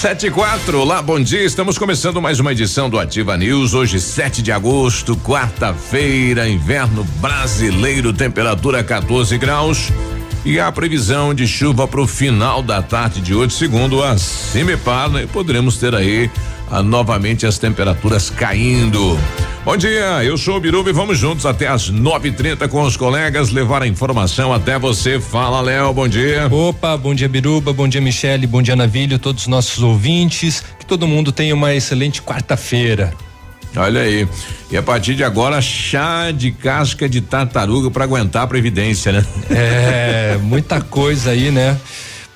Sete e quatro, olá, bom dia. Estamos começando mais uma edição do Ativa News. Hoje, 7 de agosto, quarta-feira, inverno brasileiro, temperatura 14 graus. E a previsão de chuva para o final da tarde de hoje, segundo a Cimepar, né? Poderemos ter aí ah, novamente as temperaturas caindo. Bom dia, eu sou o Biruba e vamos juntos até as 9:30 com os colegas levar a informação até você. Fala, Léo, bom dia. Opa, bom dia, Biruba, bom dia, Michele, bom dia, Navilho, todos os nossos ouvintes. Que todo mundo tenha uma excelente quarta-feira. Olha aí. E a partir de agora, chá de casca de tartaruga para aguentar a previdência, né? É, muita coisa aí, né?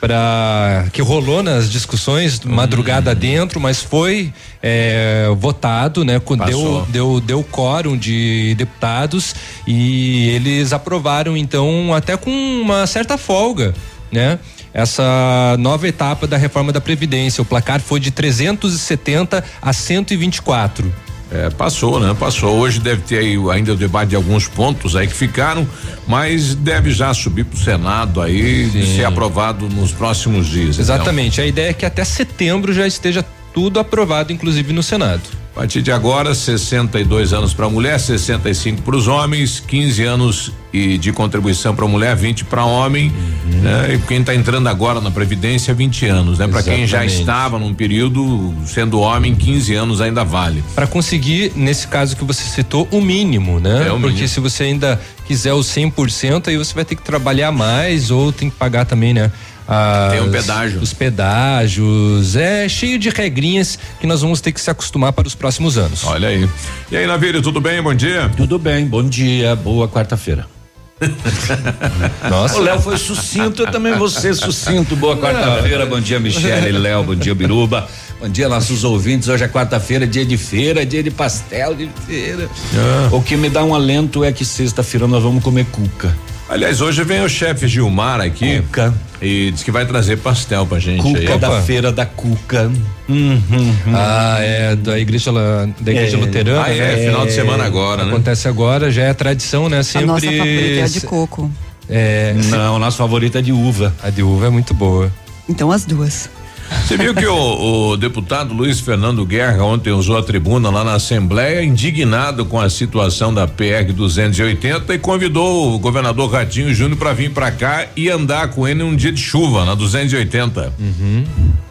Para que rolou nas discussões madrugada hum. dentro, mas foi é, votado, né? Deu, deu, deu quórum de deputados e eles aprovaram então até com uma certa folga, né? Essa nova etapa da reforma da Previdência. O placar foi de 370 a 124. É, passou, né? Passou. Hoje deve ter aí ainda o debate de alguns pontos aí que ficaram, mas deve já subir para o Senado aí e ser aprovado nos próximos dias. Exatamente. Então. A ideia é que até setembro já esteja tudo aprovado, inclusive no Senado. A partir de agora, 62 anos para mulher, 65 para os homens, 15 anos e de contribuição para mulher, 20 para homem, uhum. né? E quem está entrando agora na previdência, 20 anos, né? Para quem já estava num período sendo homem, 15 anos ainda vale. Para conseguir, nesse caso que você citou, o mínimo, né? É o Porque mínimo. se você ainda quiser o 100%, aí você vai ter que trabalhar mais ou tem que pagar também, né? As, Tem um pedágio. Os pedágios, é cheio de regrinhas que nós vamos ter que se acostumar para os próximos anos. Olha aí. E aí, Navírio, tudo bem? Bom dia. Tudo bem, bom dia, boa quarta-feira. Nossa. O Léo foi sucinto, eu também vou ser sucinto. Boa quarta-feira, bom dia, Michele, Léo, bom dia, Biruba. Bom dia, nossos ouvintes. Hoje é quarta-feira, dia de feira, dia de pastel, de feira. Ah. O que me dá um alento é que sexta-feira nós vamos comer cuca. Aliás, hoje vem o chefe Gilmar aqui. Cuca. E diz que vai trazer pastel pra gente. Cuca aí. da feira da Cuca. Uhum, uhum. Ah, é da igreja, da igreja é. luterana. Ah, é, é, final de semana agora, né? Acontece agora, já é tradição, né? Sempre. A nossa favorita é a de coco. É. Não, nossa favorita é de uva. A de uva é muito boa. Então as duas. Você viu que o, o, deputado Luiz Fernando Guerra ontem usou a tribuna lá na Assembleia, indignado com a situação da PR 280 e convidou o governador Ratinho Júnior para vir para cá e andar com ele num dia de chuva na 280. Uhum.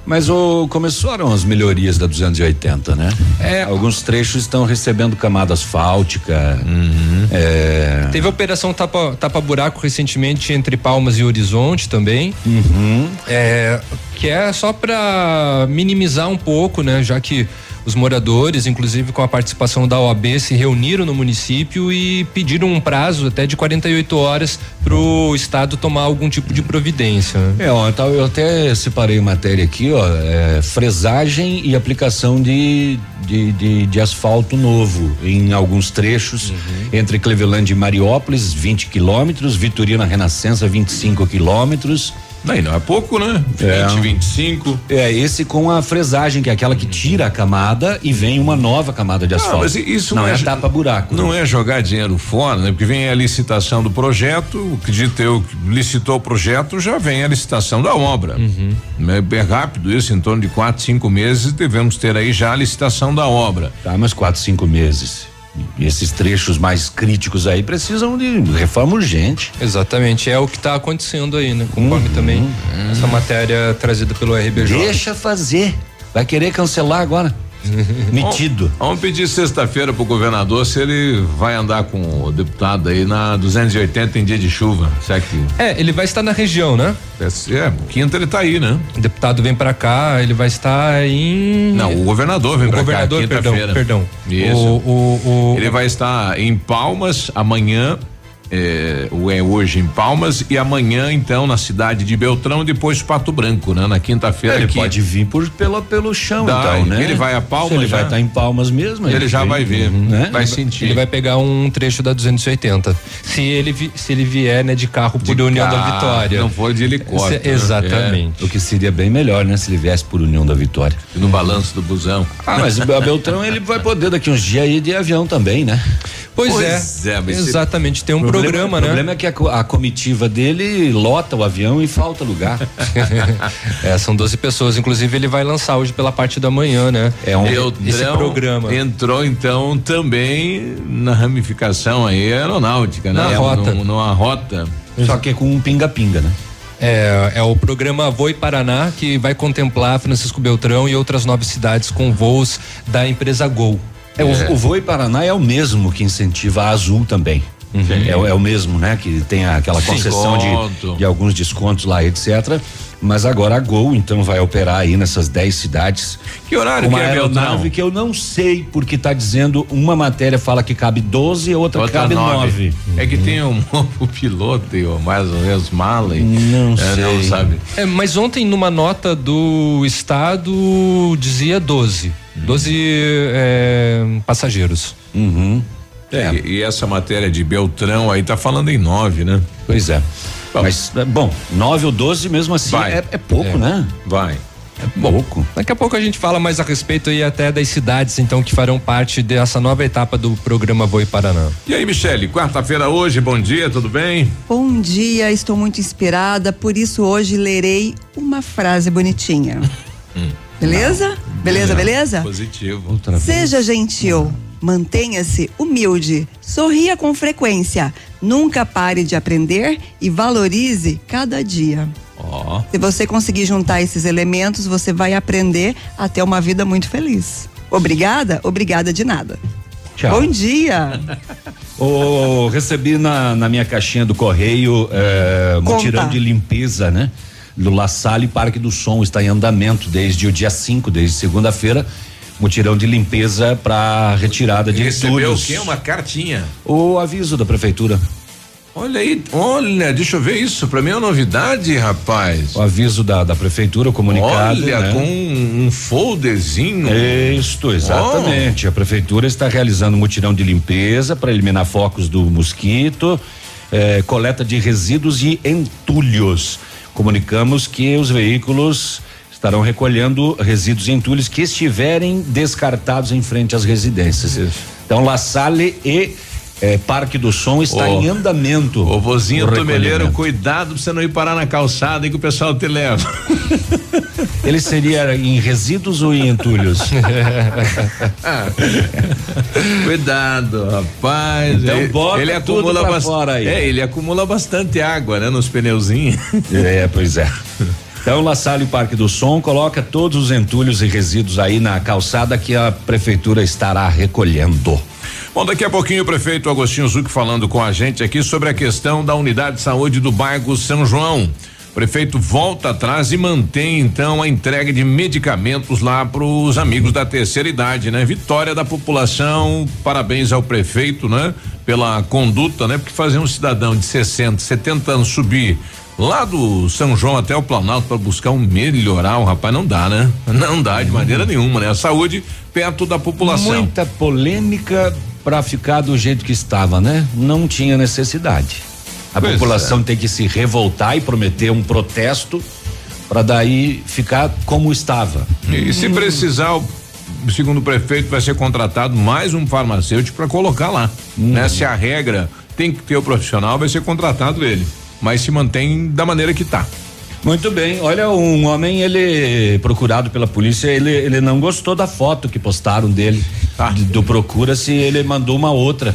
Mas o, começaram as melhorias da 280, né? É. Alguns trechos estão recebendo camada asfáltica. Uhum. É. Teve a operação tapa, tapa buraco recentemente entre Palmas e Horizonte também. Uhum. É, que é só para minimizar um pouco, né? Já que os moradores, inclusive com a participação da OAB, se reuniram no município e pediram um prazo até de 48 horas para o estado tomar algum tipo de providência. É, ó, então eu até separei matéria aqui, ó, é, fresagem e aplicação de, de, de, de, asfalto novo em alguns trechos uhum. entre Cleveland e Mariópolis, 20 quilômetros, Vitorina Renascença, 25 quilômetros. Daí não é pouco, né? 20, é. 25. É, esse com a fresagem, que é aquela que tira a camada e vem uma nova camada de asfalto. Mas isso não, não é, é tapa buraco. Não né? é jogar dinheiro fora, né? Porque vem a licitação do projeto, acredito eu que licitou o projeto, já vem a licitação da obra. Uhum. É bem rápido isso, em torno de quatro, cinco meses devemos ter aí já a licitação da obra. Tá, mas quatro, cinco meses. Esses trechos mais críticos aí precisam de reforma urgente. Exatamente, é o que está acontecendo aí, né? Conforme uhum, também uhum. essa matéria trazida pelo RBJ. Deixa fazer. Vai querer cancelar agora? Metido. Vamos pedir sexta-feira pro governador se ele vai andar com o deputado aí na 280 em dia de chuva. Será que... É, ele vai estar na região, né? É, é quinta ele tá aí, né? O deputado vem para cá, ele vai estar em. Não, o governador vem para cá. Governador, perdão, perdão. Isso. O, o, o, ele vai estar em Palmas amanhã é, é hoje em Palmas e amanhã então na cidade de Beltrão depois Pato Branco, né? Na quinta-feira ele aqui. pode vir por pelo pelo chão Dá, então, né? Ele vai a Palmas, Se ele já. vai estar em Palmas mesmo. ele já vem, vai ver, uhum, né? vai sentir. Ele vai pegar um trecho da 280. Se ele vi- se ele vier né de carro por De União da carro, Vitória. Não for de helicóptero. Se- Exatamente. O que seria bem melhor, né? Se ele viesse por União da Vitória. É, no balanço do busão. Ah, mas o Beltrão ele vai poder daqui uns dias ir de avião também, né? Pois, Pois é. é, Exatamente, tem um O problema- programa, O né? problema é que a, a comitiva dele lota o avião e falta lugar. É, são 12 pessoas. Inclusive, ele vai lançar hoje pela parte da manhã, né? É um Beltrão esse programa. entrou então também na ramificação aí aeronáutica, né? Na rota. Num- Numa rota. só que com um pinga-pinga, né? É, é o programa Voe Paraná, que vai contemplar Francisco Beltrão e outras nove cidades com voos da empresa Gol. É, O, o Voe Paraná é o mesmo que incentiva a Azul também. É, o- é o mesmo, né? Que tem aquela concessão de, de alguns descontos lá, etc. Mas agora a Gol, então, vai operar aí nessas 10 cidades. Que horário Uma que é Beltrão? aeronave que eu não sei, porque tá dizendo, uma matéria fala que cabe 12 e outra, Outra cabe nove. 9. É que tem um novo piloto e o mais ou menos mala. e- Não é, Não sei. sabe. É, mas ontem, numa nota do Estado, dizia 12. 12 é, passageiros. Uhum. É, E, e essa matéria de Beltrão aí tá falando em nove, né? pois é. Bom. Mas, é, bom, 9 ou 12 mesmo assim é, é pouco, né? Vai. É pouco. Daqui a pouco a gente fala mais a respeito aí até das cidades, então, que farão parte dessa nova etapa do programa Voe Paraná. E aí, Michele, quarta-feira hoje, bom dia, tudo bem? Bom dia, estou muito inspirada, por isso hoje lerei uma frase bonitinha. Beleza? Beleza, beleza? Positivo. Outra vez. Seja gentil, mantenha-se humilde, sorria com frequência, nunca pare de aprender e valorize cada dia. Ó. Se você conseguir juntar esses elementos, você vai aprender a ter uma vida muito feliz. Obrigada? Obrigada de nada. Tchau. Bom dia. Ô, recebi na, na minha caixinha do correio é, mutirão de limpeza, né? Do La Salle Parque do Som está em andamento desde o dia 5, desde segunda-feira. Mutirão de limpeza para retirada de Recebeu o entulhos. quê? Uma cartinha. O aviso da prefeitura. Olha aí, olha, deixa eu ver isso. Pra mim é uma novidade, rapaz. O aviso da, da prefeitura, o comunicado. Olha, né? com um, um folderzinho. Isto, exatamente. A prefeitura está realizando um mutirão de limpeza para eliminar focos do mosquito, eh, coleta de resíduos e entulhos. Comunicamos que os veículos estarão recolhendo resíduos e entulhos que estiverem descartados em frente às residências. Então, La Salle e eh, Parque do Som está Ô, em andamento. Ô, vozinho Tomeleiro, cuidado pra você não ir parar na calçada e que o pessoal te leva. Ele seria em resíduos ou em entulhos? Cuidado, rapaz. Então ele, bota ele tudo acumula pra bas- fora aí. É, ele acumula bastante água, né, nos pneuzinhos. É, pois é. Então, La Salle Parque do Som coloca todos os entulhos e resíduos aí na calçada que a prefeitura estará recolhendo. Bom, daqui a pouquinho o prefeito Agostinho Zuc falando com a gente aqui sobre a questão da unidade de saúde do bairro São João. O prefeito volta atrás e mantém então a entrega de medicamentos lá para os amigos da terceira idade, né? Vitória da população, parabéns ao prefeito, né? Pela conduta, né? Porque fazer um cidadão de 60, 70 anos subir lá do São João até o Planalto para buscar um melhorar, o rapaz não dá, né? Não dá de maneira nenhuma, né? A saúde perto da população. Muita polêmica para ficar do jeito que estava, né? Não tinha necessidade. A Pois população tem que se revoltar e prometer um protesto para daí ficar como estava. E se precisar, o- segundo o prefeito, vai ser contratado mais um farmacêutico para colocar lá. Né? Se a regra tem que ter o profissional, vai ser contratado ele. Mas se mantém da maneira que tá. Muito bem. Olha, um homem, ele procurado pela polícia, ele, ele não gostou da foto que postaram dele Ah. de- do procura se ele mandou uma outra.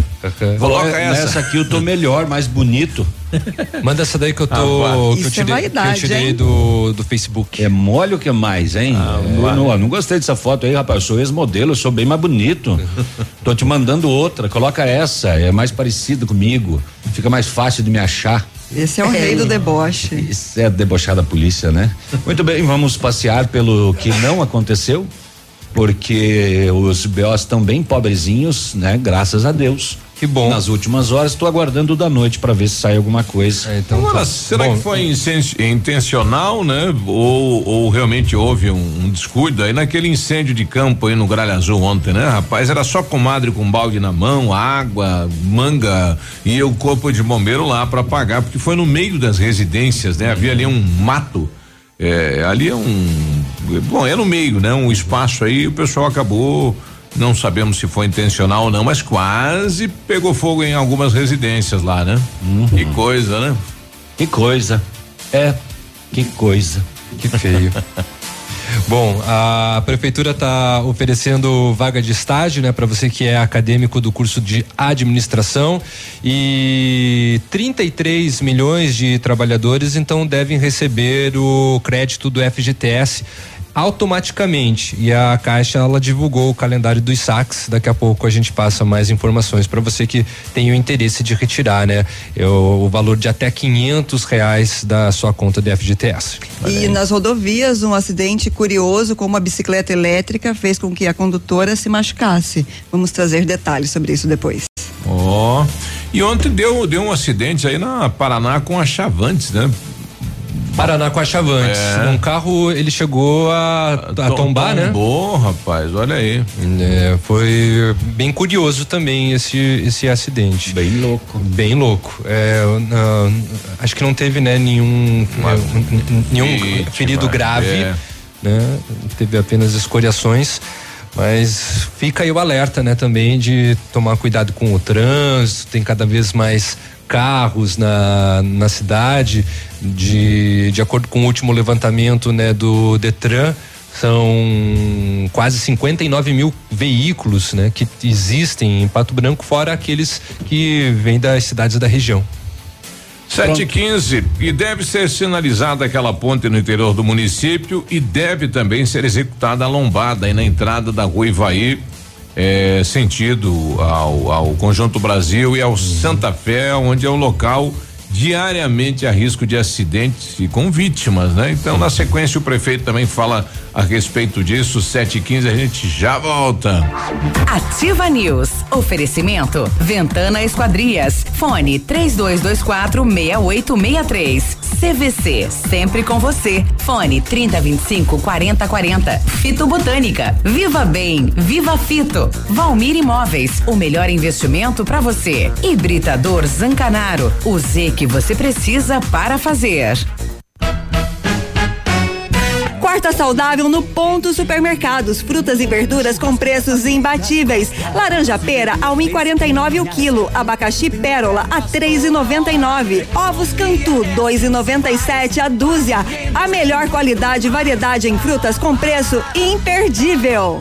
Coloca essa. Nessa aqui eu tô melhor, mais bonito. Manda essa daí que eu tô. Ah, que eu é tirei, que eu vaidade, tirei do, do Facebook. É mole o que mais, hein? Ah, eu não, não gostei dessa foto aí, rapaz. Eu sou ex-modelo, eu sou bem mais bonito. Tô te mandando outra, coloca essa, é mais parecido comigo. Fica mais fácil de me achar. Esse é o rei do deboche. Isso é debochar da polícia, né? Muito bem, vamos passear pelo que não aconteceu, porque os BOs estão bem pobrezinhos, né? Graças a Deus. Que bom. Nas últimas horas, estou aguardando da noite para ver se sai alguma coisa. É, então, Agora, tá. será bom, que foi intencional, né? Ou, ou realmente houve um, um, descuido aí naquele incêndio de campo aí no Gralha Azul ontem, né? Rapaz, era só comadre com balde na mão, água, manga e o corpo de bombeiro lá para apagar, porque foi no meio das residências, né? Havia ali um mato. É, ali é um. Bom, é no meio, né? Um espaço aí, o pessoal acabou não sabemos se foi intencional ou não, mas quase pegou fogo em algumas residências lá, né? Uhum. Que coisa, né? Que coisa. É, que coisa. Que feio. Bom, a prefeitura está oferecendo vaga de estágio, né, para você que é acadêmico do curso de administração e 33 milhões de trabalhadores então devem receber o crédito do FGTS automaticamente. E a Caixa ela divulgou o calendário dos saques. Daqui a pouco a gente passa mais informações para você que tem o interesse de retirar, né? Eu, o valor de até quinhentos reais da sua conta de FGTS. E nas rodovias, um acidente curioso com uma bicicleta elétrica fez com que a condutora se machucasse. Vamos trazer detalhes sobre isso depois. Ó. Oh. E ontem deu, deu um acidente aí na Paraná com a Chavantes, né? Paraná com a Chavantes. É. Um carro, ele chegou a, a tombar, né? Tombou, rapaz, olha aí. É, foi bem curioso também esse, esse acidente. Bem louco. Bem louco. É, uh, acho que não teve, né, nenhum, Uma, nenhum vítima, ferido grave, é. né? Teve apenas escoriações. Mas fica aí o alerta, né, também de tomar cuidado com o trânsito, tem cada vez mais carros na, na cidade, de, de acordo com o último levantamento né, do Detran, são quase 59 mil veículos né, que existem em Pato Branco, fora aqueles que vêm das cidades da região. Sete e quinze e deve ser sinalizada aquela ponte no interior do município e deve também ser executada a lombada aí na entrada da rua Ivaí é, sentido ao, ao Conjunto Brasil e ao. Santa Fé, onde é o local diariamente a risco de acidentes e com vítimas, né? Então, na sequência, o prefeito também fala a respeito disso. 7 e 15 a gente já volta. Ativa News. Oferecimento. Ventana Esquadrias. Fone 3224 6863. CVC. Sempre com você. Fone 3025 4040. Fito Botânica. Viva Bem. Viva Fito. Valmir Imóveis. O melhor investimento para você. Hibridador Zancanaro. O Z que você precisa para fazer. Quarta saudável no Ponto Supermercados. Frutas e verduras com preços imbatíveis. Laranja pera a 1,49 um o quilo. Abacaxi pérola a 3,99. Ovos Cantu 2,97 a dúzia. A melhor qualidade e variedade em frutas com preço imperdível.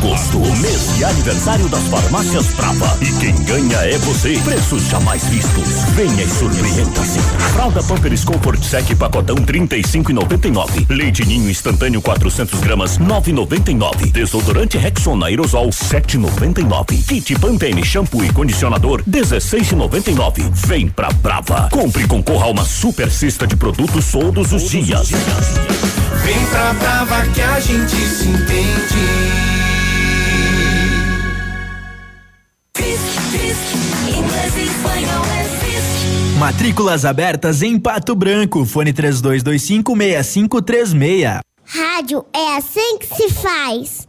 Agosto, mês de aniversário das farmácias Brava. E quem ganha é você. Preços jamais vistos. Venha e surpreenda-se. Fralda Pampers Comfort Sec pacotão 35,99. Leite Ninho instantâneo 400 gramas 9,99. Desodorante Rexona aerosol 7,99. Kit Pantene shampoo e condicionador 16,99. Vem pra Brava. Compre e concorra a uma super cesta de produtos todos os dias. Vem pra Brava que a gente se entende. Matrículas abertas em Pato Branco. Fone 32256536. Rádio é assim que se faz.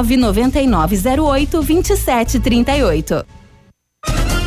99908 2738.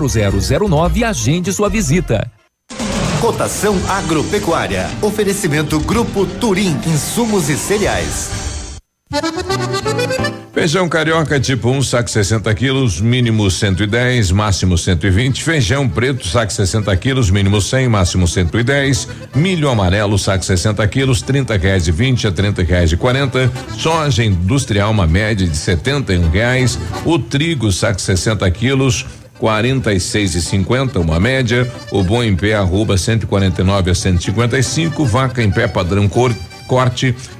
0009 e agende sua visita. Cotação agropecuária. Oferecimento Grupo Turim, insumos e cereais. Feijão carioca tipo 1, um, saco 60 quilos, mínimo 110, máximo 120. Feijão preto, saco 60 quilos, mínimo 100, máximo 110. Milho amarelo, saco 60 quilos, 30 reais de 20 a 30 reais de 40. Soja industrial, uma média de 71 reais. O trigo, saco 60 quilos, 46 e 50, uma média. O bom em pé arroba 149 a 155, vaca em pé padrão cor, corte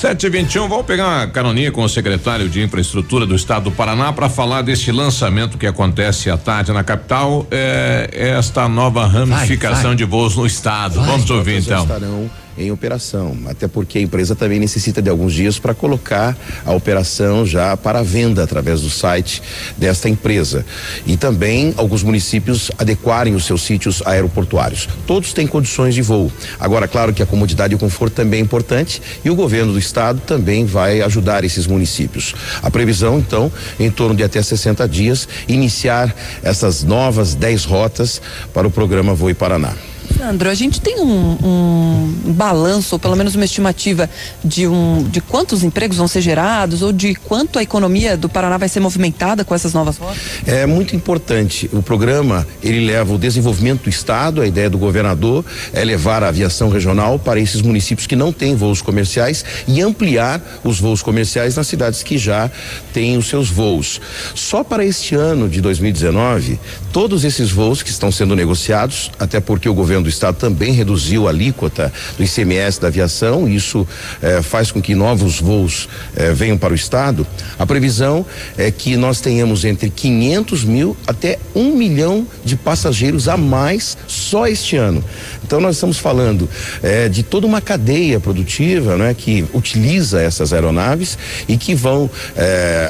Sete e vinte e um, vamos pegar uma canoninha com o secretário de infraestrutura do estado do Paraná para falar deste lançamento que acontece à tarde na capital, é, esta nova ramificação vai, vai. de voos no estado. Vai. Vamos ouvir então. Estarão em operação, até porque a empresa também necessita de alguns dias para colocar a operação já para venda através do site desta empresa e também alguns municípios adequarem os seus sítios aeroportuários. Todos têm condições de voo. Agora, claro que a comodidade e o conforto também é importante e o governo do estado também vai ajudar esses municípios. A previsão, então, em torno de até 60 dias, iniciar essas novas 10 rotas para o programa Voe Paraná. Sandro, a gente tem um, um, balanço, ou pelo menos uma estimativa de, um, de quantos empregos vão ser gerados ou de quanto a economia do Paraná vai ser movimentada com essas novas rotas? É muito importante. O programa ele leva o desenvolvimento do estado. A ideia do governador é levar a aviação regional para esses municípios que não têm voos comerciais e ampliar os voos comerciais nas cidades que já têm os seus voos. Só para este ano de 2019, todos esses voos que estão sendo negociados, até porque o governo do Estado também reduziu a alíquota do ICMS da aviação, isso eh, faz com que novos voos eh, venham para o Estado. A previsão é que nós tenhamos entre 500 mil até um milhão de passageiros a mais só este ano. Então nós estamos falando eh, de toda uma cadeia produtiva né, que utiliza essas aeronaves e que vão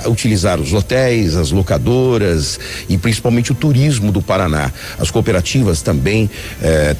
utilizar os hotéis, as locadoras e principalmente o turismo do Paraná. As cooperativas também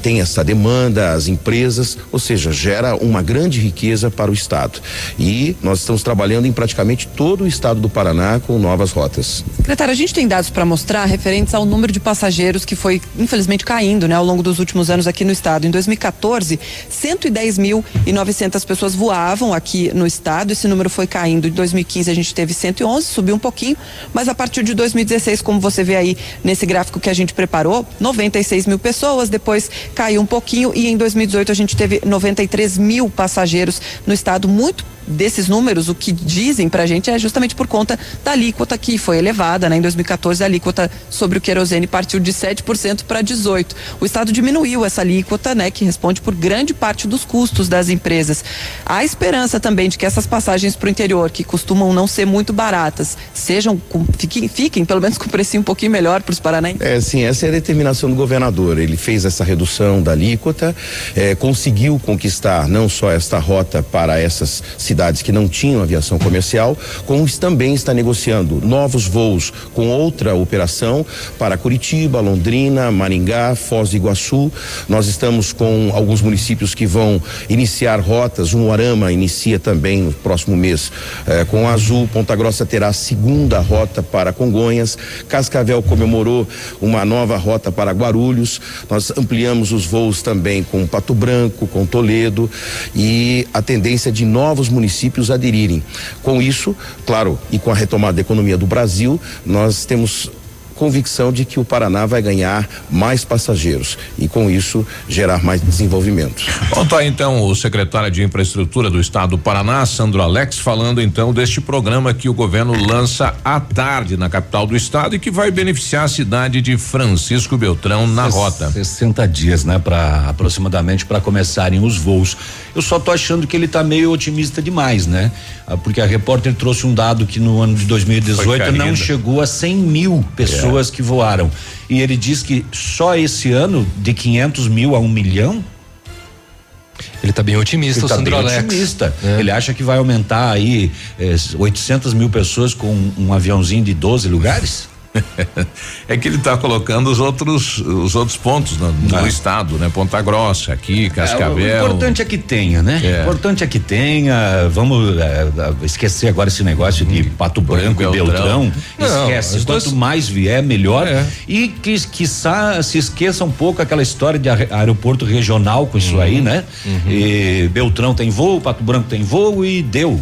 têm tem essa demanda, as empresas, ou seja, gera uma grande riqueza para o estado. E nós estamos trabalhando em praticamente todo o estado do Paraná com novas rotas. Secretário, a gente tem dados para mostrar referentes ao número de passageiros que foi infelizmente caindo, né, ao longo dos últimos anos aqui no estado. Em 2014, 110.900 pessoas voavam aqui no estado. Esse número foi caindo. Em 2015 a gente teve 111, subiu um pouquinho, mas a partir de 2016, como você vê aí nesse gráfico que a gente preparou, 96 mil pessoas. Depois caiu um pouquinho e em 2018 a gente teve 93 mil passageiros no estado, muito desses números, o que dizem pra gente é justamente por conta da alíquota que foi elevada, né? Em 2014 a alíquota sobre o querosene partiu de 7% para 18. O estado diminuiu essa alíquota, né, que responde por grande parte dos custos das empresas. Há esperança também de que essas passagens para o interior, que costumam não ser muito baratas, sejam com, fiquem, fiquem pelo menos com um precinho um pouquinho melhor para os paranaenses. É, sim, essa é a determinação do governador. Ele fez essa redução da alíquota, é, conseguiu conquistar não só esta rota para essas cidades que não tinham aviação comercial, como também está negociando novos voos com outra operação para Curitiba, Londrina, Maringá, Foz do Iguaçu. Nós estamos com alguns municípios que vão iniciar rotas. Um Arama inicia também no próximo mês eh, com Azul. Ponta Grossa terá a segunda rota para Congonhas. Cascavel comemorou uma nova rota para Guarulhos. Nós ampliamos os voos também com Pato Branco, com Toledo e a tendência de novos municípios aderirem. Com isso, claro, e com a retomada da economia do Brasil, nós temos convicção de que o Paraná vai ganhar mais passageiros e com isso gerar mais desenvolvimento. Bom, tá então o secretário de Infraestrutura do Estado do Paraná, Sandro Alex, falando então deste programa que o governo lança à tarde na capital do estado e que vai beneficiar a cidade de Francisco Beltrão na Ses rota. 60 dias, né, para aproximadamente para começarem os voos. Eu só tô achando que ele tá meio otimista demais, né? Ah, Porque a repórter trouxe um dado que no ano de 2018 não chegou a 100 mil pessoas que voaram. E ele diz que só esse ano, de 500 mil a um milhão. Ele tá bem otimista, ele o tá Sandro bem Alex. otimista. É. Ele acha que vai aumentar aí eh, 800 mil pessoas com um aviãozinho de 12 lugares? É que ele está colocando os outros os outros pontos no, no Ah. estado, né? Ponta Grossa, aqui, É, Cascavel. o importante é que tenha, né? É. O importante é que tenha. Vamos é, esquecer agora esse negócio de Pato Branco e Beltrão. Não, Esquece. Quanto duas- mais vier, melhor. É. E que quiçá se esqueça um pouco aquela história de aer- aeroporto regional com isso aí, né? E Beltrão tem voo, Pato Branco tem voo e deu.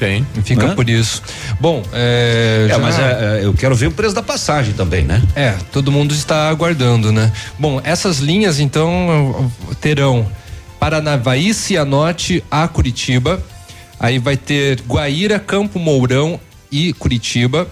Tem. Fica Né? por isso. Bom, é. É, já- mas é, é, eu quero ver o preço da passagem também, né? É, todo mundo está aguardando, né? Bom, essas linhas então terão Paranavaí, Cianorte a Curitiba. Aí vai ter Guaíra, Campo Mourão e Curitiba.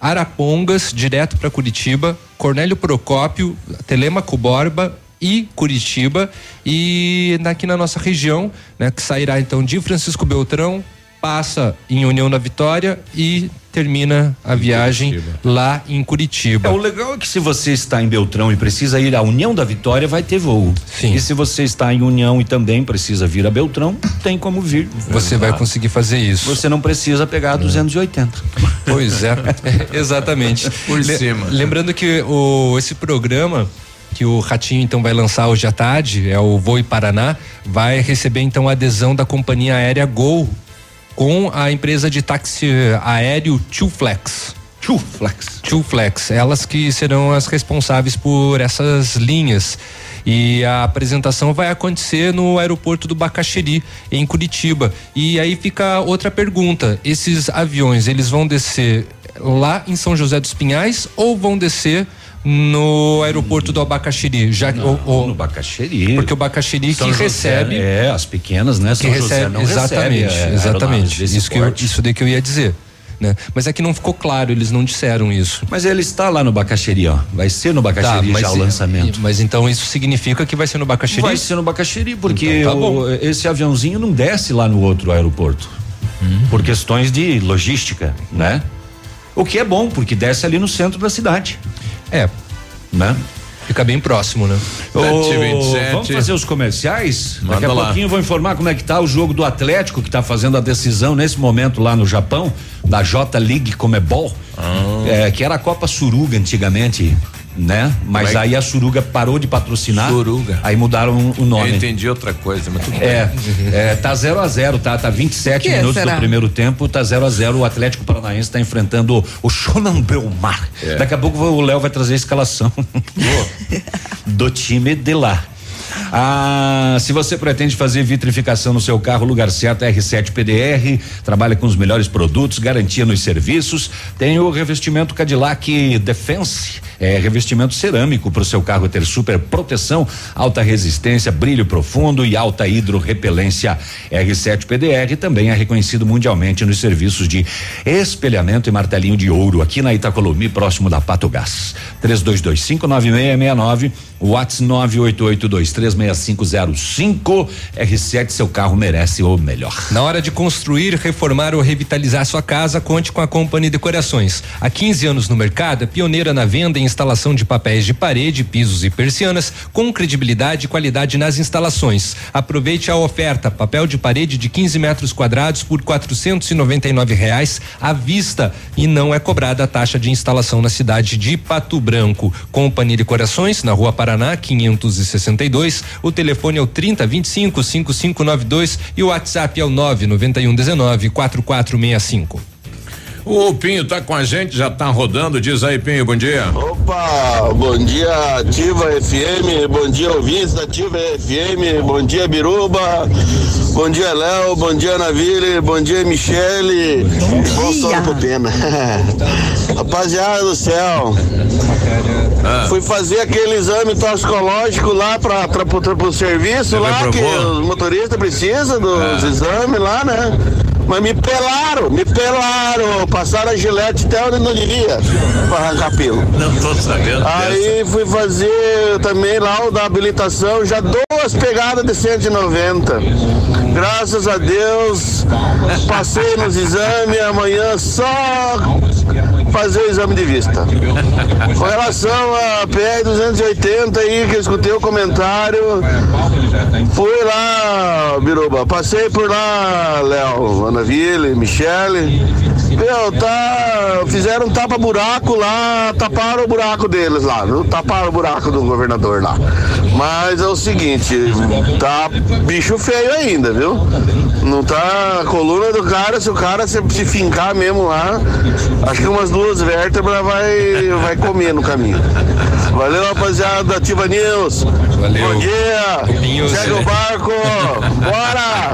Arapongas, direto para Curitiba. Cornélio Procópio, Telemaco Borba e Curitiba. E aqui na nossa região, né, que sairá então de Francisco Beltrão, passa em União da Vitória e termina a viagem lá em Curitiba. É, o legal é que se você está em Beltrão e precisa ir à União da Vitória, vai ter voo. Sim. E se você está em União e também precisa vir a Beltrão, tem como vir. Você vai conseguir fazer isso. Você não precisa pegar 280. Pois é, exatamente. Por cima. Lembrando que o, esse programa que o Ratinho então vai lançar hoje à tarde, é o Voe Paraná, vai receber então a adesão da companhia aérea Gol com a empresa de táxi aéreo Tuflex. Tuflex. Tuflex, elas que serão as responsáveis por essas linhas. E a apresentação vai acontecer no aeroporto do Bacaxeri, em Curitiba. E aí fica outra pergunta: esses aviões, eles vão descer lá em São José dos Pinhais ou vão descer no aeroporto do Abacaxiri? Já Não, no Bacaxeri. porque o Bacaxiri São que José, recebe É, as pequenas, né? que São José recebe, exatamente, recebe, é, exatamente. Isso que eu, isso daí que eu ia dizer, né? Mas é que não ficou claro, eles não disseram isso. Mas ele está lá no Bacaxeri, ó. Vai ser no Bacaxeri Tá, já o lançamento. Mas então isso significa que vai ser no Bacaxiri? Vai ser no Bacaxeri, porque Então tá o- esse aviãozinho não desce lá no outro aeroporto. Hum. Por questões de logística, né? O que é bom, porque desce ali no centro da cidade. É. Né? Fica bem próximo, né? Ô, 7h27. vamos fazer os comerciais? Daqui Manda a lá. pouquinho eu vou informar como é que tá o jogo do Atlético, que tá fazendo a decisão nesse momento lá no Japão, da J League Comebol, Ah. é, que era a Copa Suruga antigamente. Né? Mas é? aí a Suruga parou de patrocinar. Suruga. Aí mudaram o nome. Eu entendi outra coisa, mas tudo É, bem. é, tá 0 a 0 tá? Tá 27 Que minutos será? do primeiro tempo, tá 0 a 0 O Atlético Paranaense tá enfrentando o Shonan Belmar. É. Daqui a pouco o Léo vai trazer a escalação do time de lá. Ah, se você pretende fazer vitrificação no seu carro, o lugar certo é R7 PDR, trabalha com os melhores produtos, garantia nos serviços. Tem o revestimento Cadillac Defense, é revestimento cerâmico para o seu carro ter super proteção, alta resistência, brilho profundo e alta hidrorrepelência. R7 PDR também é reconhecido mundialmente nos serviços de espelhamento e martelinho de ouro aqui na Itacolomi, próximo da Pato Gás. 32259669, WhatsApp 988236505. R7, seu carro merece o melhor. Na hora de construir, reformar ou revitalizar sua casa, conte com a Company Decorações. Há 15 anos no mercado, é pioneira na venda e instalação de papéis de parede, pisos e persianas, com credibilidade e qualidade nas instalações. Aproveite a oferta: papel de parede de 15 metros quadrados por 499 reais à vista e não é cobrada a taxa de instalação na cidade de Pato Branco. Company Decorações, na Rua Paraná, 562. O telefone é o 3025 5592 e o WhatsApp é o 99119 4465. O Pinho tá com a gente, já tá rodando. Diz aí, Pinho, bom dia. Opa, bom dia Ativa FM, bom dia ouvintes da Ativa FM, bom dia Biruba, bom dia Léo, bom dia Navile, bom dia Michele, bom sono pro Pena. Rapaziada do céu, fui fazer aquele exame toxicológico lá pra, pra, pro, pro serviço Você lá, que os motoristas precisam dos É. exames lá, né? Mas me pelaram, me pelaram, passaram a gilete até onde não devia pra arrancar pelo. Não tô sabendo Aí fui fazer também lá o da habilitação, já duas pegadas de 190. Graças a Deus, passei nos exames, amanhã só fazer o exame de vista. Com relação a PR 280 aí, que eu escutei o comentário, fui lá, Biruba, passei por lá, Léo, Ana Ville, Michele. Meu, tá. Fizeram um tapa-buraco lá, taparam o buraco deles lá, viu? Taparam o buraco do governador lá. Mas é o seguinte, tá bicho feio ainda, viu? Não tá a coluna do cara, se o cara se, se fincar mesmo lá, acho que umas duas vértebras vai, vai comer no caminho. Valeu, rapaziada da Ativa News. Valeu. Bom dia. Segue o barco. Bora!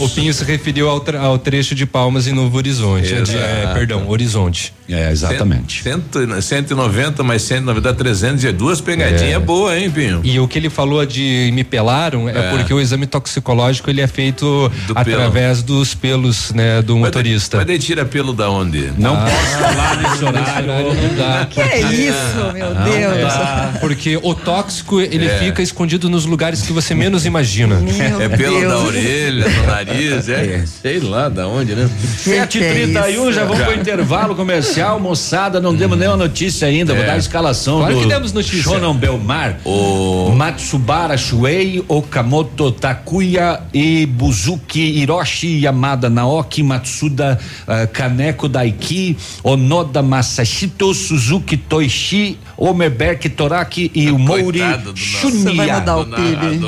O Pinho se referiu ao, tra- ao trecho de Palmas e Novo Horizonte. É, perdão, Horizonte. É, exatamente. Cento, 190 mais 190, 300 e duas pegadinhas É. boa, hein, Pinho? E o que ele falou de me pelaram é, É. porque o exame toxicológico ele é feito Do através dos pelos, né, do motorista. Mas daí tira pelo da onde? Não posso falar nesse horário. Não dá. Que é isso, meu Não Deus. dá, porque o tóxico ele É. fica escondido nos lugares que você menos imagina. Meu é pelo Deus. da orelha, do nariz, é, sei lá da onde, né? 7h31, já vamos pro intervalo comercial, moçada, não demos nenhuma notícia ainda, vou É. dar a escalação Claro do que demos notícia. Shonan Belmar, o Matsubara Shuei, Okamoto Takuya e Buzuki Hiroshi Yamada Naoki Matsuda ah, Kaneko Daiki, Onoda Masashito, Suzuki Toishi, Omerberg Toraki e o Mouri Shunya. Você vai mudar o PIB.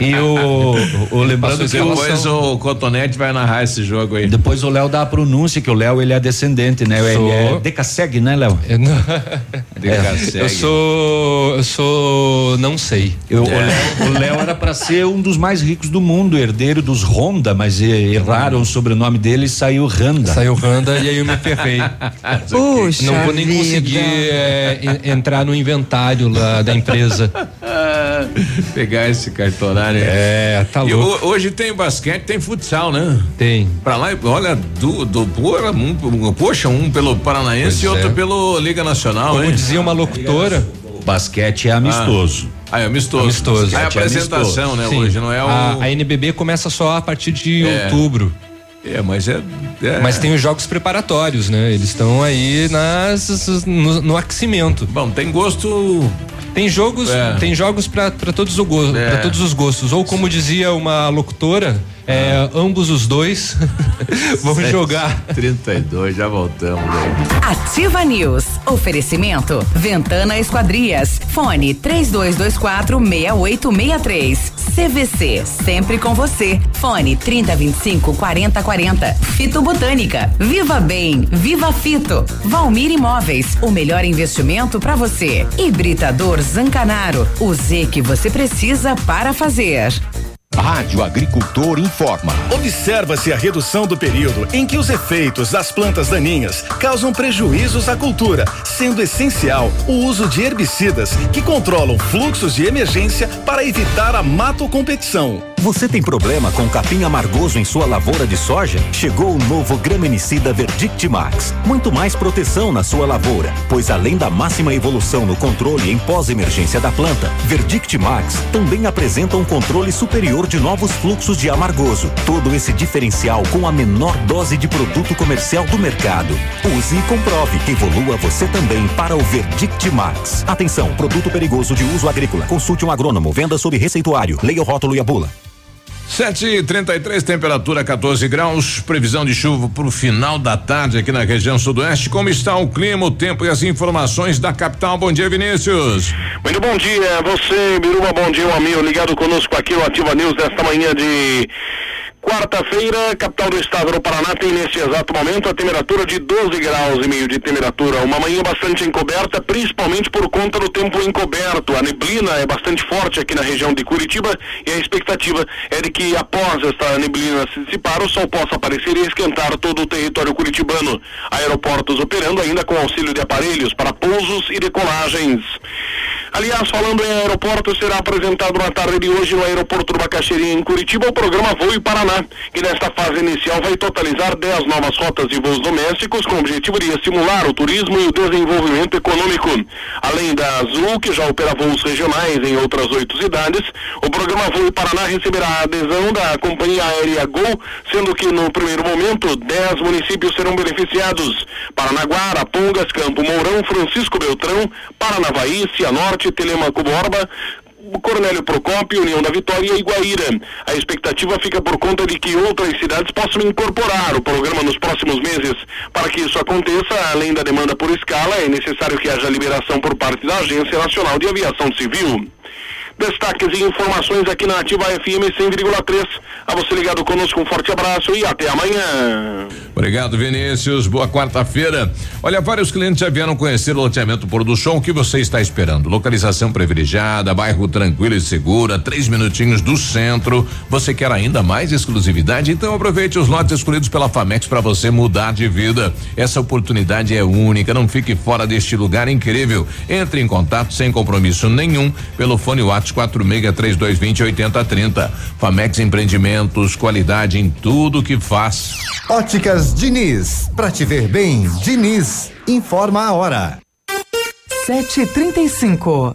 E o, o lembrando que Depois o Cotonete vai narrar esse jogo aí. Depois o Léo dá a pronúncia, que o Léo ele é descendente, né? Ele Sou. é Decassegue, né, Léo? Eu, não- Decassegue. eu sou. Eu sou. Não sei. Eu- o Léo- O Léo era para ser um dos mais ricos do mundo, herdeiro dos Honda, mas erraram o sobrenome dele e saiu Randa. Saiu Randa e aí eu me ferrei. Puxa Não vou nem vida. conseguir é, en- entrar no inventário lá da empresa. Pegar esse cartorário. É, tá E louco. ho- hoje tem basquete, tem futsal, né? Tem. Pra lá, olha, do, do porra, um, poxa, um pelo Paranaense Pois e outro é. pelo Liga Nacional, Como hein? dizia uma locutora. Basquete é amistoso. Ah, é amistoso. Amistoso. Aí a Basquete é apresentação, né? Sim. Hoje não é o. A, a NBB começa só a partir de É. outubro. É, mas é. é- Mas tem os jogos preparatórios, né? Eles estão aí nas, no, no aquecimento. Bom, tem gosto. Tem jogos, é. tem jogos para todos, go é. todos os gostos. Ou como dizia uma locutora, é, ambos os dois. Vamos Sete, jogar. 32, já voltamos aí. Ativa News. Oferecimento. Ventana Esquadrias. Fone 3224 6863. CVC. Sempre com você. Fone 3025 4040. Fito Botânica. Viva Bem. Viva Fito. Valmir Imóveis. O melhor investimento para você. Hibridador Zancanaro. O Z que você precisa para fazer. Rádio Agricultor informa. Observa-se a redução do período em que os efeitos das plantas daninhas causam prejuízos à cultura, sendo essencial o uso de herbicidas que controlam fluxos de emergência para evitar a matocompetição. Você tem problema com capim amargoso em sua lavoura de soja? Chegou o novo gramenicida Verdict Max. Muito mais proteção na sua lavoura, pois além da máxima evolução no controle em pós-emergência da planta, Verdict Max também apresenta um controle superior de novos fluxos de amargoso. Todo esse diferencial com a menor dose de produto comercial do mercado. Use e comprove. Evolua você também para o Verdict Max. Atenção, produto perigoso de uso agrícola. Consulte um agrônomo. Venda sob receituário. Leia o rótulo e a bula. 7 e 33 temperatura 14 graus, previsão de chuva para o final da tarde aqui na região sudoeste. Como está o clima, o tempo e as informações da capital? Bom dia, Vinícius. Muito bom dia, você, Biruba, bom dia, um amigo ligado conosco aqui no Ativa News desta manhã de Quarta-feira, capital do estado do Paraná tem nesse exato momento a temperatura de 12 graus e meio de temperatura. Uma manhã bastante encoberta, principalmente por conta do tempo encoberto. A neblina é bastante forte aqui na região de Curitiba e a expectativa é de que após esta neblina se dissipar, o sol possa aparecer e esquentar todo o território curitibano. Aeroportos operando ainda com auxílio de aparelhos para pousos e decolagens. Aliás, falando em aeroporto, será apresentado na tarde de hoje no aeroporto do Bacaxeria, em Curitiba, o programa Voo Paraná, que nesta fase inicial vai totalizar 10 novas rotas de voos domésticos, com o objetivo de estimular o turismo e o desenvolvimento econômico. Além da Azul, que já opera voos regionais em outras oito cidades, o programa Voo Paraná receberá a adesão da companhia aérea Gol, sendo que no primeiro momento 10 municípios serão beneficiados: Paranaguá, Pongas, Campo Mourão, Francisco Beltrão, Paranavaí, Cianorte, Norte, Telemaco Borba, Cornélio Procópio, União da Vitória e Iguaíra. A expectativa fica por conta de que outras cidades possam incorporar o programa nos próximos meses. Para que isso aconteça, além da demanda por escala, é necessário que haja liberação por parte da Agência Nacional de Aviação Civil. Destaques e informações aqui na Ativa FM 100,3. A você ligado conosco, um forte abraço e até amanhã. Obrigado, Vinícius. Boa quarta-feira. Olha, vários clientes já vieram conhecer o loteamento Pôr do Sol. O que você está esperando? Localização privilegiada, bairro tranquilo e segura, três minutinhos do centro. Você quer ainda mais exclusividade? Então aproveite os lotes escolhidos pela Famex para você mudar de vida. Essa oportunidade é única. Não fique fora deste lugar incrível. Entre em contato sem compromisso nenhum pelo fone WhatsApp quatro mega três dois vinte oitenta trinta. Famex Empreendimentos, qualidade em tudo que faz. Óticas Diniz, pra te ver bem, Diniz, informa a hora. Sete trinta e cinco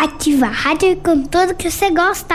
Ativa a rádio com tudo que você gosta.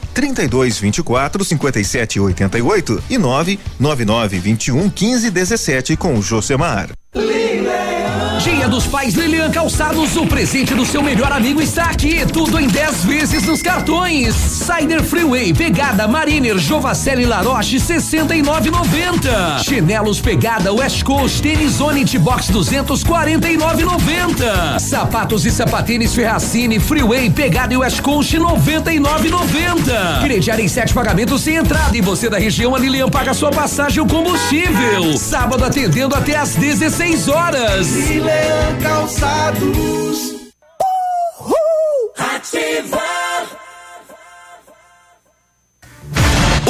32 24 57 88 e 999 21 15 17 com o Josemar. Dia dos Pais Lilian Calçados, o presente do seu melhor amigo está aqui. Tudo em 10 vezes nos cartões. Cider Freeway, pegada Mariner, Jovacelli Laroche, 69,90. Chinelos pegada West Coast, tênis Onit Box 249,90. Sapatos e sapatênis Ferracini, Freeway, pegada e West Coast, 99,90. Crediário em sete pagamentos sem entrada e você da região, a Lilian paga sua passagem e o combustível. Sábado atendendo até às 16 horas. Lilian Calçados. Ativa.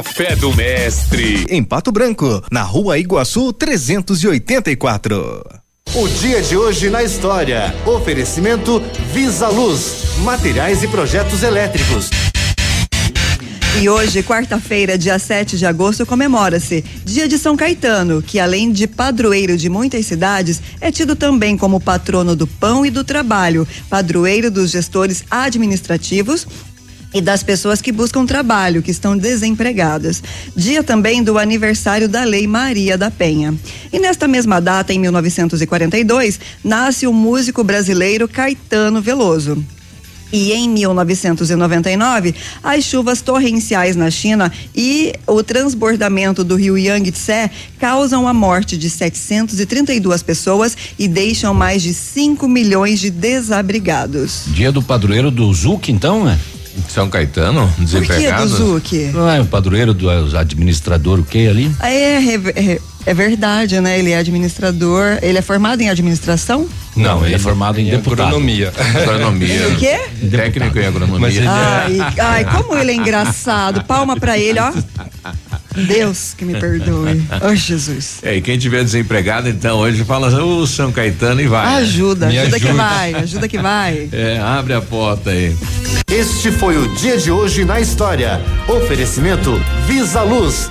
Café do Mestre. Em Pato Branco, na rua Iguaçu 384. O dia de hoje na história. Oferecimento Visa Luz, materiais e projetos elétricos. E hoje, quarta-feira, dia 7 de agosto, comemora-se Dia de São Caetano, que além de padroeiro de muitas cidades, é tido também como patrono do pão e do trabalho, padroeiro dos gestores administrativos e das pessoas que buscam trabalho, que estão desempregadas. Dia também do aniversário da Lei Maria da Penha. E nesta mesma data, em 1942, nasce o músico brasileiro Caetano Veloso. E em 1999, as chuvas torrenciais na China e o transbordamento do rio Yangtze causam a morte de 732 pessoas e deixam mais de 5 milhões de desabrigados. Dia do padroeiro do Zuc, então, né? São Caetano, Por que desempregado. do Zuc? Não é o padroeiro do administrador, o que ali? É, é, é, é verdade, né? Ele é administrador, ele é formado em administração? Não, ele é formado em deputado. agronomia. Agronomia. O quê? Técnico em agronomia. Ai, ai, como ele é engraçado. Palma pra ele, ó. Deus que me perdoe. Oh, Jesus. É, e quem tiver desempregado, então, hoje fala, ô São Caetano e vai. Ajuda, Me ajuda, que ajuda. vai, ajuda que vai. É, abre a porta aí. Este foi o dia de hoje na história. Oferecimento Visa Luz.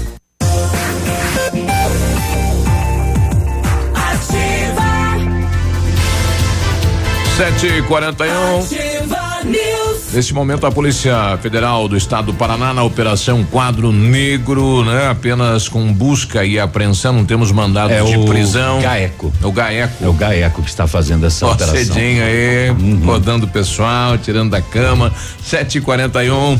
7h41. Neste momento, a Polícia Federal do Estado do Paraná, na Operação Quadro Negro, né? Apenas com busca e apreensão, não temos mandado é de o Gaeco. Gaeco. O Gaeco. É o Gaeco que está fazendo essa Ó, operação. Cedinho aí, uhum. rodando o pessoal, tirando da cama. 7h41.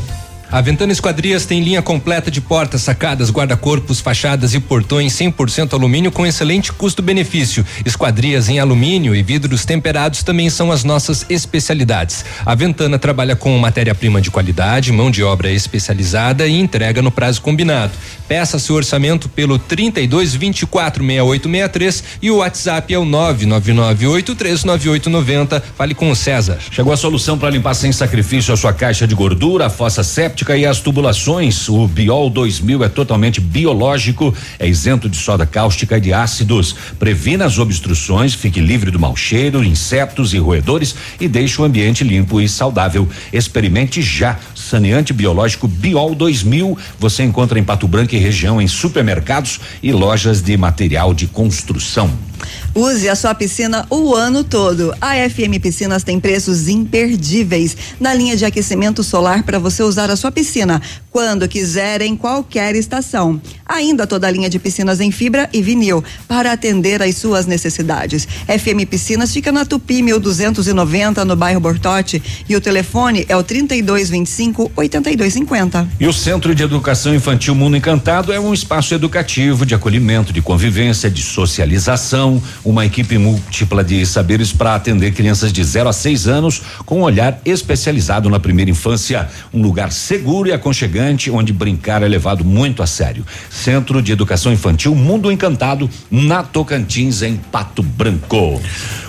A Ventana Esquadrias tem linha completa de portas, sacadas, guarda-corpos, fachadas e portões 100% alumínio com excelente custo-benefício. Esquadrias em alumínio e vidros temperados também são as nossas especialidades. A Ventana trabalha com matéria-prima de qualidade, mão de obra especializada e entrega no prazo combinado. Peça seu orçamento pelo 32 24 6863 e o WhatsApp é o 999839890. Fale com o César. Chegou a solução para limpar sem sacrifício a sua caixa de gordura, a fossa séptica e as tubulações. O Biol 2000 é totalmente biológico, é isento de soda cáustica e de ácidos. Previna as obstruções, fique livre do mau cheiro, insetos e roedores e deixe o ambiente limpo e saudável. Experimente já. Saneante biológico Biol 2000. Você encontra em Pato Branco e região em supermercados e lojas de material de construção. Use a sua piscina o ano todo. A FM Piscinas tem preços imperdíveis na linha de aquecimento solar para você usar a sua piscina quando quiser em qualquer estação. Ainda toda a linha de piscinas em fibra e vinil para atender às suas necessidades. FM Piscinas fica na Tupi 1290 no bairro Bortote e o telefone é o 3225 8250. E o Centro de Educação Infantil Mundo Encantado é um espaço educativo de acolhimento, de convivência, de socialização uma equipe múltipla de saberes para atender crianças de 0 a 6 anos com um olhar especializado na primeira infância. Um lugar seguro e aconchegante onde brincar é levado muito a sério. Centro de Educação Infantil Mundo Encantado, na Tocantins, em Pato Branco.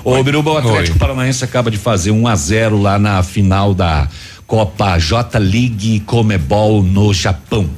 O Biruba, o Atlético Oi. Paranaense acaba de fazer 1 um a 0 lá na final da Copa J League Comebol no Japão.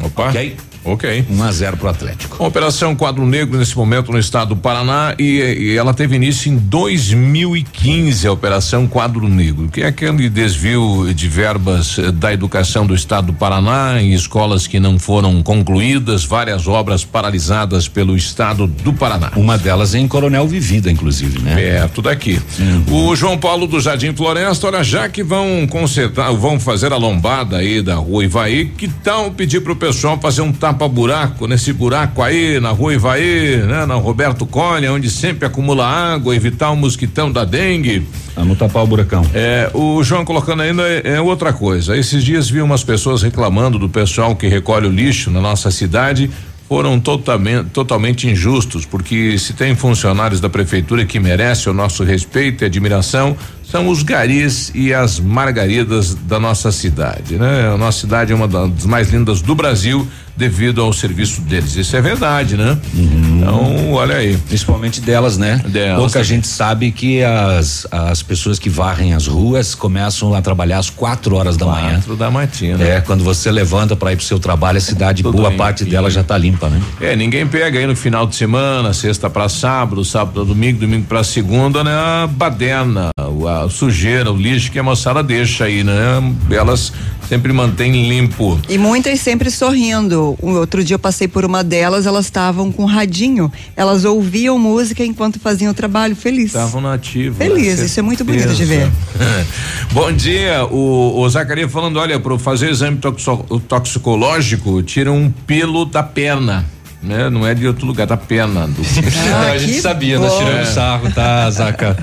Opa. Ok? Ok. 1 um a 0 para o Atlético. Operação Quadro Negro nesse momento no estado do Paraná e, e, ela teve início em 2015 a Operação Quadro Negro, que é aquele desvio de verbas eh, da educação do estado do Paraná em escolas que não foram concluídas, várias obras paralisadas pelo estado do Paraná. Uma delas em Coronel Vivida, inclusive, né? Perto daqui. Uhum. O João Paulo do Jardim Floresta, olha, já que vão consertar, vão fazer a lombada aí da rua Ivaí, que tal pedir pro pessoal fazer um tapa buraco, nesse buraco aí, na rua Ivaí, né? Na Roberto Cunha, onde sempre acumula água, evitar o mosquitão da dengue. Ah, não tapar o buracão. É, o João colocando ainda é, é outra coisa. Esses dias vi umas pessoas reclamando do pessoal que recolhe o lixo na nossa cidade foram totalmente, totalmente injustos, porque se tem funcionários da prefeitura que merecem o nosso respeito e admiração, são os garis e as margaridas da nossa cidade, né? A nossa cidade é uma das mais lindas do Brasil devido ao serviço deles. Isso é verdade, né? Uhum. Então, olha aí. Principalmente delas, né? Delas. Pouca gente sabe que as, as pessoas que varrem as ruas começam a trabalhar às quatro horas da quatro manhã. Quatro da matina. É, quando você levanta para ir pro seu trabalho, a cidade, Tudo boa parte dela já tá limpa, né? É, ninguém pega aí no final de semana, sexta para sábado, sábado domingo, domingo para segunda, né? A baderna, a sujeira, o lixo que a moçada deixa aí, né? Elas sempre mantêm limpo. E muitas sempre sorrindo. Um outro dia eu passei por uma delas, elas estavam com radinho. Elas ouviam música enquanto faziam o trabalho, feliz. Estavam nativos. Feliz, né? isso é muito bonito de ver. Bom dia, o, o Zacaria falando, olha, para fazer exame toxicológico, tira um pelo da perna né? Não é de outro lugar, da pena. Do... Ah, a gente sabia, bom. nós tiramos é. sarro, tá, Zaca?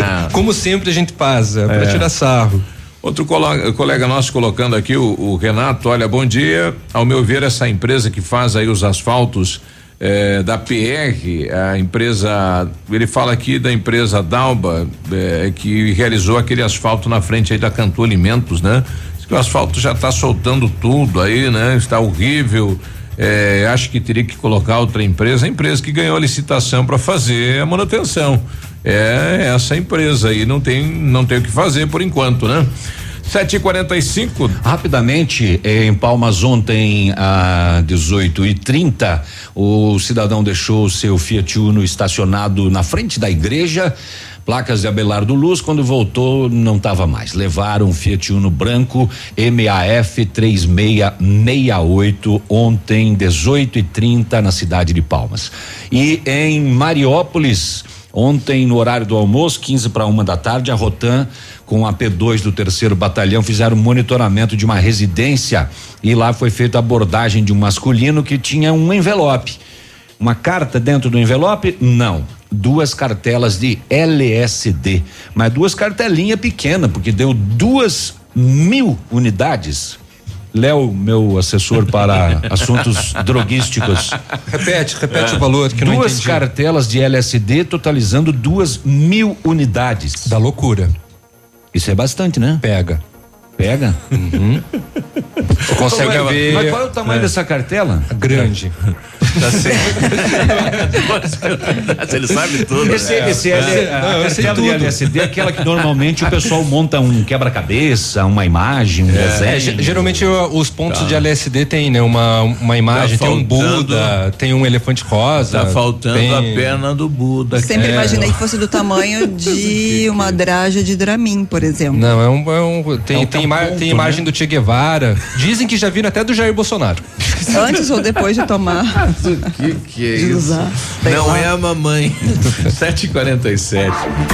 Ah. Como sempre a gente faz, é, para tirar sarro. Outro colega, colega, nosso colocando aqui, o, o, Renato, olha, bom dia. Ao meu ver, essa empresa que faz aí os asfaltos eh, da PR, a empresa, ele fala aqui da empresa Dalba, eh, que realizou aquele asfalto na frente aí da Cantu Alimentos, né? O asfalto já está soltando tudo aí, né? Está horrível. É, acho que teria que colocar outra empresa, a empresa que ganhou a licitação para fazer a manutenção. É essa empresa aí, não tem, não tem o que fazer por enquanto, né? Sete e quarenta e cinco. Rapidamente, em Palmas ontem, a 18 e 30 o cidadão deixou seu Fiat Uno estacionado na frente da igreja Placas de Abelardo Luz, quando voltou, não estava mais. Levaram um Fiat Uno branco MAF 3668 ontem, 18 e 30 na cidade de Palmas. E em Mariópolis, Ontem, no horário do almoço, 15 para uma da tarde, a Rotan, com a P2 do terceiro batalhão, fizeram monitoramento de uma residência e lá foi feita a abordagem de um masculino que tinha um envelope. Uma carta dentro do envelope? Não duas cartelas de LSD, mas duas cartelinhas pequenas, porque deu duas mil unidades. Léo, meu assessor para assuntos droguísticos. Repete, repete é. o valor que duas não Duas cartelas de LSD totalizando duas mil unidades. Da loucura. Isso é bastante, né? Pega. Pega. Uhum. Consegue mas, ver. Mas qual é o tamanho É. dessa cartela? Grande. Tá Ele sabe tudo. Esse, né? esse É. a Não, eu sei cartela de tudo. LSD é aquela que normalmente o pessoal monta um quebra-cabeça, uma imagem, um É, desenho. ge- geralmente os pontos Tá. de LSD tem, né? Uma, uma imagem, Tá tem um faltando- Buda, tem um elefante rosa. Tá faltando tem- a perna do Buda. Sempre É. imaginei que fosse do tamanho de uma draja de Dramin, por exemplo. Não, é um. é um- tem, É um tem, ima- ponto, tem imagem do Che Guevara. Dizem que já viram até do Jair Bolsonaro. Antes ou depois de tomar. Que que é De isso? Não lá. é a mamãe. 7h47.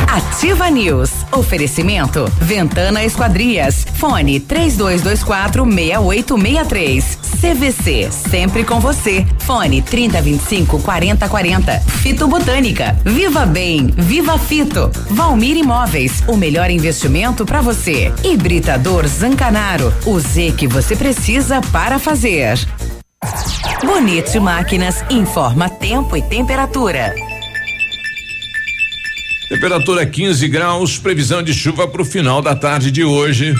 Ativa News. Oferecimento. Ventana Esquadrias. Fone 3224 6863. CVC. Sempre com você. Fone 3025 4040. Fito Botânica. Viva Bem. Viva Fito. Valmir Imóveis. O melhor investimento para você. Hibridador Zancanaro. O Z que você precisa para fazer. Bonito Máquinas informa tempo e temperatura. Temperatura 15 graus, previsão de chuva para o final da tarde de hoje.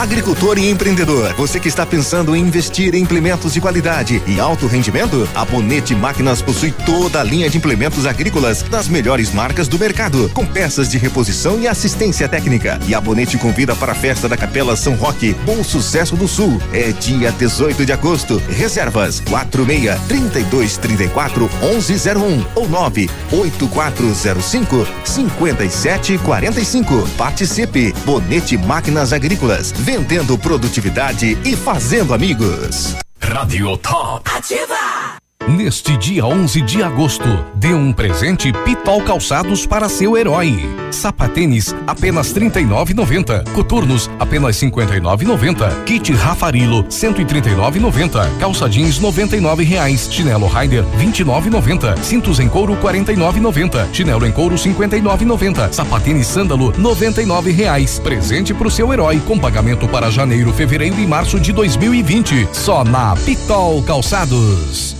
Agricultor e empreendedor, você que está pensando em investir em implementos de qualidade e alto rendimento? A Bonete Máquinas possui toda a linha de implementos agrícolas das melhores marcas do mercado, com peças de reposição e assistência técnica. E a Bonete convida para a festa da Capela São Roque, Bom Sucesso do Sul. É dia 18 de agosto. Reservas 46 32 34 1101 ou 9 8405 5745. Participe. Bonete Máquinas Agrícolas, vendendo produtividade e fazendo amigos. Radio Top. Ativa! Neste dia 11 de agosto, dê um presente Pitol Calçados para seu herói. Sapatênis apenas R$ 39,90. Coturnos apenas R$ 59,90. Kit Rafarilo 139,90. Calça jeans 99 reais. Chinelo Rider R$ 29,90. Cintos em couro R$ 49,90. Chinelo em couro R$ 59,90. Sapatênis Sândalo 99 reais. Presente pro seu herói com pagamento para janeiro, fevereiro e março de 2020. Só na Pitol Calçados.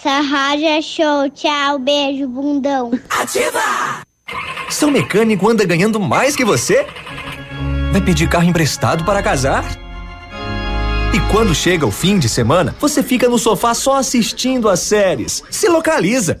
Essa rádio é show. Tchau, beijo, bundão. Ativa! Seu mecânico anda ganhando mais que você? Vai pedir carro emprestado para casar? E quando chega o fim de semana, você fica no sofá só assistindo as séries. Se localiza!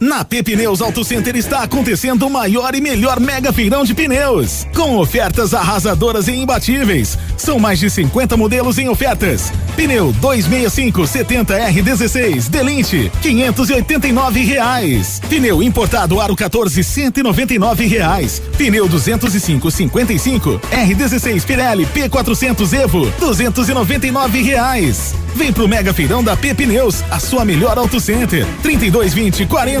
Na Pepineus Auto Center está acontecendo o maior e melhor mega feirão de pneus, com ofertas arrasadoras e imbatíveis. São mais de 50 modelos em ofertas. Pneu 265 70R16 Delinte, 589 reais. Pneu importado Aro 14 199 reais. Pneu 205 55 R16 Pirelli P400 Evo 299 reais. Vem pro Mega Feirão da Pepineus, a sua melhor Auto Center. 3220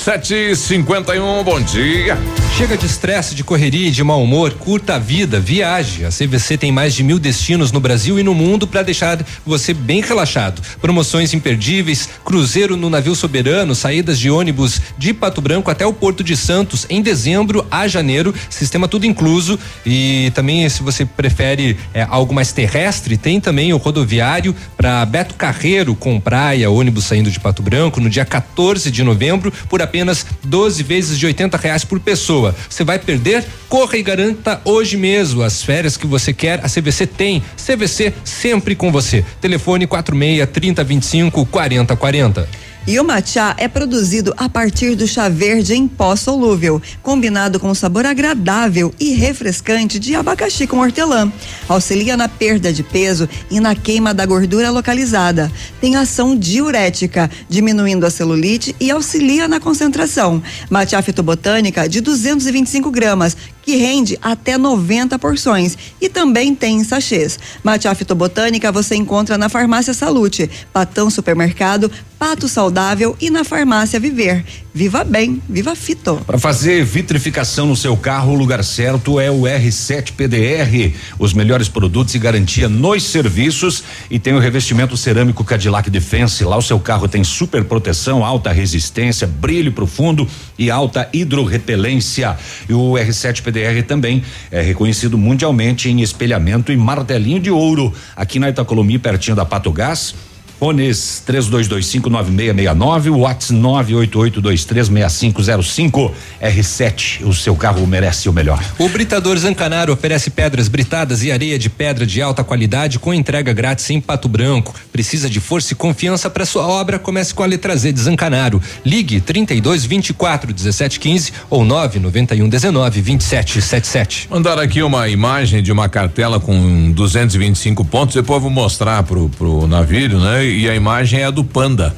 751, bom dia. Chega de estresse, de correria e de mau humor, curta a vida, viaje. A CVC tem mais de mil destinos no Brasil e no mundo para deixar você bem relaxado. Promoções imperdíveis, cruzeiro no navio soberano, saídas de ônibus de Pato Branco até o Porto de Santos em dezembro a janeiro, sistema tudo incluso. E também, se você prefere é, algo mais terrestre, tem também o rodoviário para Beto Carreiro com praia, ônibus saindo de Pato Branco no dia 14 de novembro por apenas 12 vezes de 80 reais por pessoa. Você vai perder? Corra e garanta hoje mesmo as férias que você quer. A CVC tem. CVC sempre com você. Telefone 46 30 25 40 40. E o matcha é produzido a partir do chá verde em pó solúvel, combinado com o sabor agradável e refrescante de abacaxi com hortelã. Auxilia na perda de peso e na queima da gordura localizada. Tem ação diurética, diminuindo a celulite e auxilia na concentração. Matcha fitobotânica de 225 gramas, rende até 90 porções e também tem sachês. Matcha fitobotânica você encontra na Farmácia Salute, Patão Supermercado, Pato Saudável e na Farmácia Viver. Viva bem, viva fito. Para fazer vitrificação no seu carro, o lugar certo é o R7 PDR. Os melhores produtos e garantia nos serviços e tem o revestimento cerâmico Cadillac Defense. Lá o seu carro tem super proteção, alta resistência, brilho profundo e alta hidrorrepelência. E o R7 PDR também é reconhecido mundialmente em espelhamento e martelinho de ouro. Aqui na Itacolomi, pertinho da Pato Gás. Fones 32259669, Whats 988236505. R7, o seu carro merece o melhor. O Britador Zancanaro oferece pedras britadas e areia de pedra de alta qualidade com entrega grátis em Pato Branco. Precisa de força e confiança para sua obra? Comece com a letra Z de Zancanaro. Ligue 32 24 17 15 ou 991 19 27 77. Mandaram aqui uma imagem de uma cartela com 225 pontos, depois vou mostrar pro, pro navio, né? E a imagem é a do panda,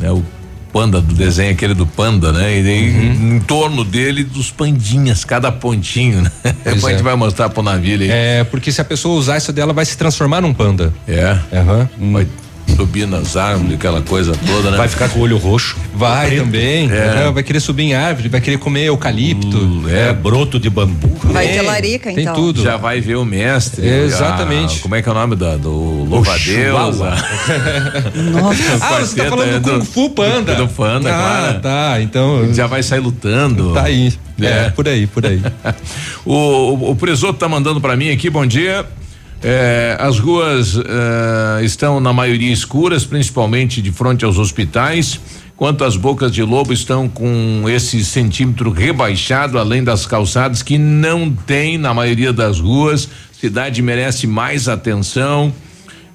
né? O panda do desenho aquele do panda, né? E daí uhum. em torno dele dos pandinhas, cada pontinho, né? Depois é. a gente vai mostrar pro navio aí. É, porque se a pessoa usar isso dela vai se transformar num panda. É. Uhum. Vai subir nas árvores, aquela coisa toda, né? Vai ficar com o olho roxo. Vai preto. também. É. Vai querer subir em árvore, vai querer comer eucalipto. Uh, é, broto de bambu. Vai ter larica, então. Tem tudo. Já vai ver o mestre. exatamente. A, como é que é o nome da, do louva-a-Deus? Nossa. ah, você tá falando do Kung Fu Panda. Do Panda, ah, claro. tá. Então. Já vai sair lutando. Tá aí. É, é por aí, por aí. o, o, o presoto tá mandando para mim aqui, bom dia. É, as ruas é, estão na maioria escuras, principalmente de frente aos hospitais. Quanto às bocas de lobo estão com esse centímetro rebaixado, além das calçadas que não tem na maioria das ruas. Cidade merece mais atenção.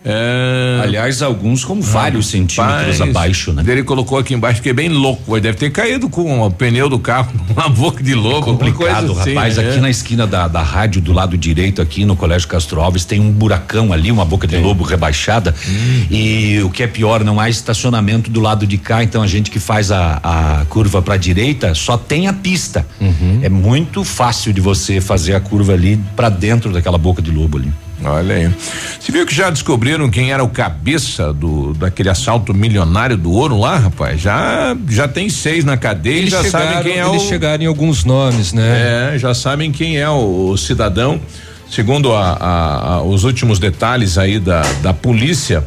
É... Aliás, alguns com vários centímetros abaixo, né? Ele colocou aqui embaixo, fiquei bem louco. Ele deve ter caído com o pneu do carro, uma boca de lobo. É complicado, assim, rapaz. Aqui na esquina da, da rádio, do lado direito, aqui no Colégio Castro Alves, tem um buracão ali, uma boca de lobo rebaixada. Hum. E o que é pior, não há estacionamento do lado de cá, então a gente que faz a, a curva para direita só tem a pista. Uhum. É muito fácil de você fazer a curva ali para dentro daquela boca de lobo ali. Olha aí. Você viu que já descobriram quem era o cabeça do daquele assalto milionário do ouro lá, rapaz? Já já tem seis na cadeia, eles já chegaram, sabem quem é eles o. chegaram em alguns nomes, né? É, já sabem quem é o, o cidadão. Segundo a, a, a, os últimos detalhes aí da, da polícia,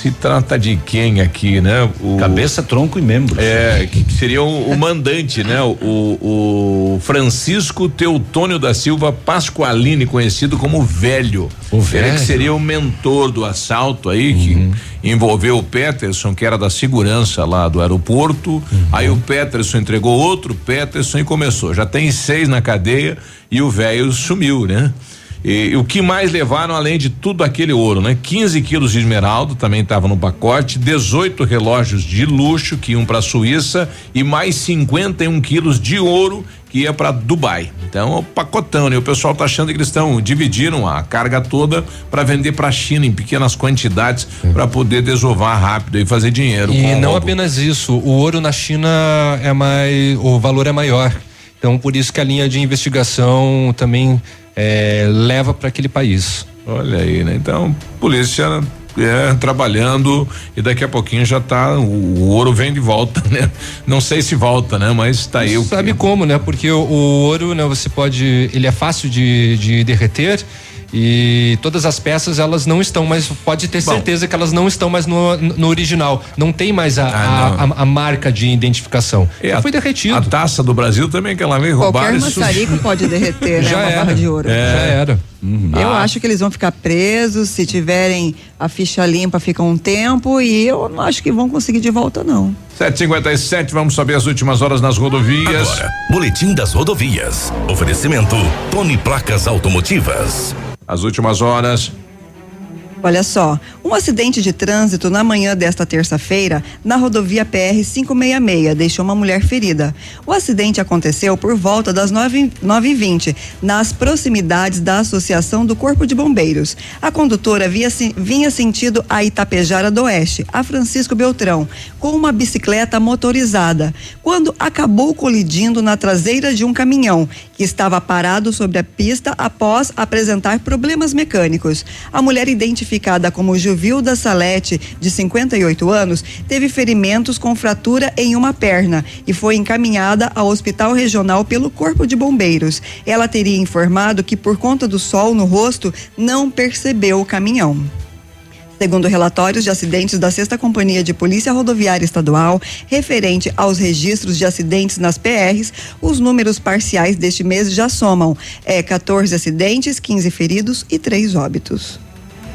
se trata de quem aqui, né? O, Cabeça, tronco e membros. É, que, que seria o, o mandante, né? O, o, Francisco Teutônio da Silva Pasqualini, conhecido como Velho. O Velho. Ele que seria o mentor do assalto aí, uhum. que envolveu o Peterson, que era da segurança lá do aeroporto. Uhum. Aí o Peterson entregou outro Peterson e começou. Já tem seis na cadeia e o velho sumiu, né? E, o que mais levaram, além de tudo aquele ouro, né? 15 quilos de esmeralda também estava no pacote, 18 relógios de luxo que iam para a Suíça e mais 51 quilos de ouro que ia para Dubai. Então, o pacotão, né? O pessoal tá achando que eles estão dividiram a carga toda para vender para a China em pequenas quantidades é. para poder desovar rápido e fazer dinheiro. E não apenas isso, o ouro na China é mais, o valor é maior. Então, por isso que a linha de investigação também é, leva para aquele país. Olha aí, né? Então, polícia é, trabalhando e daqui a pouquinho já tá o, o, ouro vem de volta, né? Não sei se volta, né? Mas tá aí. Sabe como, né? Porque o, o, ouro, né? Você pode, ele é fácil de, de derreter e todas as peças elas não estão mais pode ter Bom, certeza que elas não estão mais no, no original. Não tem mais a, ah, a, a, a, marca de identificação. É, foi derretido. a taça do Brasil também que ela veio roubar qualquer maçarico pode derreter né, já uma era, barra de ouro. É. já era uhum. eu ah. acho que eles vão ficar presos se tiverem a ficha limpa fica um tempo e eu não acho que vão conseguir de volta não 757, vamos saber as últimas horas nas rodovias. Agora, Boletim das Rodovias. Oferecimento Tony Placas Automotivas. As últimas horas. Olha só, um acidente de trânsito na manhã desta terça-feira na rodovia PR 566 deixou uma mulher ferida. O acidente aconteceu por volta das 9h20, nas proximidades da Associação do Corpo de Bombeiros. A condutora via, vinha sentido a Itapejara do Oeste, a Francisco Beltrão, com uma bicicleta motorizada, quando acabou colidindo na traseira de um caminhão que estava parado sobre a pista após apresentar problemas mecânicos. A mulher identificada como Juvilda Salete, de 58 anos, teve ferimentos com fratura em uma perna e foi encaminhada ao Hospital Regional pelo Corpo de Bombeiros. Ela teria informado que por conta do sol no rosto não percebeu o caminhão. Segundo relatórios de acidentes da Sexta Companhia de Polícia Rodoviária Estadual, referente aos registros de acidentes nas PRs, os números parciais deste mês já somam é, 14 acidentes, 15 feridos e 3 óbitos.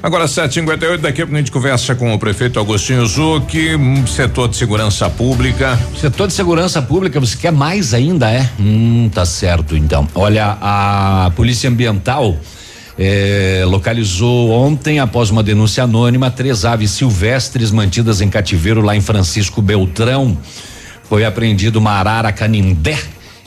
Agora 7h58, daqui a pouco a gente conversa com o prefeito Agostinho Zucchi, setor de segurança pública. Setor de segurança pública, você quer mais ainda, é? Hum, tá certo então. Olha, a Polícia Ambiental eh, localizou ontem, após uma denúncia anônima, três aves silvestres mantidas em cativeiro lá em Francisco Beltrão. Foi apreendido uma arara canindé,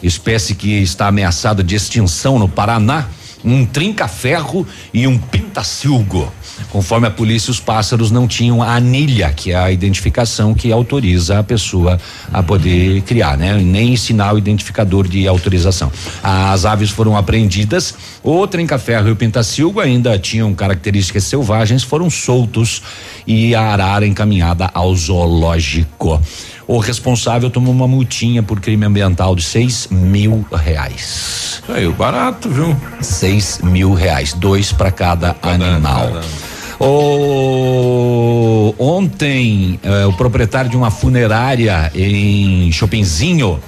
espécie que está ameaçada de extinção no Paraná um trinca-ferro e um pintacilgo. Conforme a polícia, os pássaros não tinham a anilha, que é a identificação que autoriza a pessoa a poder criar, né? Nem sinal identificador de autorização. As aves foram apreendidas, o trinca-ferro e o pintacilgo ainda tinham características selvagens, foram soltos e a arara encaminhada ao zoológico. O responsável tomou uma multinha por crime ambiental de seis mil reais. Saiu barato, viu? Seis mil reais, dois para cada, cada, animal. Cada. O, ontem, eh, o proprietário de uma funerária em Chopinzinho,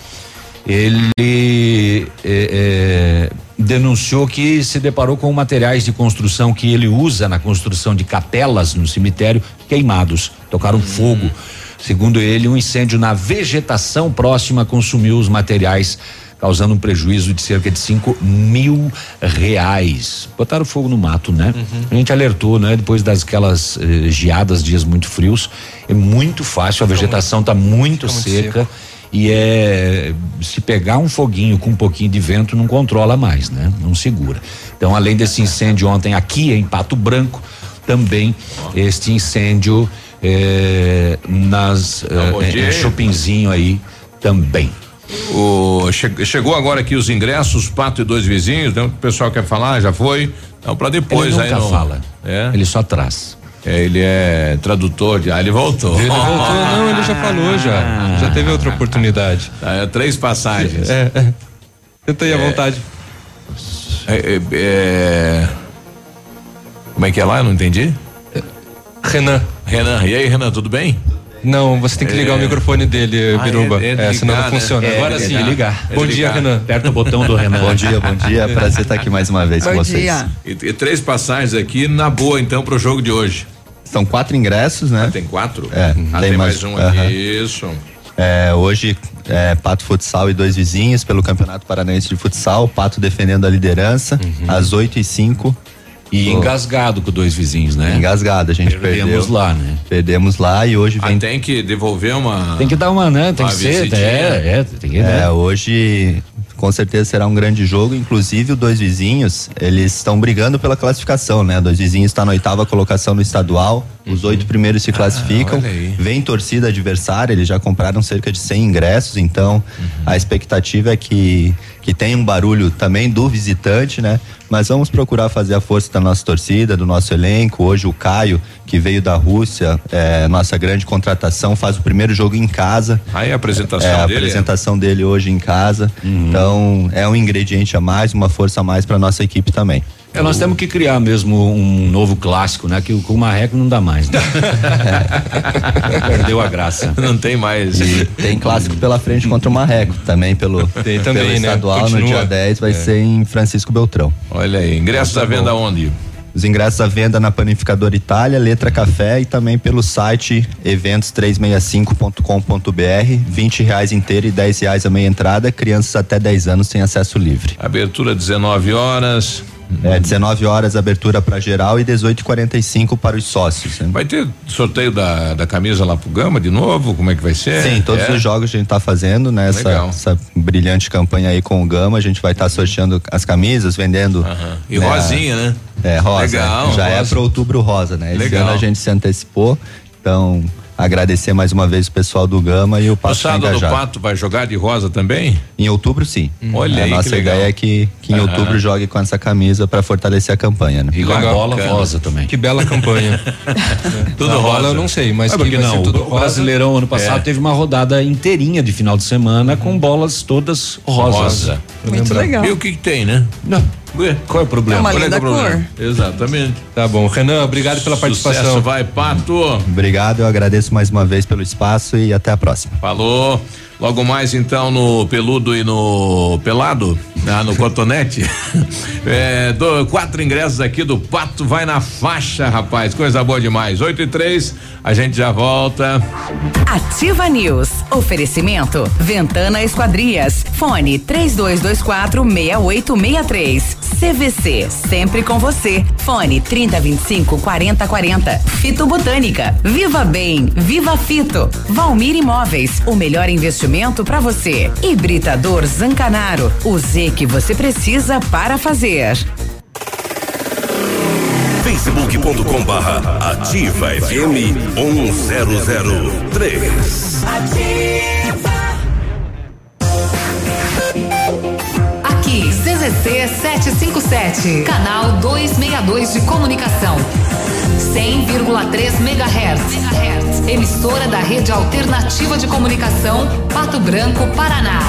ele eh, eh, denunciou que se deparou com materiais de construção que ele usa na construção de capelas no cemitério queimados, tocaram hum. fogo. Segundo ele, um incêndio na vegetação próxima consumiu os materiais, causando um prejuízo de cerca de 5 mil reais. Botaram fogo no mato, né? Uhum. A gente alertou, né? Depois das aquelas eh, geadas, dias muito frios, é muito fácil, a vegetação está muito, muito seca. Muito e é se pegar um foguinho com um pouquinho de vento não controla mais, né? Não segura. Então, além desse incêndio ontem aqui em Pato Branco, também este incêndio é, nas é, shoppingzinho aí também. O, che, chegou agora aqui os ingressos, Pato e dois vizinhos, né? o pessoal quer falar, já foi. Não, para depois ele aí não. fala. É? Ele só traz. É, ele é tradutor de. Ah, ele voltou. Ele voltou, não, ele já falou já. Já teve outra oportunidade. Tá, é, três passagens. É, é. Tenta aí à é. vontade. É, é, é, como é que é lá? Eu não entendi. Renan. Renan, e aí, Renan, tudo bem? Não, você tem que ligar é. o microfone dele, ah, Biruba. É, é, é, senão não né? funciona. É, Agora sim, ligar. Bom dia, Renan. Aperta o botão do Renan. bom dia, bom dia. Prazer estar aqui mais uma vez bom com vocês. Dia. E, e, três passagens aqui na boa, então, pro jogo de hoje. São quatro ingressos, né? Ah, tem quatro? É. Ah, tem, tem mais, mais um aqui. Uh -huh. Isso. É, hoje, é, Pato Futsal e dois vizinhos pelo Campeonato Paranaense de Futsal. Pato defendendo a liderança. Uhum. Às oito e cinco e oh. engasgado com dois vizinhos, né? Engasgado, a gente Perdemos perdeu. lá, né? Perdemos lá e hoje vem. Ah, tem que devolver uma. Tem que dar uma, né? Tem que ser, é, é, tem que, né? É, hoje com certeza será um grande jogo. Inclusive, os dois vizinhos, eles estão brigando pela classificação, né? Dois vizinhos está na oitava colocação no estadual. Os oito primeiros se classificam. olha Vem torcida adversária, eles já compraram cerca de 100 ingressos, então a expectativa é que, que tenha um barulho também do visitante, né? Mas vamos procurar fazer a força da nossa torcida, do nosso elenco. Hoje o Caio, que veio da Rússia, é, nossa grande contratação, faz o primeiro jogo em casa. Aí a apresentação É, a dele. apresentação dele hoje em casa. Então é um ingrediente a mais, uma força a mais para nossa equipe também. É, nós temos que criar mesmo um novo clássico, né? Que com o marreco não dá mais, né? Perdeu a graça. Não tem mais. E tem clássico pela frente contra o Marreco, também pelo, Tem também, pelo né? estadual no Continua. dia 10 vai É. ser em Francisco Beltrão. Olha aí, ingresso à venda onde? Os ingressos à venda na Panificadora Itália, Letra Café e também pelo site eventos365.com.br, 20 reais inteiro e 10 reais a meia entrada, crianças até 10 anos têm acesso livre. Abertura 19 horas. É, 19 horas abertura para geral e 18h45 para os sócios. né? Vai ter sorteio da, da camisa lá pro Gama de novo? Como é que vai ser? Sim, todos É? os jogos a gente tá fazendo nessa Legal. essa brilhante campanha aí com o Gama. A gente vai estar sorteando as camisas, vendendo. E rosinha, né? É, rosa. Legal, Já é rosa. para outubro rosa, né? Esse Legal. ano a gente se antecipou. Então, agradecer mais uma vez o pessoal do Gama e o O Pato tá sábado do. Pato vai jogar de rosa também? Em outubro, sim. Olha a aí, nossa que legal. ideia é que, que em Aham. outubro jogue com essa camisa para fortalecer a campanha, né? E com a bola Bacana. rosa também. Que bela campanha. Tudo Na rosa. eu não sei, mas Ah, que não? tudo O rosa. Brasileirão ano passado É. teve uma rodada inteirinha de final de semana com bolas todas rosas. Rosa. Muito legal. E o que que tem, né? Não. Qual é o problema? É uma qual linda que o problema? cor. Exatamente. Tá bom. Renan, obrigado pela participação. Sucesso vai, Pato. Obrigado, eu agradeço mais uma vez pelo espaço e até a próxima. Falou. Logo mais então no peludo e no pelado, ah, no cotonete. é, do, quatro ingressos aqui do Pato vai na faixa, rapaz. Coisa boa demais. 8 e 3, a gente já volta. Ativa News. Oferecimento. Ventana Esquadrias. Fone 3224 6863. CVC. Sempre com você. Fone 3025 4040. Fito Botânica. Viva Bem. Viva Fito. Valmir Imóveis. O melhor investimento para você. Hibridador Zancanaro. O Z que você precisa para fazer. facebook.com barra ativa FM 1003. Aqui, CZC 757, canal 262 de comunicação. 100,3 MHz. Emissora da Rede Alternativa de Comunicação, Pato Branco, Paraná.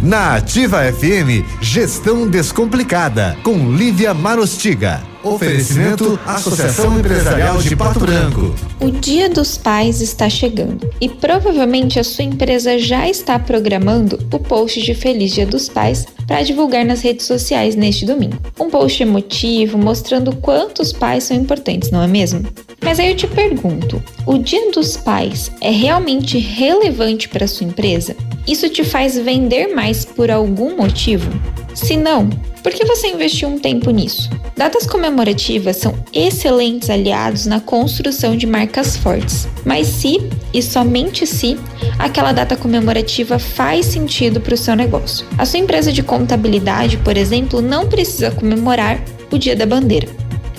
Na Ativa FM, Gestão Descomplicada, com Lívia Marostiga. Oferecimento Associação Empresarial de Pato Branco. O Dia dos Pais está chegando e provavelmente a sua empresa já está programando o post de Feliz Dia dos Pais para divulgar nas redes sociais neste domingo. Um post emotivo mostrando quantos pais são importantes, não é mesmo? Mas aí eu te pergunto: o Dia dos Pais é realmente relevante para sua empresa? Isso te faz vender mais por algum motivo? Se não, por que você investiu um tempo nisso? Datas comemorativas são excelentes aliados na construção de marcas fortes, mas se, e somente se, aquela data comemorativa faz sentido para o seu negócio. A sua empresa de contabilidade, por exemplo, não precisa comemorar o Dia da Bandeira.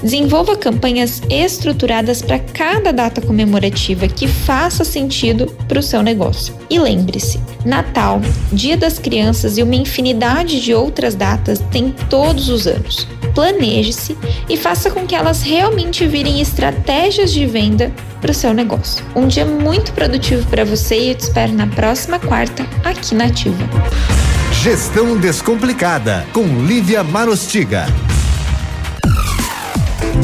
Desenvolva campanhas estruturadas para cada data comemorativa que faça sentido para o seu negócio. E lembre-se: Natal, Dia das Crianças e uma infinidade de outras datas tem todos os anos. Planeje-se e faça com que elas realmente virem estratégias de venda para o seu negócio. Um dia muito produtivo para você e eu te espero na próxima quarta aqui na Ativa. Gestão Descomplicada, com Lívia Marostiga.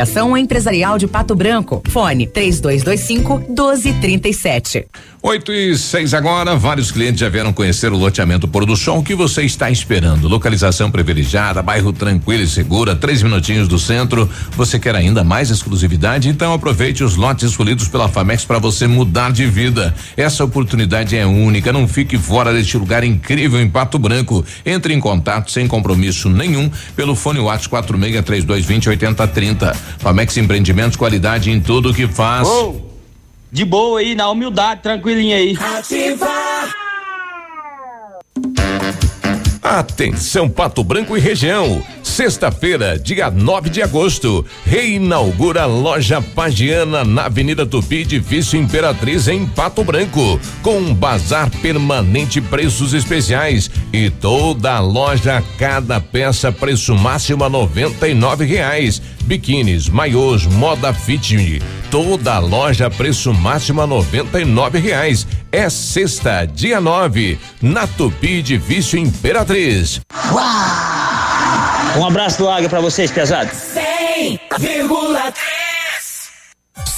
Associação Empresarial de Pato Branco. Fone 3225 1237. 8 e 6 agora. Vários clientes já vieram conhecer o loteamento Pôr do Sol. O que você está esperando? Localização privilegiada, bairro tranquilo e segura, três minutinhos do centro. Você quer ainda mais exclusividade? Então aproveite os lotes escolhidos pela Famex para você mudar de vida. Essa oportunidade é única. Não fique fora deste lugar incrível em Pato Branco. Entre em contato sem compromisso nenhum pelo fone WhatsApp 463220 8030. Famex Empreendimentos, qualidade em tudo que faz. Oh. De boa aí, na humildade, tranquilinha aí. Ativa! Atenção Pato Branco e região. Sexta-feira, dia 9 de agosto, reinaugura a loja Pagiana na Avenida Tupi, edifício Imperatriz em Pato Branco, com um bazar permanente preços especiais e toda a loja cada peça preço máximo a noventa e nove reais. Biquínis, maiôs, moda fit, toda a loja preço máximo a noventa e nove reais. É sexta, dia 9, na Tupi, edifício Imperatriz. Um abraço do Águia pra vocês, pesados. 100,3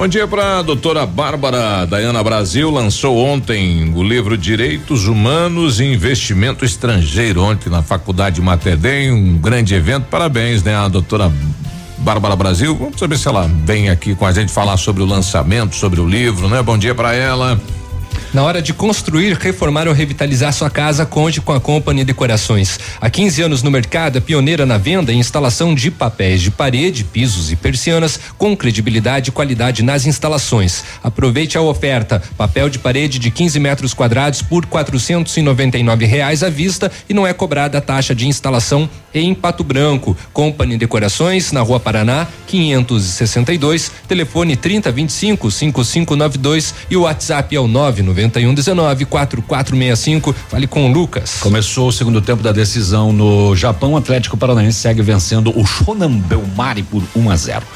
Bom dia para a doutora Bárbara Dayana Brasil. Lançou ontem o livro Direitos Humanos e Investimento Estrangeiro, ontem na Faculdade Matedem. Um grande evento. Parabéns, né, a doutora Bárbara Brasil. Vamos saber se ela vem aqui com a gente falar sobre o lançamento, sobre o livro, né? Bom dia para ela. Na hora de construir, reformar ou revitalizar sua casa, conte com a Company Decorações. Há 15 anos no mercado, é pioneira na venda e instalação de papéis de parede, pisos e persianas com credibilidade e qualidade nas instalações. Aproveite a oferta: papel de parede de 15 metros quadrados por 499 reais à vista e não é cobrada a taxa de instalação em Pato Branco. Company Decorações, na Rua Paraná, 562, telefone 3025 5592 e o WhatsApp é o 99119 4465. Fale com o Lucas. Começou o segundo tempo da decisão no Japão. Atlético Paranaense segue vencendo o Shonan Belmari por 1 a 0.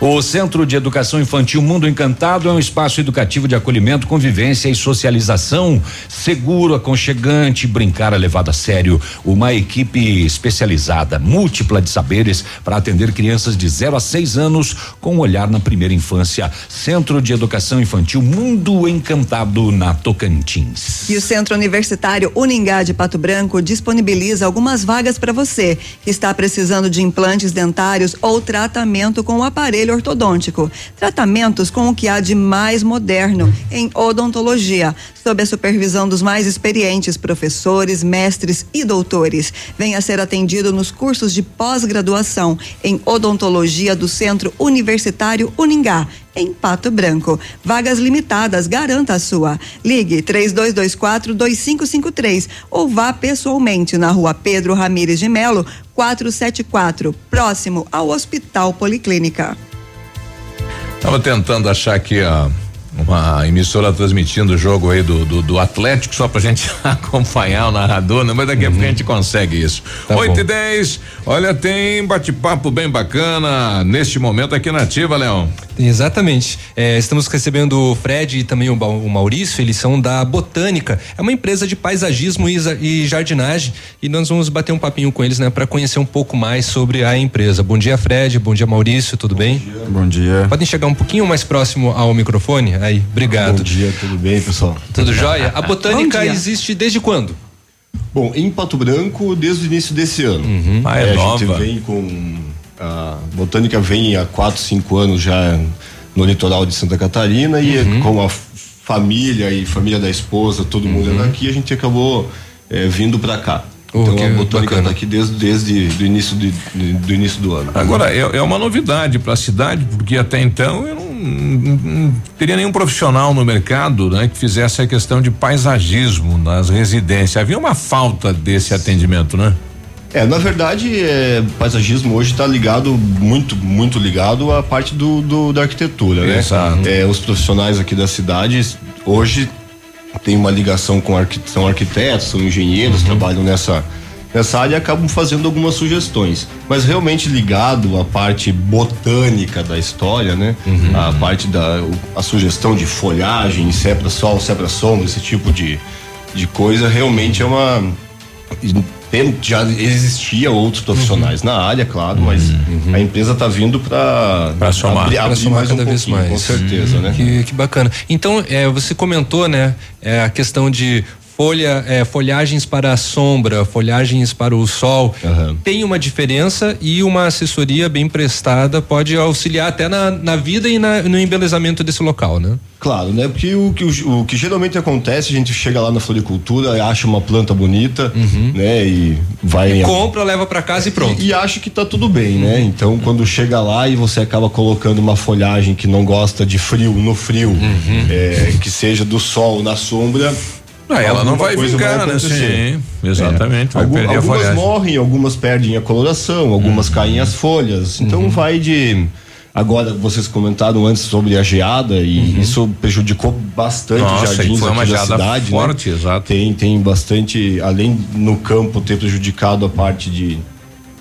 O Centro de Educação Infantil Mundo Encantado é um espaço educativo de acolhimento, convivência e socialização seguro, aconchegante, brincar é levado a sério. Uma equipe especializada, múltipla de saberes para atender crianças de 0 a 6 anos com um olhar na primeira infância. Centro de Educação Infantil Mundo Encantado na Tocantins. E o Centro Universitário Uningá de Pato Branco disponibiliza algumas vagas para você que está precisando de implantes dentários ou tratamento com o aparelho ortodôntico. Tratamentos com o que há de mais moderno em odontologia, sob a supervisão dos mais experientes professores, mestres e doutores. Venha ser atendido nos cursos de pós-graduação em odontologia do Centro Universitário Uningá em Pato Branco. Vagas limitadas, garanta a sua. Ligue 3224 2553 ou vá pessoalmente na rua Pedro Ramires de Melo, 474, próximo ao Hospital Policlínica. Tava tentando achar aqui a uma emissora transmitindo o jogo aí do, do, do Atlético só pra gente acompanhar o narrador, né? mas daqui a pouco a gente consegue isso. Tá 8 bom. e 10, olha, tem bate-papo bem bacana neste momento aqui na Ativa, Leão. Exatamente. É, estamos recebendo o Fred e também o, Maurício, eles são da Botânica. É uma empresa de paisagismo e, e jardinagem. E nós vamos bater um papinho com eles, né, para conhecer um pouco mais sobre a empresa. Bom dia, Fred. Bom dia, Maurício. Tudo bem? Bom dia. Podem chegar um pouquinho mais próximo ao microfone? Aí, obrigado. Bom dia, tudo bem, pessoal? Tudo jóia? A Bom Botânica dia. existe desde quando? Bom, em Pato Branco, desde o início desse ano. Ah, é a nova. gente vem com a Botânica vem há 4, 5 anos já no litoral de Santa Catarina e Uhum. com a família e família da esposa, todo mundo Uhum. é daqui, a gente acabou eh, vindo para cá. Oh, então a Botânica está aqui desde, desde do início de, de- do início do ano. Agora, é, é uma novidade para a cidade, porque até então eu não, não- não teria nenhum profissional no mercado né, que fizesse a questão de paisagismo nas residências. Havia uma falta desse atendimento, né? É, na verdade, é, paisagismo hoje está ligado, muito, muito ligado à parte do, do- da arquitetura, né? Exato. É, os profissionais aqui da cidade hoje têm uma ligação com são arquitetos, são engenheiros, trabalham nessa, nessa área e acabam fazendo algumas sugestões. Mas realmente ligado à parte botânica da história, né? A parte da a sugestão de folhagem, se é para sol, se é para sombra, esse tipo de, de coisa, realmente é uma tem- já existia outros profissionais na área, claro, mas a empresa está vindo para Pra somar. abrir, abrir somar mais um cada vez pouquinho, mais. com certeza, né? Que, que bacana. Então, é, você comentou, né, é, a questão de folha, é, folhagens para a sombra, folhagens para o sol. Tem uma diferença e uma assessoria bem prestada pode auxiliar até na, na vida e na- no embelezamento desse local, né? Claro, né? Porque o que, o, o que geralmente acontece, a gente chega lá na floricultura, acha uma planta bonita, né? E vai. Compra, leva para casa e pronto. E, e acha que tá tudo bem, né? Então, quando chega lá e você acaba colocando uma folhagem que não gosta de frio no frio, é, que seja do sol na sombra. Ah, ela não vai vingar, né? Sim, exatamente, vai Algum- algumas morrem, algumas perdem a coloração, algumas caem as folhas. Então vai de. Agora, vocês comentaram antes sobre a geada e isso prejudicou bastante Nossa, os jardins foi uma geada cidade, forte, né? exato. Tem, tem bastante, além no campo ter prejudicado a parte de,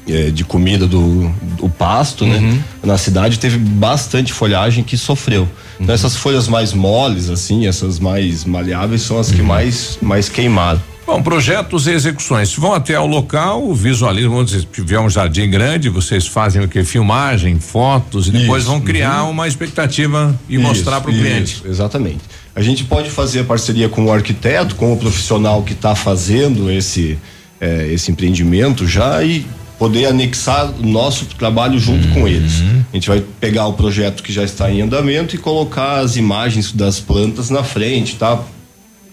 eh, de comida do, do pasto, né? Na cidade teve bastante folhagem que sofreu. Então essas folhas mais moles, assim, essas mais maleáveis são as que mais, mais queimaram. Bom, projetos e execuções. Vão até o local, visualizam, se tiver um jardim grande, vocês fazem o que? Filmagem, fotos e depois Isso, vão criar uhum. uma expectativa e Isso, mostrar para o cliente. Exatamente. A gente pode fazer a parceria com o arquiteto, com o profissional que está fazendo esse, eh, esse empreendimento já e poder anexar o nosso trabalho junto com eles. A gente vai pegar o projeto que já está em andamento e colocar as imagens das plantas na frente, tá?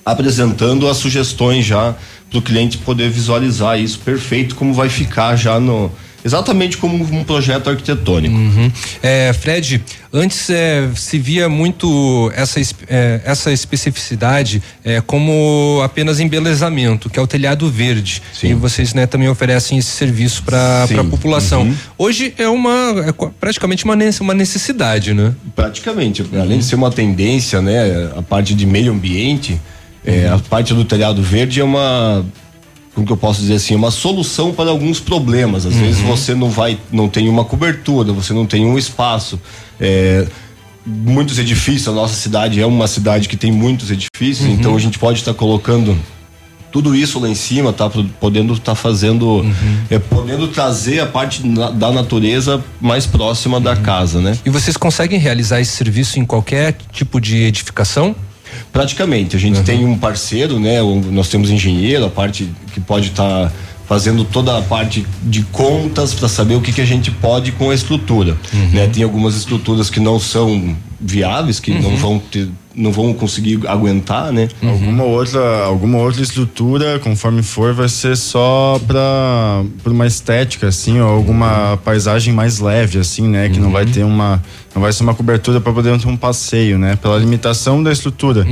Apresentando as sugestões já para o cliente poder visualizar isso perfeito, como vai ficar já no. Exatamente como um projeto arquitetônico. Uhum. É, Fred, antes é, se via muito essa, es- é, essa especificidade é, como apenas embelezamento, que é o telhado verde. E vocês né, também oferecem esse serviço para Sim. a população. Uhum. Hoje é uma é praticamente uma, uma necessidade, né? Praticamente, além de ser uma tendência, né, a parte de meio ambiente, é, a parte do telhado verde é uma, como que eu posso dizer assim, uma solução para alguns problemas. Às vezes você não vai, não tem uma cobertura, você não tem um espaço. é, muitos edifícios, a nossa cidade é uma cidade que tem muitos edifícios, Uhum. então a gente pode estar colocando tudo isso lá em cima, tá podendo estar fazendo, é, podendo trazer a parte na- da natureza mais próxima da casa, né? E vocês conseguem realizar esse serviço em qualquer tipo de edificação? Praticamente, a gente tem um parceiro, né? nós temos engenheiro, a parte que pode estar fazendo toda a parte de contas para saber o que, que a gente pode com a estrutura. né? Tem algumas estruturas que não são viáveis, que não Uhum. vão ter, não vão conseguir aguentar, né? Alguma outra, alguma outra estrutura, conforme for, vai ser só pra uma estética, assim, ou alguma paisagem mais leve, assim, né? Que não vai ter uma. Não vai ser uma cobertura para poder ter um passeio, né? Pela limitação da estrutura.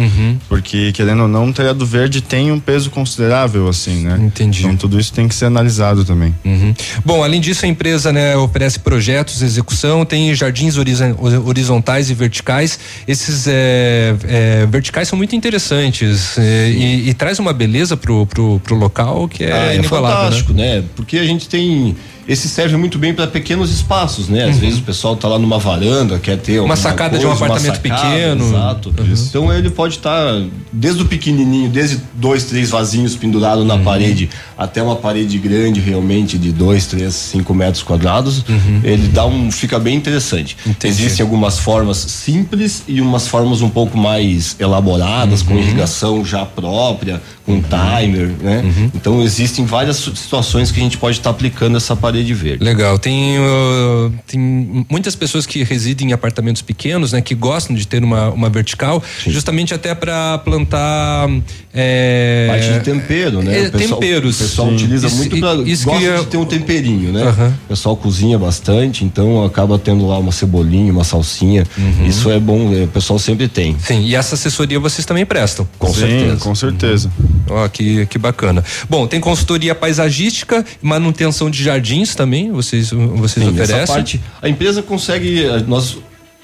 Porque, querendo ou não, um telhado verde tem um peso considerável, assim, né? Entendi. Então tudo isso tem que ser analisado também. Uhum. Bom, além disso, a empresa né, oferece projetos, execução, tem jardins horiz- horizontais e verticais. Esses é, é, verticais são muito interessantes é, e, e traz uma beleza pro, pro, pro local que é, Ah, inigualável. fantástico, né? Porque a gente tem. Esse serve muito bem para pequenos espaços, né? Às Uhum. vezes o pessoal tá lá numa varanda, quer ter Uma sacada de um coisa, apartamento sacada, pequeno. Exato. Uhum. Então ele pode estar desde o pequenininho, desde dois, três vasinhos pendurados Uhum. na parede, até uma parede grande realmente de dois, três, cinco metros quadrados. Ele dá um, fica bem interessante. Existem algumas formas simples e umas formas um pouco mais elaboradas, com irrigação já própria, com timer, né? Então existem várias situações que a gente pode estar tá aplicando essa parede verde. Legal. Tem, uh, tem muitas pessoas que residem em apartamentos pequenos, né? Que gostam de ter uma, uma vertical, Sim. justamente até para plantar é, parte de tempero, né? É, o pessoal, temperos. O pessoal Sim. utiliza isso, muito para gosta ia... de ter um temperinho, né? Uhum. O pessoal cozinha bastante, então acaba tendo lá uma cebolinha, uma salsinha. Uhum. Isso é bom, né? o pessoal sempre tem. Sim. E essa assessoria vocês também prestam? Com Sim, certeza. Com certeza. Uhum. Ó, oh, que, que bacana. Bom, tem consultoria paisagística, manutenção de jardins também, vocês, vocês Sim, oferecem? Essa parte, a empresa consegue, nós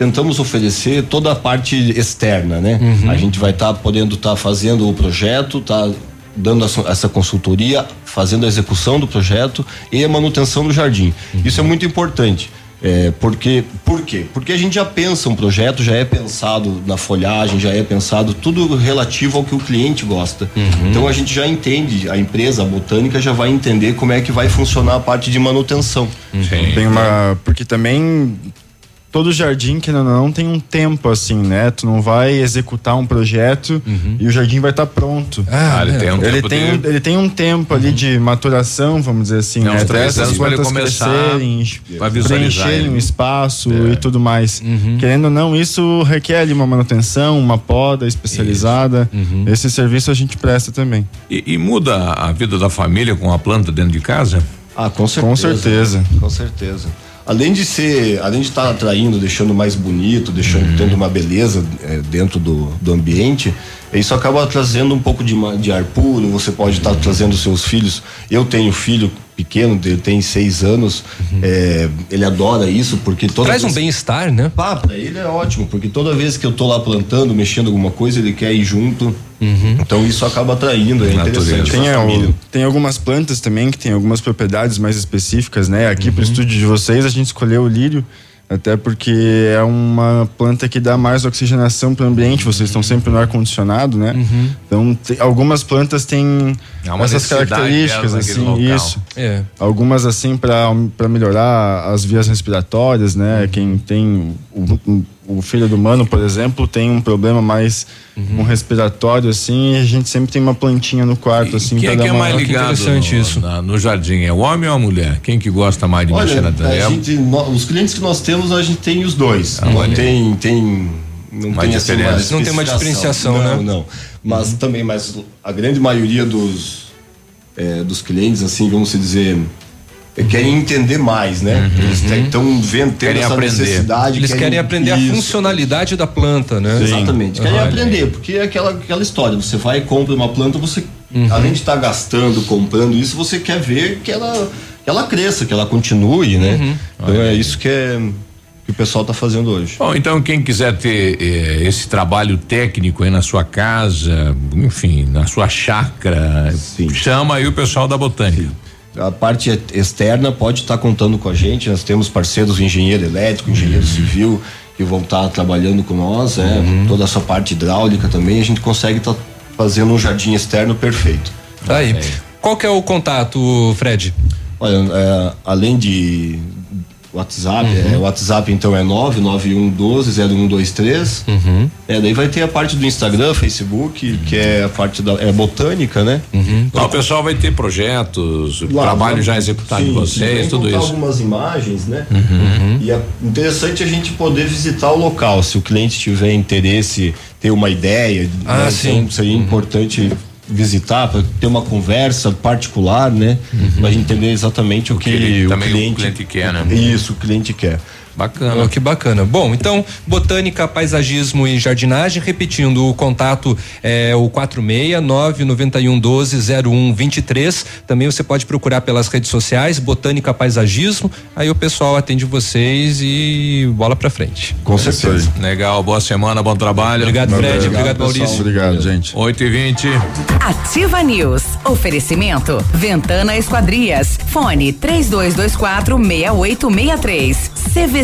tentamos oferecer toda a parte externa, né? Uhum. A gente vai estar tá podendo estar tá fazendo o projeto, tá dando essa consultoria, fazendo a execução do projeto e a manutenção do jardim. Uhum. Isso é muito importante. É, porque, por quê? Porque a gente já pensa um projeto, já é pensado na folhagem, já é pensado tudo relativo ao que o cliente gosta. Uhum. Então a gente já entende, a empresa a botânica já vai entender como é que vai funcionar a parte de manutenção. Uhum. Tem uma, porque também todo jardim que não, não tem um tempo assim, né? Tu não vai executar um projeto uhum. e o jardim vai estar tá pronto. Ah, ele tem um ele tempo. Tem, de... ele tem um tempo uhum. ali de maturação, vamos dizer assim, não, né? Até essas plantas crescerem, preencherem o espaço é. e tudo mais. Uhum. Querendo ou não, isso requer ali uma manutenção, uma poda especializada. Uhum. Esse serviço a gente presta também. E, e muda a vida da família com a planta dentro de casa? Ah, com certeza. Com certeza. Com certeza além de ser, além de estar atraindo, deixando mais bonito, deixando uhum. tendo uma beleza é, dentro do, do ambiente, isso acaba trazendo um pouco de, de ar puro. Você pode estar trazendo seus filhos. Eu tenho filho pequeno, ele tem seis anos, uhum. é, ele adora isso porque toda traz vez... um bem-estar, né? Ah, pra ele é ótimo porque toda vez que eu tô lá plantando, mexendo alguma coisa, ele quer ir junto. Uhum. Então isso acaba atraindo, é interessante. Tem, tem algumas plantas também que tem algumas propriedades mais específicas, né? Aqui uhum. pro estúdio de vocês a gente escolheu o lírio até porque é uma planta que dá mais oxigenação para o ambiente, vocês estão sempre no ar-condicionado, né? Uhum. Então, tem, algumas plantas têm essas características, assim, isso. É. Algumas, assim, para melhorar as vias respiratórias, né? Uhum. Quem tem o, o filho do mano, por exemplo, tem um problema mais uhum. um respiratório assim, e a gente sempre tem uma plantinha no quarto assim Quem é que é mais ligado no, isso. Na, no jardim, é o homem ou a mulher? Quem que gosta mais de Olha, mexer na a gente, Os clientes que nós temos, a gente tem os dois. Ah, não tem tem não mais tem assim, uma não tem uma diferenciação, não, né? Não, Mas uhum. também, mas a grande maioria dos é, dos clientes assim, vamos dizer, querem entender mais, né? Uhum. Eles estão vendo, tendo querem essa aprender. necessidade. Eles querem, querem aprender isso. a funcionalidade da planta, né? Sim. Exatamente. Querem uhum. aprender, porque é aquela, aquela história, você vai e compra uma planta, você, uhum. além de estar tá gastando, comprando isso, você quer ver que ela, que ela cresça, que ela continue, né? Uhum. Então é isso que é que o pessoal está fazendo hoje. Bom, então quem quiser ter eh, esse trabalho técnico aí na sua casa, enfim, na sua chácara, Sim. chama aí o pessoal da Botânica. Sim. A parte externa pode estar contando com a gente. Nós temos parceiros engenheiro elétrico, engenheiro uhum. civil que vão estar trabalhando com nós, é, uhum. toda essa parte hidráulica também. A gente consegue estar fazendo um jardim externo perfeito. Tá aí. Qual que é o contato, Fred? Olha, é, além de WhatsApp, uhum. é, o WhatsApp então é 991120123. Uhum. É, daí vai ter a parte do Instagram, Facebook, uhum. que é a parte da é botânica, né? Uhum. Lá o pessoal vai ter projetos, Lá, trabalho já executado de vocês, tudo isso. algumas imagens, né? Uhum. E é interessante a gente poder visitar o local, se o cliente tiver interesse, ter uma ideia, ah, né? sim. Então, seria importante visitar para ter uma conversa particular, né? Uhum. Para entender exatamente o, o que, ele, o, cliente, o cliente quer, né? Isso, o cliente quer. Bacana. Oh, que bacana. Bom, então, botânica, paisagismo e jardinagem, repetindo, o contato é o 46991120123. Também você pode procurar pelas redes sociais, Botânica Paisagismo. Aí o pessoal atende vocês e bola pra frente. Com certeza. Legal, boa semana, bom trabalho. Obrigado, Fred. Obrigado, obrigado Maurício. Obrigado, gente. 8 e 20 Ativa News. Oferecimento. Ventana Esquadrias. Fone 3224 6863. CV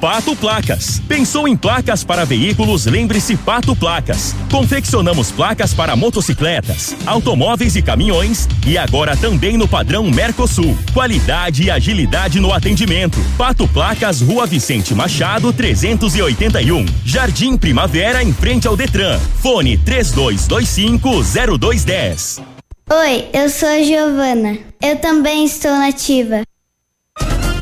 Pato Placas. Pensou em placas para veículos? Lembre-se Pato Placas. Confeccionamos placas para motocicletas, automóveis e caminhões e agora também no padrão Mercosul. Qualidade e agilidade no atendimento. Pato Placas, Rua Vicente Machado, 381. Jardim Primavera, em frente ao Detran. Fone 3225 0210. Oi, eu sou a Giovana. Eu também estou nativa.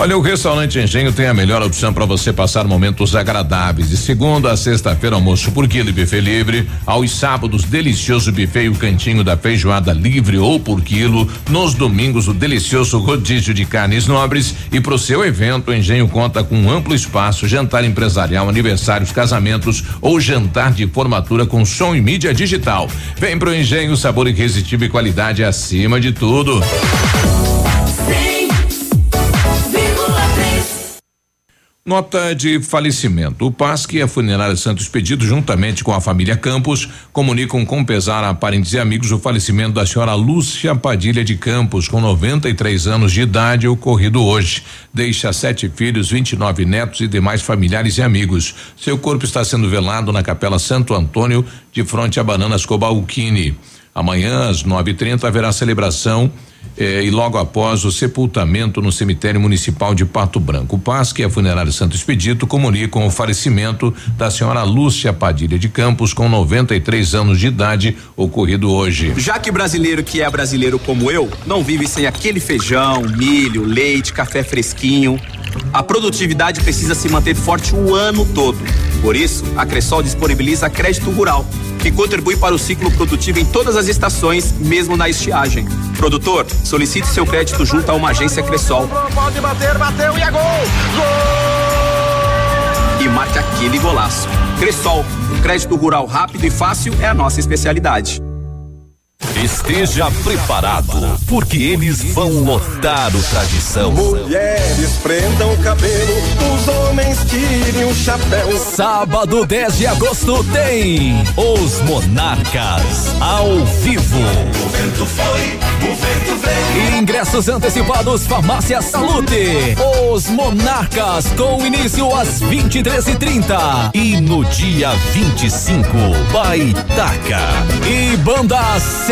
Olha, o restaurante Engenho tem a melhor opção para você passar momentos agradáveis. De segunda a sexta-feira, almoço por quilo e buffet livre. Aos sábados, delicioso buffet e o cantinho da feijoada livre ou por quilo. Nos domingos, o delicioso rodízio de carnes nobres. E para o seu evento, o Engenho conta com um amplo espaço, jantar empresarial, aniversários, casamentos ou jantar de formatura com som e mídia digital. Vem pro Engenho, sabor irresistível e qualidade acima de tudo. Nota de falecimento. O PASC e a Funerária Santos Pedido, juntamente com a família Campos, comunicam com pesar a parentes e amigos o falecimento da senhora Lúcia Padilha de Campos, com 93 anos de idade, ocorrido hoje. Deixa sete filhos, 29 netos e demais familiares e amigos. Seu corpo está sendo velado na Capela Santo Antônio, de frente a Bananas Cobalquini. Amanhã, às 9h30, haverá celebração eh, e logo após o sepultamento no cemitério municipal de Pato Branco. O PASC e a Funerária Santo Expedito comunicam o falecimento da senhora Lúcia Padilha de Campos, com 93 anos de idade, ocorrido hoje. Já que brasileiro que é brasileiro como eu, não vive sem aquele feijão, milho, leite, café fresquinho. A produtividade precisa se manter forte o ano todo. Por isso, a Cressol disponibiliza crédito rural, que contribui para o ciclo produtivo em todas as estações, mesmo na estiagem. Produtor, solicite seu crédito junto a uma agência Cressol. Pode bater, bateu e é gol! Gol! E marque aquele golaço. Cressol, crédito rural rápido e fácil é a nossa especialidade. Esteja preparado, porque eles vão lotar o tradição. Mulheres prendam o cabelo, os homens tirem o chapéu. Sábado 10 de agosto tem Os Monarcas ao vivo. O vento foi, o vento veio. Ingressos antecipados Farmácia Salute. Os Monarcas com início às 23h30 e, e no dia 25 Baitaca e Banda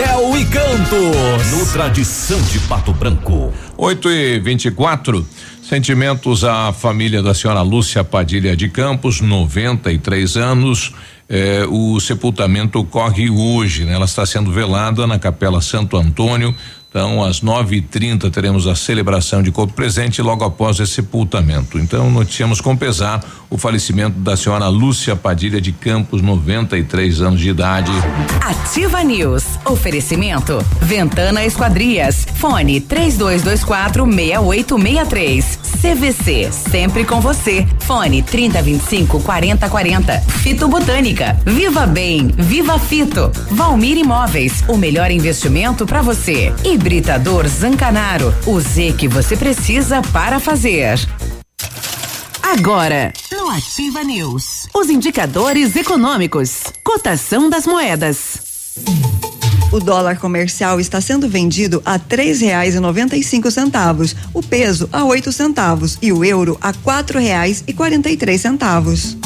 Céu e Cantos. No Tradição de Pato Branco. 8 e 24 Sentimentos à família da senhora Lúcia Padilha de Campos, 93 anos. Eh, o sepultamento ocorre hoje, né? Ela está sendo velada na Capela Santo Antônio. Então, às 9h30 teremos a celebração de corpo presente logo após esse sepultamento. Então, noticiamos com pesar o falecimento da senhora Lúcia Padilha de Campos, 93 anos de idade. Ativa News. Oferecimento. Ventana Esquadrias. Fone 3224 6863. CVC. Sempre com você. Fone 3025 4040. Fito Botânica. Viva Bem. Viva Fito. Valmir Imóveis. O melhor investimento para você. Hibridador Zancanaro. O Z que você precisa para fazer. Agora, no Ativa News, os indicadores econômicos, cotação das moedas. O dólar comercial está sendo vendido a três reais e noventa e cinco centavos, o peso a oito centavos e o euro a quatro reais e quarenta e três centavos.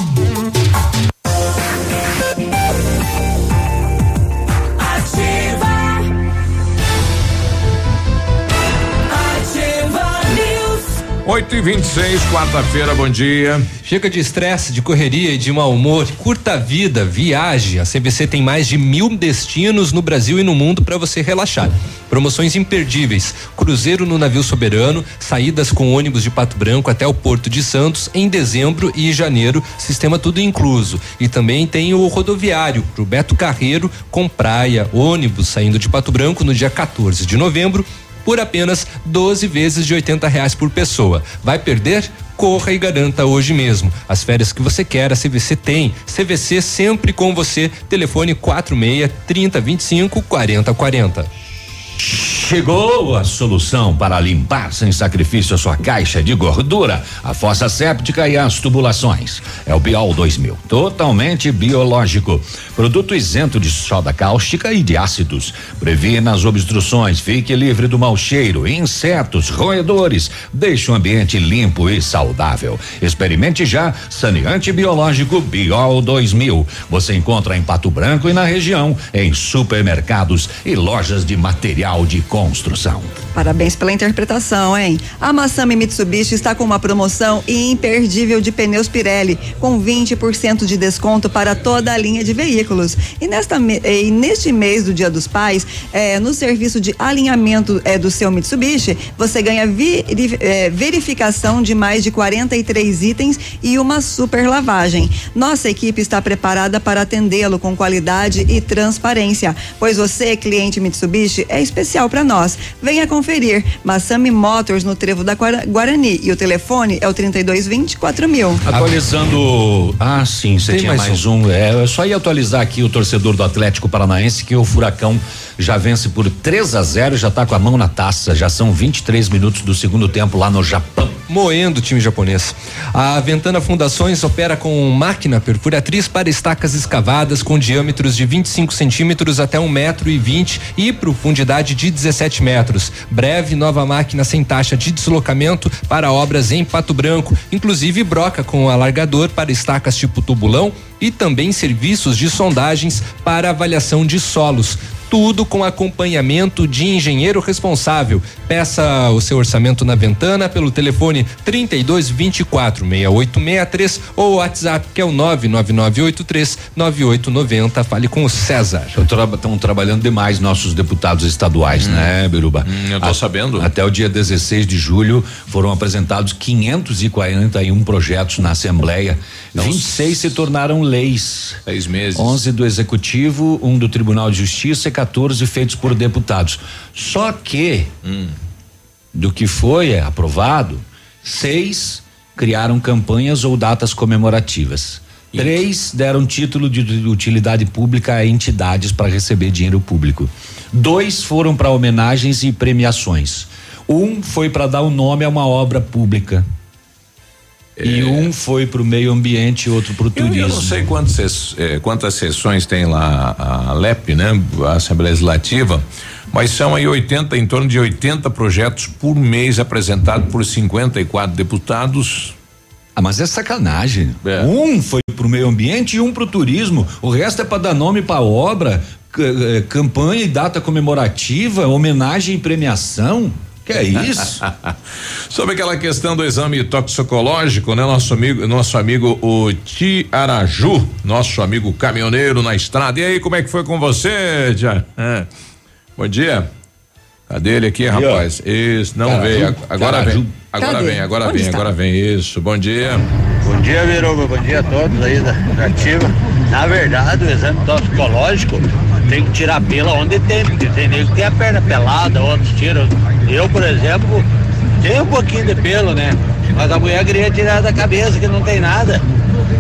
8 e 26 quarta-feira, bom dia. Chega de estresse, de correria e de mau humor. Curta a vida, viaje. A CVC tem mais de mil destinos no Brasil e no mundo para você relaxar. Promoções imperdíveis: cruzeiro no navio soberano, saídas com ônibus de Pato Branco até o Porto de Santos em dezembro e janeiro, sistema tudo incluso. E também tem o rodoviário pro Beto Carreiro com praia, ônibus saindo de Pato Branco no dia 14 de novembro por apenas 12 vezes de 80 reais por pessoa. Vai perder? Corra e garanta hoje mesmo. As férias que você quer, a CVC tem. CVC sempre com você. Telefone 46 30 25 40 40. Chegou a solução para limpar sem sacrifício a sua caixa de gordura, a fossa séptica e as tubulações. É o Biol 2000, totalmente biológico. Produto isento de soda cáustica e de ácidos. Previna as obstruções, fique livre do mau cheiro, insetos, roedores. Deixe o ambiente limpo e saudável. Experimente já saneante biológico Biol 2000. Você encontra em Pato Branco e na região, em supermercados e lojas de material de construção. Parabéns pela interpretação, hein? A Massami Mitsubishi está com uma promoção imperdível de pneus Pirelli, com 20% de desconto para toda a linha de veículos. E, nesta, e neste mês do Dia dos Pais, é, no serviço de alinhamento é, do seu Mitsubishi, você ganha é, verificação de mais de 43 itens e uma super lavagem. Nossa equipe está preparada para atendê-lo com qualidade e transparência, pois você, cliente Mitsubishi, é especial para nós. Venha conferir. Massami Motors no Trevo da Guarani e o telefone é o 3220 4000. Atualizando. Ah, sim, você tinha mais, mais um. um. É, eu só ia atualizar aqui o torcedor do Atlético Paranaense que o Furacão já vence por 3 a 0 já está com a mão na taça. Já são 23 minutos do segundo tempo lá no Japão. Moendo o time japonês. A Ventana Fundações opera com máquina perfuratriz para estacas escavadas com diâmetros de 25 centímetros até um metro e vinte e profundidade de 17 metros. Breve nova máquina sem taxa de deslocamento para obras em Pato Branco, inclusive broca com alargador para estacas tipo tubulão e também serviços de sondagens para avaliação de solos tudo com acompanhamento de engenheiro responsável. Peça o seu orçamento na Ventana pelo telefone 32 24 6863 ou WhatsApp que é o 99983 9890. Fale com o César. Estão trabalhando demais nossos deputados estaduais, hum. né, Biruba? Hum, eu tô A, sabendo. Até o dia 16 de julho foram apresentados 541 projetos na Assembleia. Então, 26 se tornaram leis. Seis meses. 11 do Executivo, um do Tribunal de Justiça e 14 feitos por deputados. Só que, hum. do que foi aprovado, seis criaram campanhas ou datas comemorativas. Três deram título de utilidade pública a entidades para receber dinheiro público. Dois foram para homenagens e premiações. Um foi para dar o um nome a uma obra pública. E é. um foi para o meio ambiente e outro para o turismo. Eu não sei quantas, é, quantas sessões tem lá a LEP, né? A Assembleia Legislativa, mas são aí 80, em torno de 80 projetos por mês apresentados por 54 deputados. Ah, mas é sacanagem. É. Um foi para o meio ambiente e um para o turismo. O resto é para dar nome para obra, é, campanha e data comemorativa, homenagem e premiação. Que é isso? Sobre aquela questão do exame toxicológico, né? Nosso amigo, nosso amigo o Tiaraju, nosso amigo caminhoneiro na estrada. E aí, como é que foi com você, Tia? É. Bom dia. Cadê ele aqui, rapaz? Isso, não Caraju. veio. Agora vem. Agora Cadê? vem, agora Onde vem, está? agora vem. Isso, bom dia. Bom dia, Viroba. Bom dia a todos aí da, da ativa. Na verdade, o exame toxicológico tem que tirar pela onde tem, porque tem nego que tem a perna pelada, outros tiram. Eu, por exemplo, tenho um pouquinho de pelo, né? Mas a mulher queria tirar da cabeça, que não tem nada.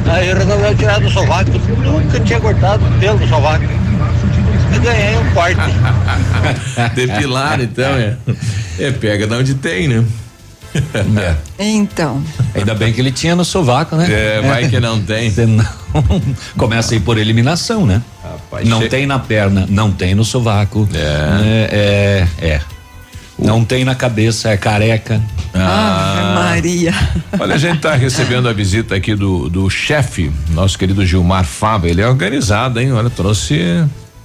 Aí eu resolvi tirar do sovaco. Nunca tinha cortado o pelo do sovaco. E ganhei um corte. Depilar, então, é. É, pega de onde tem, né? É. Então. Ainda bem que ele tinha no sovaco, né? É, vai que não tem. Não, começa aí por eliminação, né? Rapaz, não che... tem na perna, não tem no sovaco. É. É, é. é. Não tem na cabeça, é careca. Ah, Maria. Olha, a gente está recebendo a visita aqui do, do chefe, nosso querido Gilmar Fava. Ele é organizado, hein? Olha, trouxe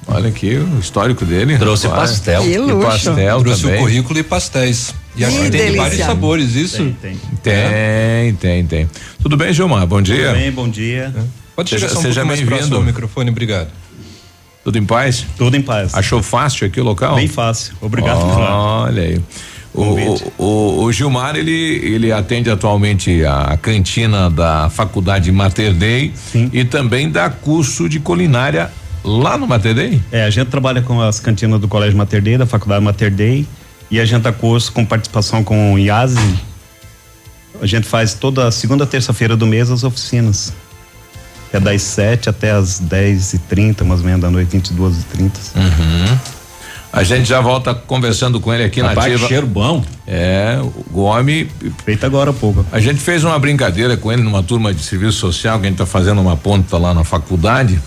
Olha aqui o histórico dele. Trouxe pastel. Que luxo. E pastel Trouxe também. o currículo e pastéis. E acho que tem de vários sabores, isso? Tem, tem, tem, tem. Tudo bem, Gilmar? Bom dia. Tudo bem, bom dia. Pode seja, chegar um seja pouco mais próximo ao microfone, obrigado. Tudo em paz? Tudo em paz. Achou fácil aqui o local? Bem fácil. Obrigado por Olha aí. O, o, o- Gilmar, ele, ele atende atualmente a cantina da Faculdade Mater Dei e também dá curso de culinária lá no Mater Dei? É, a gente trabalha com as cantinas do Colégio Mater Dei, da Faculdade Mater Dei, e a gente dá curso com participação com o IASE. A gente faz toda segunda terça-feira do mês as oficinas. É das 7 até as 10 e 30 mais ou menos da noite, 22 e 30 Uhum. A gente já volta conversando com ele aqui na ativa. cheiro bom. É, o homem. Feito agora há pouco. A gente fez uma brincadeira com ele numa turma de serviço social que a gente tá fazendo uma ponta lá na faculdade.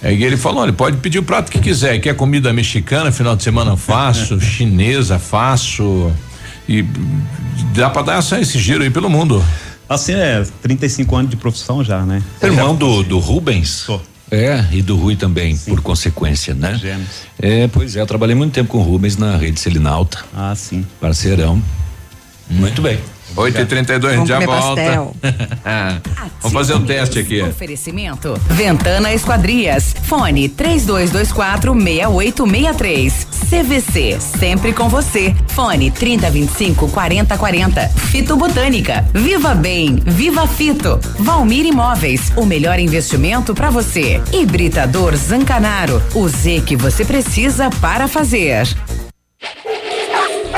É, e ele falou: olha, pode pedir o prato que quiser. Quer comida mexicana, final de semana faço, chinesa faço. E dá pra dar essa, esse giro aí pelo mundo. Assim, é 35 anos de profissão já, né? Irmão do, do Rubens? É, e do Rui também, por consequência, né? Gêmeos. É, pois é, eu trabalhei muito tempo com o Rubens na rede Selinalta. Ah, sim. Parceirão. Muito bem. 8 e 32 a gente já volta. Vamos fazer um teste aqui. Oferecimento Ventana Esquadrias. Fone 3224 6863. CVC, sempre com você. Fone 3025 4040. Fito Botânica. Viva Bem, Viva Fito. Valmir Imóveis, o melhor investimento para você. Hibridador Zancanaro, o Z que você precisa para fazer.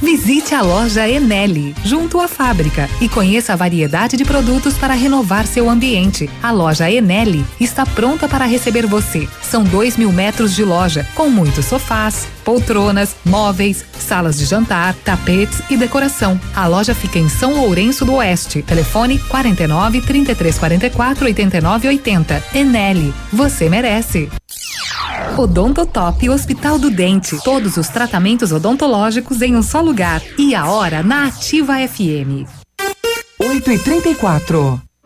Visite a loja Enel, junto à fábrica, e conheça a variedade de produtos para renovar seu ambiente. A loja Enel está pronta para receber você. São dois mil metros de loja, com muitos sofás, poltronas, móveis, salas de jantar, tapetes e decoração. A loja fica em São Lourenço do Oeste. Telefone 49 33 44 89 80. Enel, você merece. Odontotop Hospital do Dente. Todos os tratamentos odontológicos em um só lugar. E a hora na Ativa FM. 8 e 34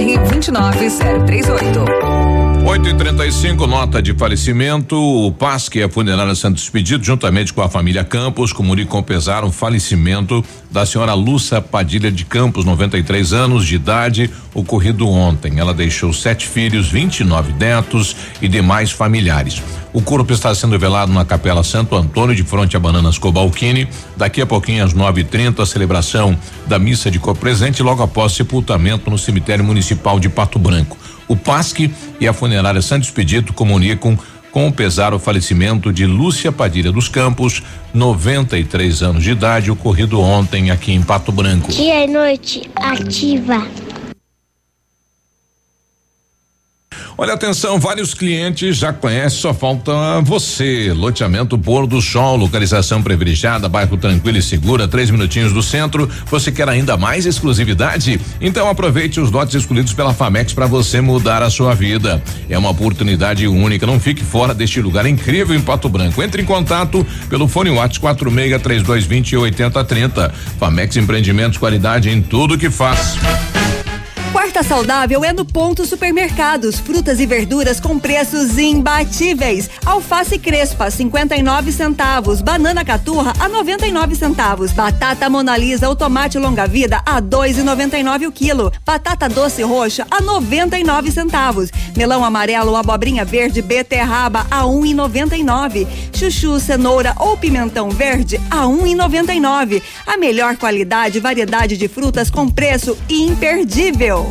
29038. 8 e 35 nota de falecimento. O PASC e a Funerária Santos Expedito, juntamente com a família Campos, comunicam pesar o falecimento da senhora Lúcia Padilha de Campos, 93 anos de idade, ocorrido ontem. Ela deixou sete filhos, 29 netos e demais familiares. O corpo está sendo velado na Capela Santo Antônio, de frente a Bananas Cobalquini. Daqui a pouquinho, às 9h30, a celebração da missa de cor presente, logo após sepultamento no cemitério municipal de Pato Branco. O PASC e a funerária Santo Expedito comunicam com o pesar o falecimento de Lúcia Padilha dos Campos, 93 anos de idade, ocorrido ontem aqui em Pato Branco. Dia e noite ativa. Olha, atenção, vários clientes já conhecem, só falta você. Loteamento Pôr do Sol, localização privilegiada, bairro tranquilo e segura, três minutinhos do centro. Você quer ainda mais exclusividade? Então aproveite os lotes escolhidos pela Famex para você mudar a sua vida. É uma oportunidade única. Não fique fora deste lugar incrível em Pato Branco. Entre em contato pelo fone WhatsApp 46 3220 8030. Famex Empreendimentos, qualidade em tudo que faz. Quarta saudável é no Ponto Supermercados. Frutas e verduras com preços imbatíveis. Alface crespa, 59 centavos. Banana caturra a 99 centavos. Batata Monalisa ou tomate longa vida a 2,99 o quilo. Batata doce roxa a 99 centavos. Melão amarelo abobrinha verde beterraba a 1,99. Chuchu, cenoura ou pimentão verde a 1,99. A melhor qualidade e variedade de frutas com preço imperdível.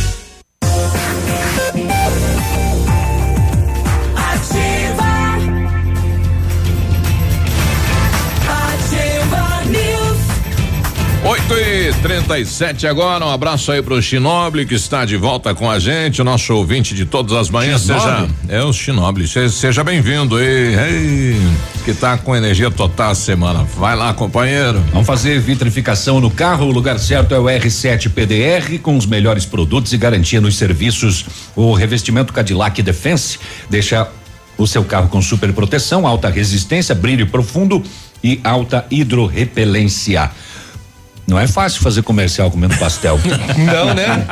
8 e 37 agora. Um abraço aí pro Chinoble que está de volta com a gente, o nosso ouvinte de todas as manhãs. Seja, é o Chinoble. Se- Seja bem-vindo aí, ei, que tá com energia total a semana. Vai lá, companheiro. Vamos fazer vitrificação no carro. O lugar certo é o R7 PDR, com os melhores produtos e garantia nos serviços. O revestimento Cadillac Defense deixa o seu carro com super proteção, alta resistência, brilho profundo e alta hidrorrepelência. Não é fácil fazer comercial comendo pastel. Não, né?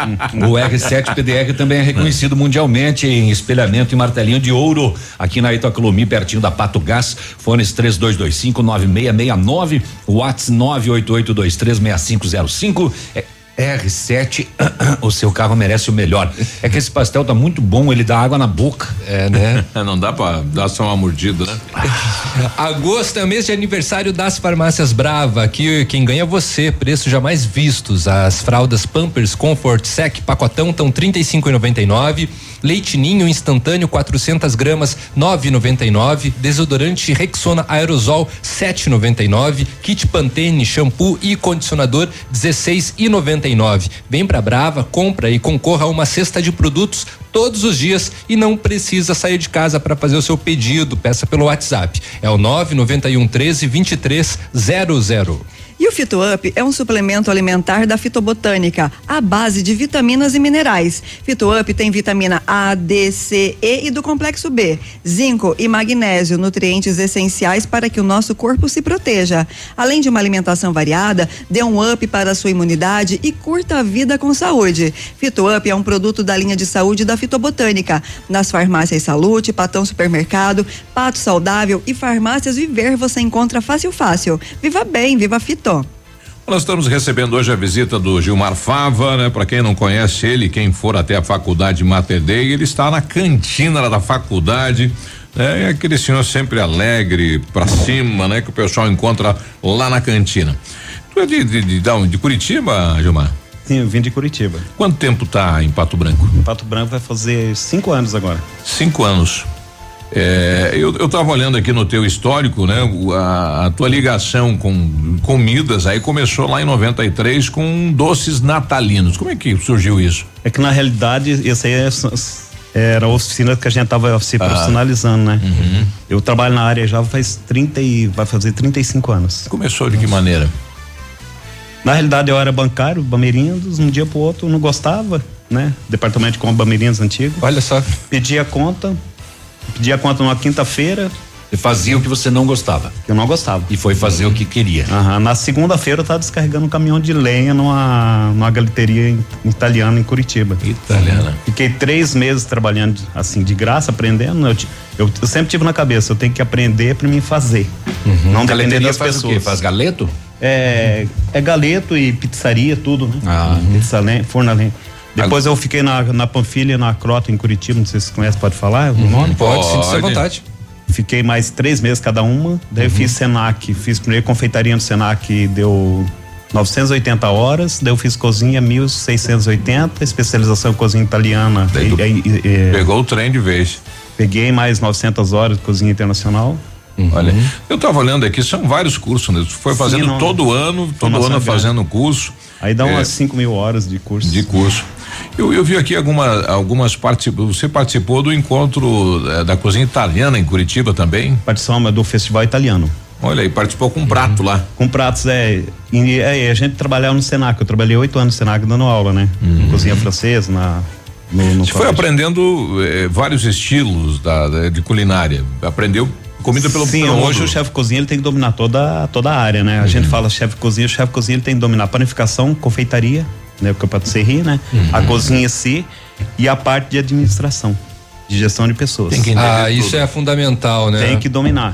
O R7 PDR também é reconhecido mundialmente em espelhamento e martelinho de ouro aqui na Itacolomi, pertinho da Pato Gás. Fones 3225 9669, Whats 988236505. É R7, o seu carro merece o melhor. É que esse pastel tá muito bom, ele dá água na boca. É, né? Não dá pra dar só uma mordida, né? Agosto é o mês de aniversário das farmácias Brava. Aqui quem ganha é você. Preços jamais vistos. As fraldas Pampers Comfort Sec pacotão estão 35,99. Leite Ninho instantâneo 400 gramas 9,99. Desodorante Rexona Aerosol 7,99. Kit Pantene shampoo e condicionador 16,99. Vem pra Brava, compra e concorra a uma cesta de produtos todos os dias e não precisa sair de casa para fazer o seu pedido. Peça pelo WhatsApp. É o 991 13 2300. E o Fito Up é um suplemento alimentar da fitobotânica, à base de vitaminas e minerais. Fito Up tem vitamina A, D, C, E e do complexo B, zinco e magnésio, nutrientes essenciais para que o nosso corpo se proteja. Além de uma alimentação variada, dê um up para a sua imunidade e curta a vida com saúde. Fito Up é um produto da linha de saúde da fitobotânica. Nas farmácias Salute, Patão Supermercado, Pato Saudável e Farmácias Viver você encontra fácil fácil. Viva bem, viva Fito. Nós estamos recebendo hoje a visita do Gilmar Fava, né? Para quem não conhece ele, quem for até a faculdade Mater Dei, ele está na cantina da faculdade. né? É aquele senhor sempre alegre, pra cima, né? Que o pessoal encontra lá na cantina. Tu é de, de, de, de Curitiba, Gilmar? Sim, eu vim de Curitiba. Quanto tempo tá em Pato Branco? Em Pato Branco vai fazer cinco anos agora. Cinco anos. É, eu, eu tava olhando aqui no teu histórico, né? A, a tua ligação com comidas aí começou lá em 93 com doces natalinos. Como é que surgiu isso? É que na realidade, essa aí é era a oficina que a gente tava se Ah. profissionalizando, né? Uhum. Eu trabalho na área já faz 30 e vai fazer 35 anos. Começou de que maneira? Na realidade eu era bancário, Bameirindos, um dia pro outro não gostava, né? Departamento de compra Bameirindos antigo. Olha só. Pedi a conta, pedi a conta numa quinta-feira, Você fazia o que você não gostava. Eu não gostava. E foi fazer o que queria. Aham. Na segunda-feira eu tava descarregando um caminhão de lenha numa, numa galeteria em- italiana em Curitiba. Italiana. Fiquei três meses trabalhando assim, de graça, aprendendo. Eu, ti- eu- eu sempre tive na cabeça, eu tenho que aprender para mim fazer. Não depender das faz o pessoas. quê? Faz galeto? É, é galeto e pizzaria, tudo, né? Ah. Pizza lenha, forno a lenha. Depois eu fiquei na, na Panfilha, na Crota, em Curitiba, não sei se você conhece, pode falar o nome? Pode, sinta-se à vontade. Fiquei mais três meses cada uma, daí eu fiz Senac, fiz primeiro confeitaria no Senac, deu 980 horas, daí eu fiz cozinha 1680, especialização em cozinha italiana. Daí e- e- e- Pegou o trem de vez. Peguei mais 900 horas de cozinha internacional. Olha, eu tava olhando aqui, são vários cursos, né? Foi Sim, fazendo não- todo ano, todo ano é grande. fazendo curso. Aí dá É, umas 5 mil horas de curso. De curso. Eu, eu vi aqui alguma, algumas particip... Você participou do encontro eh, da cozinha italiana em Curitiba também? Participamos do festival italiano. Olha aí, participou com um prato lá. Com pratos, é, e, é. A gente trabalhava no Senac. Eu trabalhei oito anos no Senac dando aula, né? Cozinha francesa, na. No, no Você foi aprendendo eh, vários estilos da, da- de culinária. Aprendeu comida pelo Sim, pelo hoje o chefe de cozinha ele tem que dominar toda, toda a área, né? A gente fala chefe de cozinha, o chefe de cozinha ele tem que dominar panificação, confeitaria, né? Porque é patisserie, né? A cozinha em si e a parte de administração, de gestão de pessoas. Tem que entender Ah, isso tudo. é fundamental, né? Tem que dominar.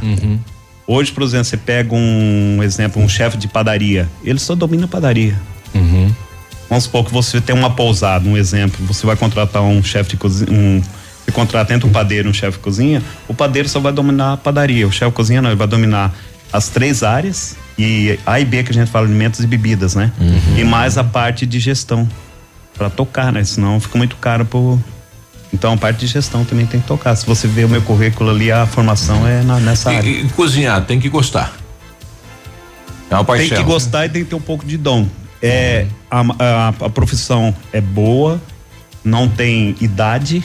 Hoje, por exemplo, você pega um exemplo, um chefe de padaria, ele só domina padaria. Vamos supor que você tem uma pousada, um exemplo, você vai contratar um chefe de cozinha, um, você contrata entre um padeiro e um chefe cozinha, o padeiro só vai dominar a padaria, o chefe cozinha não, ele vai dominar as três áreas e A e B que a gente fala alimentos e bebidas, né? E mais a parte de gestão para tocar, né? Senão fica muito caro pro então a parte de gestão também tem que tocar. Se você vê o meu currículo ali, a formação é na- nessa área. E, e cozinhar, tem que gostar. É uma paixão. Tem que gostar e tem que ter um pouco de dom. É, a, a, a profissão é boa, não tem idade.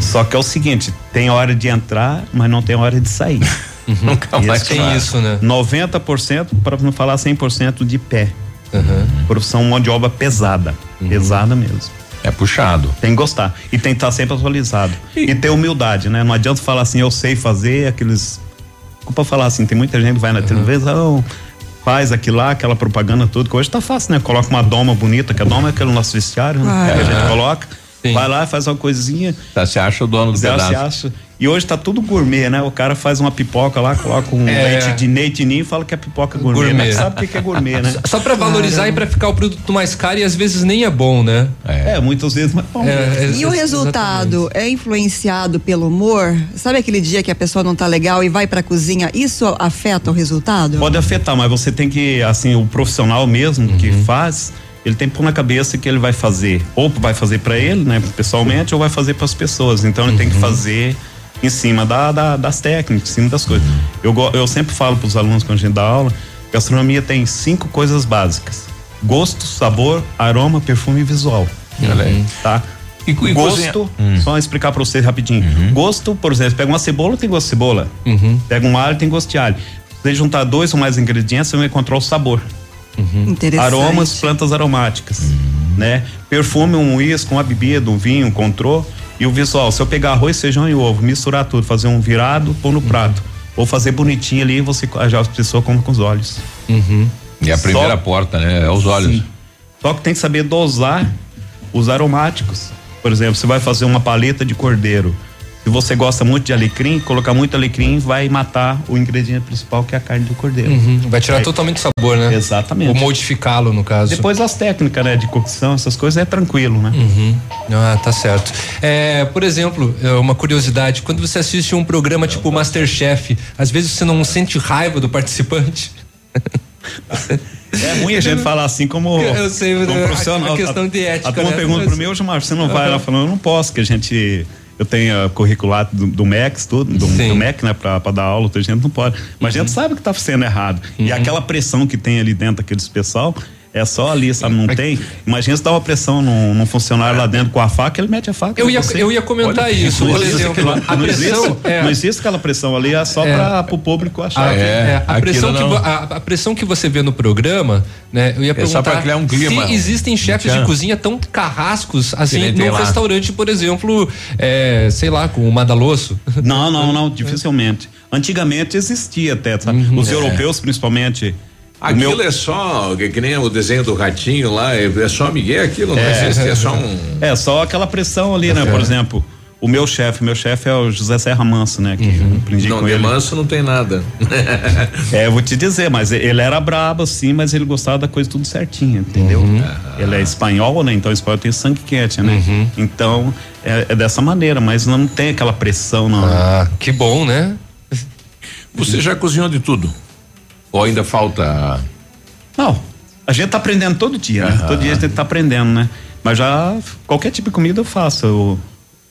Só que é o seguinte, tem hora de entrar, mas não tem hora de sair. Nunca mais tem sai. isso, né? 90%, para não falar 100% de pé. Profissão mão de obra pesada. Pesada mesmo. É puxado. Tem que gostar. E tem que estar sempre atualizado. E, ter humildade, né? Não adianta falar assim, eu sei fazer aqueles. Desculpa falar assim, tem muita gente que vai na televisão, faz aquilo lá, aquela propaganda tudo, que hoje tá fácil, né? Coloca uma doma bonita, que a doma é aquele nosso vestiário, né? Ah. Que a gente É. coloca. Vai lá, faz uma coisinha. Tá, você acha o dono do Já pedaço. se acha. E hoje tá tudo gourmet, né? O cara faz uma pipoca lá, coloca um É. leite de leite ninho e fala que é pipoca gourmet. Gourmet. Mas sabe o que que é gourmet, né? Só pra valorizar e pra ficar o produto mais caro e às vezes nem é bom, né? É, muitas vezes, mas bom. E o resultado é influenciado pelo humor? Sabe aquele dia que a pessoa não tá legal e vai pra cozinha? Isso afeta o resultado? Pode afetar, mas você tem que, assim, o profissional mesmo que Uhum. faz, ele tem pôr na cabeça que ele vai fazer, ou vai fazer para ele, né, pessoalmente, ou vai fazer para as pessoas. Então ele tem Uhum. que fazer em cima da, da- das técnicas, em cima das coisas. Uhum. Eu, eu sempre falo para os alunos quando a gente dá aula, gastronomia tem cinco coisas básicas: gosto, sabor, aroma, perfume e visual. Aí. Tá? E, e gosto, Hum. só explicar para vocês rapidinho. Gosto, por exemplo, pega uma cebola, tem gosto de cebola. Pega um alho, tem gosto de alho. Se você juntar dois ou mais ingredientes, você vai encontrar o sabor. Interessante. Aromas, plantas aromáticas, né? Perfume, um uísque, uma bebida, um vinho, um contrô. E o visual, se eu pegar arroz, feijão e ovo, misturar tudo, fazer um virado, pôr no prato. Ou fazer bonitinho ali, você já a pessoa come com os olhos. E a Só- primeira porta, né? É os olhos. Sim. Só que tem que saber dosar os aromáticos. Por exemplo, você vai fazer uma paleta de cordeiro. Se você gosta muito de alecrim, colocar muito alecrim vai matar o ingrediente principal, que é a carne do cordeiro. Uhum. Vai tirar Aí- totalmente o sabor, né? Exatamente. Ou modificá-lo, no caso. Depois as técnicas, né, de cocção, essas coisas é tranquilo, né? Uhum. Ah, tá certo. É, por exemplo, é, uma curiosidade, quando você assiste um programa tipo Masterchef, às vezes você não sente raiva do participante. É ruim a gente falar assim como, Eu sei, como né, profissional. a questão de ética, A turma né? pergunta Mas- pro meu, Gilmar, você não vai lá falando, eu não posso, que a gente. Eu tenho a curricular do, do MEC, tudo, do, do MEC, né, pra, pra dar aula, outra gente não pode. Mas a gente sabe que tá sendo errado. E aquela pressão que tem ali dentro daqueles pessoal É só ali, sabe? Não tem. Imagina se dá uma pressão num, num funcionário lá dentro com a faca, ele mete a faca. Eu ia, eu ia comentar Olha, isso, não existe aquilo- a não, pressão, existe, é, não existe aquela pressão ali, é só É. para o público achar. a, que- é, a pressão que, a, a pressão que você vê no programa, né? Eu ia É só perguntar pra criar um clima. se existem chefes de cozinha tão carrascos assim num restaurante, por exemplo, é, sei lá, com o Madalosso. Não, não, não, dificilmente. Antigamente existia até, sabe? Os É. europeus, principalmente. Aquilo meu- é só, que, que nem o desenho do ratinho lá, é, é só Miguel aquilo, não existe, é só um. É, só aquela pressão ali, né? É. Por exemplo, o meu chefe, meu chefe é o José Serra Manso, né? Que eu aprendi Não, com ele. manso não tem nada. É, eu vou te dizer, mas ele era brabo assim, mas ele gostava da coisa tudo certinho, entendeu? Ele é espanhol, né? Então espanhol tem sangue quente, né? Então é, é dessa maneira, mas não tem aquela pressão, não. Ah, que bom, né? Você já cozinhou de tudo? Ou ainda falta. Não, a gente tá aprendendo todo dia? Aham. Todo dia a gente tá aprendendo, né? Mas já qualquer tipo de comida eu faço. o-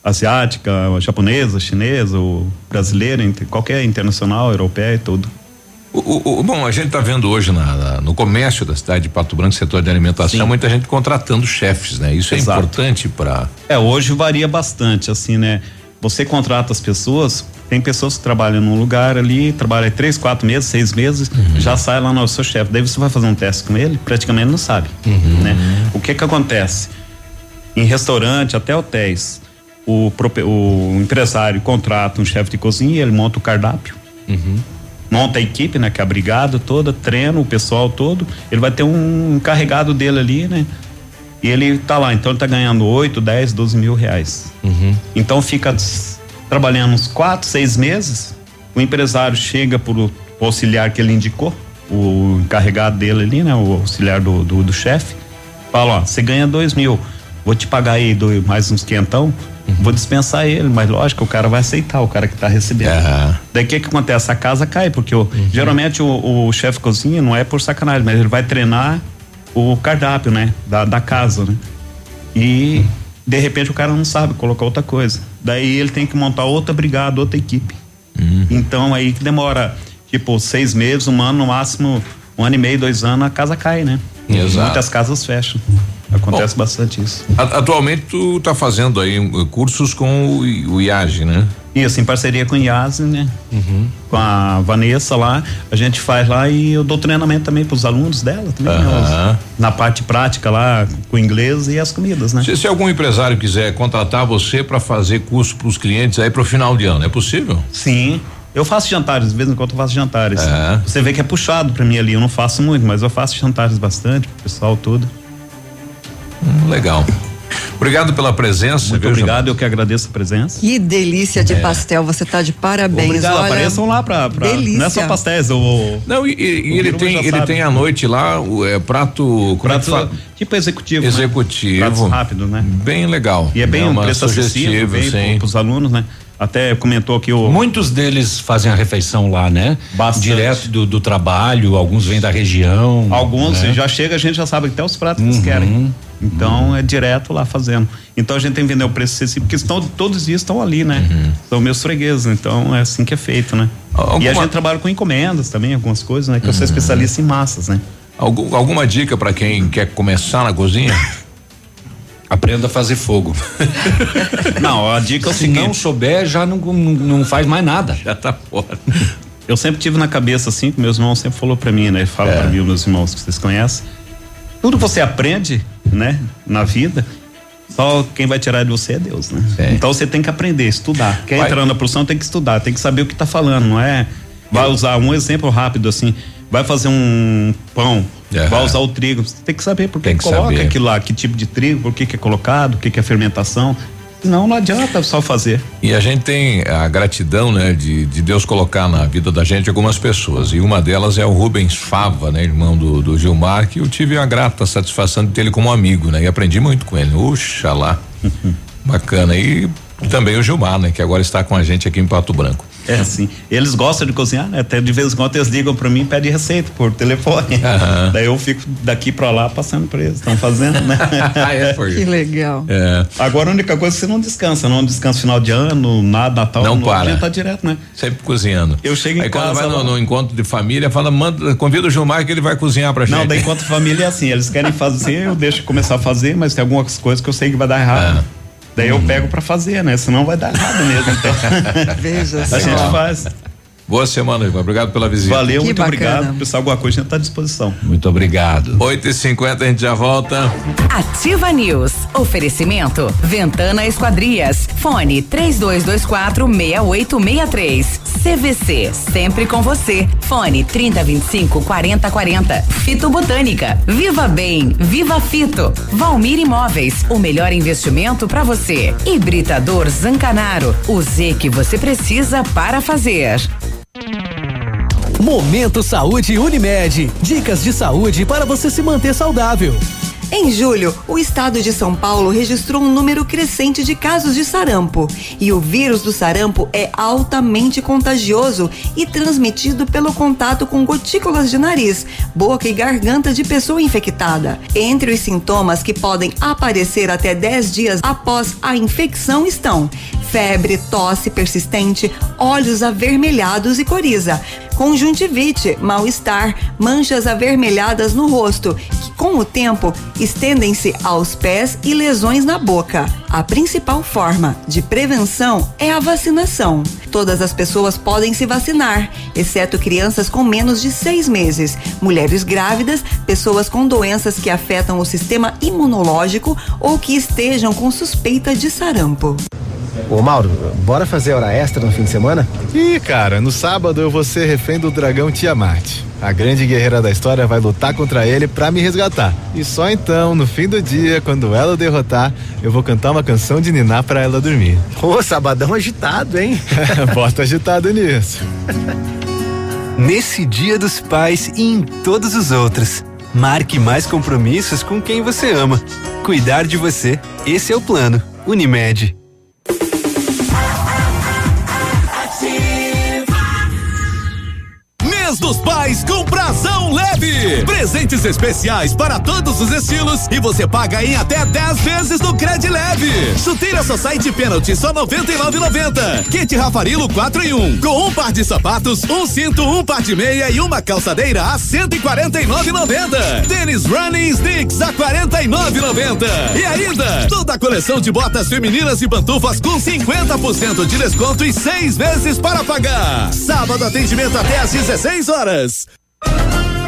asiática, japonesa, chinesa, ou brasileira, qualquer internacional, europeia e tudo. O, o- o- bom, a gente está vendo hoje na- na- no comércio da cidade de Pato Branco, setor de alimentação, Sim. muita gente contratando chefes, né? Isso Exato. é importante para. É, hoje varia bastante, assim, né? Você contrata as pessoas, tem pessoas que trabalham num lugar ali, trabalha três, quatro meses, seis meses, já sai lá no seu chefe. Daí você vai fazer um teste com ele, praticamente não sabe, né? O que que acontece? Em restaurante, até hotéis, o, o empresário contrata um chefe de cozinha, ele monta o cardápio, monta a equipe, né? Que é a brigada toda, treina o pessoal todo, ele vai ter um encarregado dele ali, né? E ele tá lá, então ele tá ganhando 8, 10, 12 mil reais. Então fica trabalhando uns quatro, seis meses. O empresário chega pro, auxiliar que ele indicou, o encarregado dele ali, né? O auxiliar do, do, do chefe. Fala, ó, você ganha dois mil, vou te pagar aí dois, mais uns quentão, vou dispensar ele, mas lógico, o cara vai aceitar, o cara que tá recebendo. Daí o que que acontece? A casa cai, porque o- geralmente o, o chefe cozinha não é por sacanagem, mas ele vai treinar o cardápio, né? Da, da casa, né? E de repente o cara não sabe colocar outra coisa. Daí ele tem que montar outra brigada, outra equipe. Então aí que demora tipo seis meses, um ano, no máximo um ano e meio, dois anos, a casa cai, né? Exato. Muitas casas fecham. Acontece bastante isso. Atualmente tu tá fazendo aí cursos com o, o IAGE, né? Isso, em parceria com o IASE, né? Com a Vanessa lá, a gente faz lá e eu dou treinamento também para os alunos dela também, né? Aham. Os- Na parte prática lá, com o inglês e as comidas, né? Se, se algum empresário quiser contratar você para fazer curso para os clientes aí para o final de ano, é possível? Sim. Eu faço jantares, de vez em quando eu faço jantares. É. Você vê que é puxado pra mim ali, eu não faço muito, mas eu faço jantares bastante, pro pessoal todo. Hum, legal. Obrigado pela presença. Muito viu, obrigado, eu que agradeço a presença. Que delícia de É. pastel, você tá de parabéns. Obrigado, olha, apareçam lá pra, pra delícia. não é só pastéis, o Não, e, e- O ele tem ele sabe. tem à noite lá o é, prato é que prato fala? tipo executivo, executivo, Pratos rápido, né? Bem legal. E é bem é um preço acessível, bem sim. pro- pros alunos, né? Até comentou aqui o Muitos deles fazem a refeição lá, né? Bastante. Direto do, do trabalho, alguns vêm da região. Alguns né? já chega, a gente já sabe até os pratos que eles Uhum. querem. Então é direto lá fazendo. Então a gente tem que vender o preço acessível, porque estão, todos os dias estão ali, né? São meus fregueses, então é assim que é feito, né? E a Alguma- gente trabalha com encomendas também, algumas coisas, né? Que eu sou especialista em massas, né? Algum- alguma dica para quem quer começar na cozinha? Aprenda a fazer fogo. Não, a dica é o Se seguinte. não souber, já não, não, não faz mais nada. Já tá fora. Eu sempre tive na cabeça assim, que meus irmãos sempre falou pra mim, né? Fala É. pra mim, meus irmãos que vocês conhecem. Tudo que você aprende, né? Na vida, só quem vai tirar de você é Deus, né? Então você tem que aprender, estudar. Quer Vai. entrar na profissão tem que estudar, tem que saber o que tá falando, não é? Vai usar um exemplo rápido assim, vai fazer um pão, Aham. vai usar o trigo, você tem que saber por que que coloca saber. aquilo lá, que tipo de trigo, por que que é colocado, o que que é fermentação. Não, não adianta só fazer. E a gente tem a gratidão, né, de, de Deus colocar na vida da gente algumas pessoas. E uma delas é o Rubens Fava, né, irmão do, do Gilmar, que eu tive a grata satisfação de ter ele como amigo, né, e aprendi muito com ele. Oxalá. Bacana. E também o Gilmar, né, que agora está com a gente aqui em Pato Branco. É assim. Eles gostam de cozinhar, né? Até de vez em quando eles ligam para mim e pedem receita por telefone. Uhum. Daí eu fico daqui para lá passando para eles. Estão fazendo, né? é, que legal. É. Agora a única coisa é que você não descansa, não descansa final de ano, nada, Natal. Não, não para. tá direto, né? Sempre cozinhando. Eu chego Aí em quando casa. vai no, no, encontro de família, fala, manda, convida o Gilmar que ele vai cozinhar pra gente. Não, daí enquanto família é assim, eles querem fazer, eu deixo começar a fazer, mas tem algumas coisas que eu sei que vai dar errado. É. Daí eu pego para fazer, né? Senão vai dar errado mesmo. Então. Veja A gente faz. Boa semana, Ivan. Obrigado pela visita. Valeu, Que muito bacana. obrigado. Pessoal, alguma coisa a gente tá à disposição. Muito obrigado. 8h50 a gente já volta. Ativa News. Oferecimento. Ventana Esquadrias. Fone 3224 6863. CVC. Sempre com você. Fone 3025 4040. Fito Botânica. Viva Bem. Viva Fito. Valmir Imóveis. O melhor investimento para você. Hibridador Zancanaro. O Z que você precisa para fazer. Momento Saúde Unimed. Dicas de saúde para você se manter saudável. Em julho, o estado de São Paulo registrou um número crescente de casos de sarampo. E o vírus do sarampo é altamente contagioso e transmitido pelo contato com gotículas de nariz, boca e garganta de pessoa infectada. Entre os sintomas que podem aparecer até 10 dias após a infecção estão febre, tosse persistente, olhos avermelhados e coriza, conjuntivite, mal-estar, manchas avermelhadas no rosto, que com o tempo estendem-se aos pés e lesões na boca. A principal forma de prevenção é a vacinação. Todas as pessoas podem se vacinar, exceto crianças com menos de seis meses, mulheres grávidas, pessoas com doenças que afetam o sistema imunológico ou que estejam com suspeita de sarampo. Ô Mauro, bora fazer hora extra no fim de semana? Ih, cara, no sábado eu vou ser refém do dragão Tiamat. A grande guerreira da história vai lutar contra ele pra me resgatar. E só então, no fim do dia, quando ela o derrotar, eu vou cantar uma canção de Niná pra ela dormir. Ô, sabadão agitado, hein? Bota agitado nisso. Nesse Dia dos Pais e em todos os outros. Marque mais compromissos com quem você ama. Cuidar de você. Esse é o plano. Unimed. Leve. Presentes especiais para todos os estilos e você paga em até 10 vezes no Cred Leve. Chuteira Society Penalty só 99,90. Kit Rafarilo 4 em 1. Com um par de sapatos, um cinto, um par de meia e uma calçadeira a 149,90. Tênis Running Sticks a 49,90. E ainda, toda a coleção de botas femininas e pantufas com 50% de desconto e seis vezes para pagar. Sábado atendimento até às 16 horas.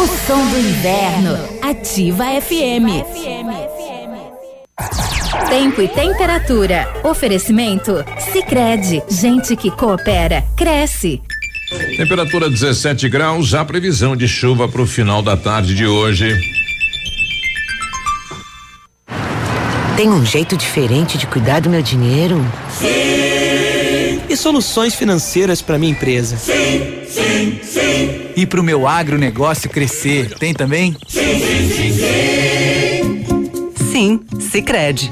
O som do inverno. Ativa FM. Tempo e temperatura. Oferecimento? Sicredi Gente que coopera, cresce. Temperatura 17 graus, a previsão de chuva para o final da tarde de hoje. Tem um jeito diferente de cuidar do meu dinheiro? Sim! E soluções financeiras para minha empresa? Sim, sim, sim. E para o meu agronegócio crescer, tem também? Sim, sim, sim, sim. Sim, Sicredi.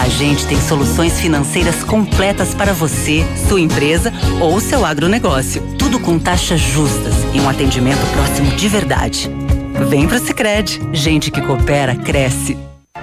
A gente tem soluções financeiras completas para você, sua empresa ou seu agronegócio. Tudo com taxas justas e um atendimento próximo de verdade. Vem pro Sicredi. Gente que coopera cresce.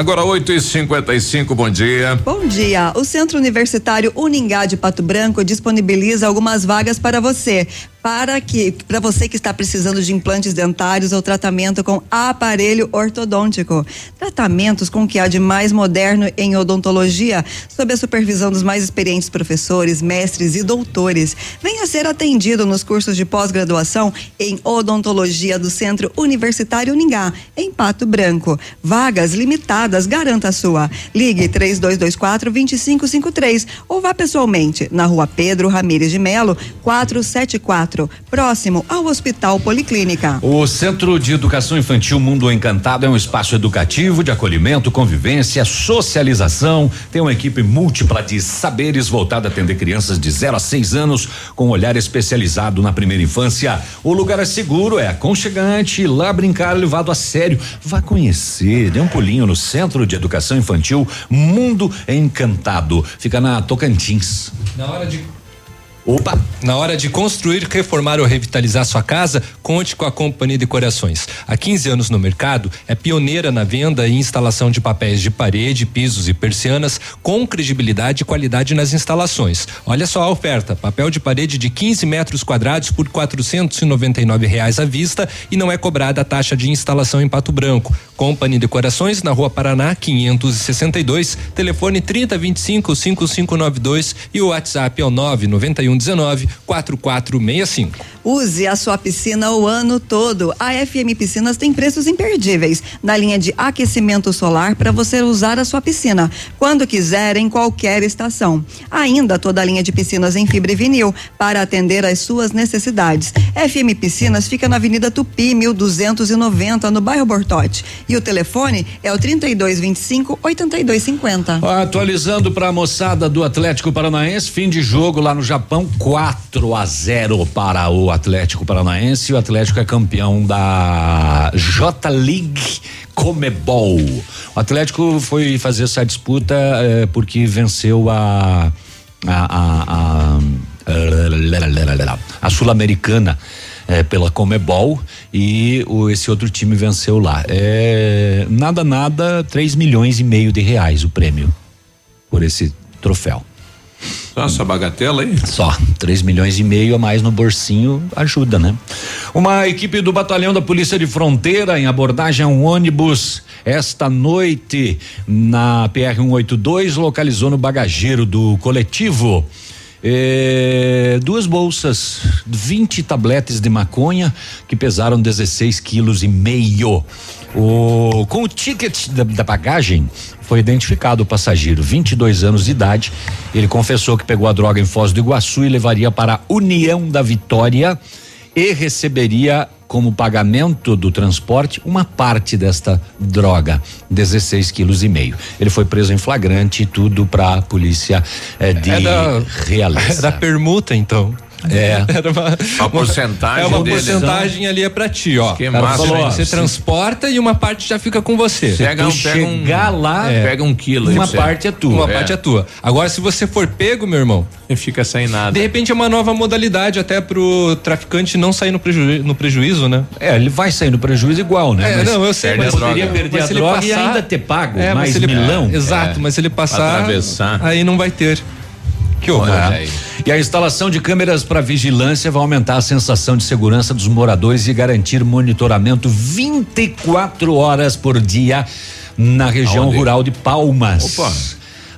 Agora 8 e 55 bom dia. Bom dia. O Centro Universitário Uningá de Pato Branco disponibiliza algumas vagas para você para que para você que está precisando de implantes dentários ou tratamento com aparelho ortodôntico. Tratamentos com o que há de mais moderno em odontologia, sob a supervisão dos mais experientes professores, mestres e doutores. Venha ser atendido nos cursos de pós-graduação em odontologia do Centro Universitário Uningá, em Pato Branco. Vagas limitadas, garanta a sua. Ligue 3224 2553 ou vá pessoalmente na Rua Pedro Ramires de Melo, 474 próximo ao Hospital Policlínica. O Centro de Educação Infantil Mundo Encantado é um espaço educativo de acolhimento, convivência, socialização. Tem uma equipe múltipla de saberes voltada a atender crianças de 0 a 6 anos com um olhar especializado na primeira infância. O lugar é seguro, é aconchegante, lá brincar é levado a sério. Vá conhecer, dê um pulinho no Centro de Educação Infantil Mundo Encantado. Fica na Tocantins. Na hora de Opa! Na hora de construir, reformar ou revitalizar sua casa, conte com a Companhia Decorações. Há 15 anos no mercado, é pioneira na venda e instalação de papéis de parede, pisos e persianas com credibilidade e qualidade nas instalações. Olha só a oferta: papel de parede de 15 metros quadrados por R$ reais à vista e não é cobrada a taxa de instalação em Pato Branco. Companhia Decorações na Rua Paraná 562, telefone 3025 5592 e o WhatsApp é o 991 19 4465. Use a sua piscina o ano todo. A FM Piscinas tem preços imperdíveis na linha de aquecimento solar para você usar a sua piscina quando quiser em qualquer estação. Ainda toda a linha de piscinas em fibra e vinil para atender às suas necessidades. FM Piscinas fica na Avenida Tupi, 1290, no bairro Bortote. E o telefone é o 3225 8250. Atualizando para a moçada do Atlético Paranaense, fim de jogo lá no Japão, 4 a 0 para o Atlético Paranaense. O Atlético é campeão da J League Comebol. O Atlético foi fazer essa disputa eh, porque venceu a a, a, a, a Sul-Americana eh, pela Comebol e o, esse outro time venceu lá. É, nada, nada, 3 milhões e meio de reais o prêmio por esse troféu. Só essa bagatela aí? Só, 3 milhões e meio a mais no bolsinho ajuda, né? Uma equipe do batalhão da Polícia de Fronteira em abordagem a um ônibus esta noite na PR 182 localizou no bagageiro do coletivo eh, duas bolsas, 20 tabletes de maconha que pesaram 16 quilos e meio. O, com o ticket da, da bagagem foi identificado o passageiro, 22 anos de idade. Ele confessou que pegou a droga em Foz do Iguaçu e levaria para a União da Vitória e receberia como pagamento do transporte uma parte desta droga, 16 quilos e meio. Ele foi preso em flagrante, tudo para a polícia eh, de Era- Realeza. Era permuta, então. É. Era uma, Uma porcentagem É uma dele. porcentagem ali é pra ti, ó. Que massa, falou, Você Sim. transporta e uma parte já fica com você. Pega um- Tu pega um- chegar lá, É. pega um quilo aí Uma parte é tua. Uma É. parte é tua. Agora, se você for pego, meu irmão, E fica sem nada. de repente é uma nova modalidade até pro traficante não sair no, preju no prejuízo, né? É, ele vai sair no prejuízo igual, né? É, Mas não, eu sei, perde mas poderia droga. perder Mas a se ele droga e passar- ainda ter pago É, mas mais se ele- milão. Exato, mas se ele passar, aí não vai ter. Que horror. É. E a instalação de câmeras para vigilância vai aumentar a sensação de segurança dos moradores e garantir monitoramento 24 horas por dia na região Aonde? rural de Palmas. Opa.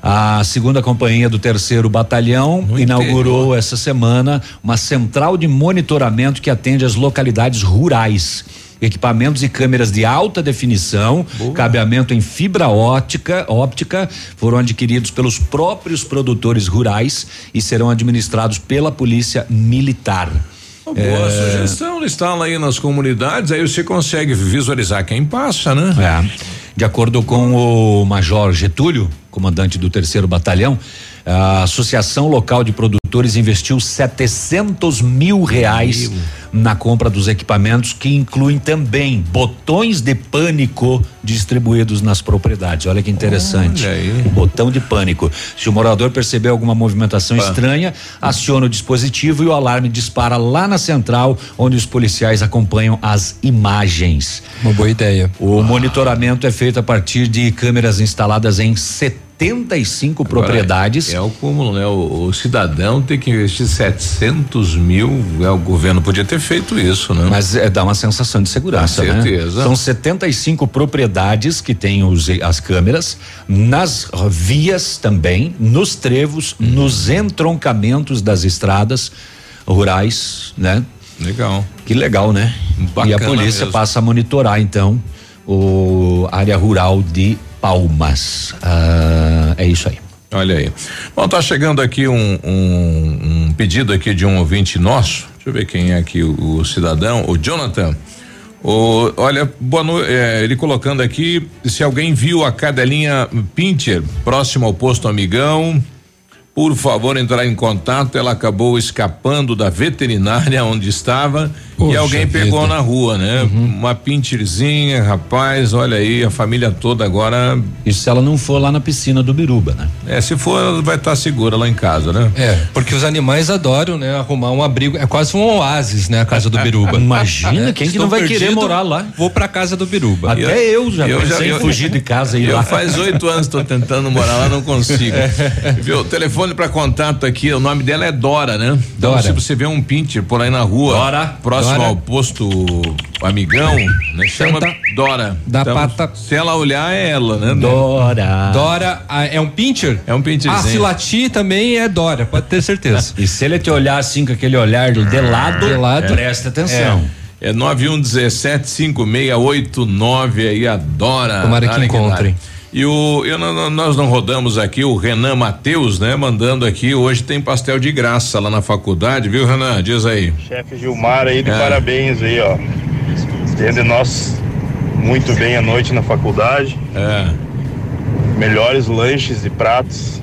A segunda companhia do terceiro batalhão inaugurou essa semana uma central de monitoramento que atende as localidades rurais. Equipamentos e câmeras de alta definição, cabeamento em fibra ótica, óptica, foram adquiridos pelos próprios produtores rurais e serão administrados pela Polícia Militar. Uma boa sugestão, instala aí nas comunidades, aí você consegue visualizar quem passa, né? É. De acordo com o Major Getúlio, comandante do terceiro batalhão, A Associação Local de Produtores investiu 700 mil reais na compra dos equipamentos, que incluem também botões de pânico distribuídos nas propriedades. Olha que interessante. O botão de pânico. Se o morador perceber alguma movimentação estranha, aciona o dispositivo e o alarme dispara lá na central, onde os policiais acompanham as imagens. Uma boa ideia. O monitoramento é feito a partir de câmeras instaladas em 75 Agora, propriedades. É o cúmulo, né? O, o cidadão tem que investir 700 mil. É, o governo podia ter feito isso, né? Mas é, dá uma sensação de segurança, Com né? certeza. São 75 propriedades que têm os, as câmeras, nas vias também, nos trevos, Uhum. nos entroncamentos das estradas rurais, né? Legal. Que legal, né? e a Bacana polícia mesmo. passa a monitorar, então, o área rural de Palmas. Ah, é isso aí. Olha aí. Bom, tá chegando aqui um, um, um pedido aqui de um ouvinte nosso. Deixa eu ver quem é aqui o, o cidadão, o Jonathan. O, olha, boa no, é, ele colocando aqui se alguém viu a cadelinha Pincher próximo ao posto Amigão, por favor entrar em contato. Ela acabou escapando da veterinária onde estava e Poxa alguém pegou vida. na rua, né? Uma pincherzinha, rapaz, olha aí, a família toda agora. E se ela não for lá na piscina do Biruba, né? É, se for, ela vai estar segura lá em casa, né? É, porque os animais adoram, né, arrumar um abrigo. É quase um oásis, né, a casa do Biruba. Imagina, quem que não vai querer perdido, morar lá? Vou pra casa do Biruba. Até eu já pensei em fugir de casa e ir eu lá. faz oito anos estou tentando morar lá, não consigo. Viu? O telefone para contato aqui, o nome dela é Dora, né? Então, Dora. se você vê um pincher por aí na rua, Dora. próximo Dora. ao posto Amigão, né? Chama Senta Dora. da Então, pata- Se ela olhar, é ela, né? Dora. Dora, ah, é um pincher? É um pincherzinho. Ah, se latir também é Dora, pode ter certeza. E se ele te olhar assim com aquele olhar de lado, De lado. presta atenção. É 91175689 aí, adora. Tomara que encontrem. E o, eu, nós não rodamos aqui, o Renan Matheus, né? Mandando aqui, hoje tem pastel de graça lá na faculdade, viu, Renan? Diz aí. Chefe Gilmar aí, de É. parabéns aí, ó. Entende nós muito bem a noite na faculdade. É. Melhores lanches e pratos.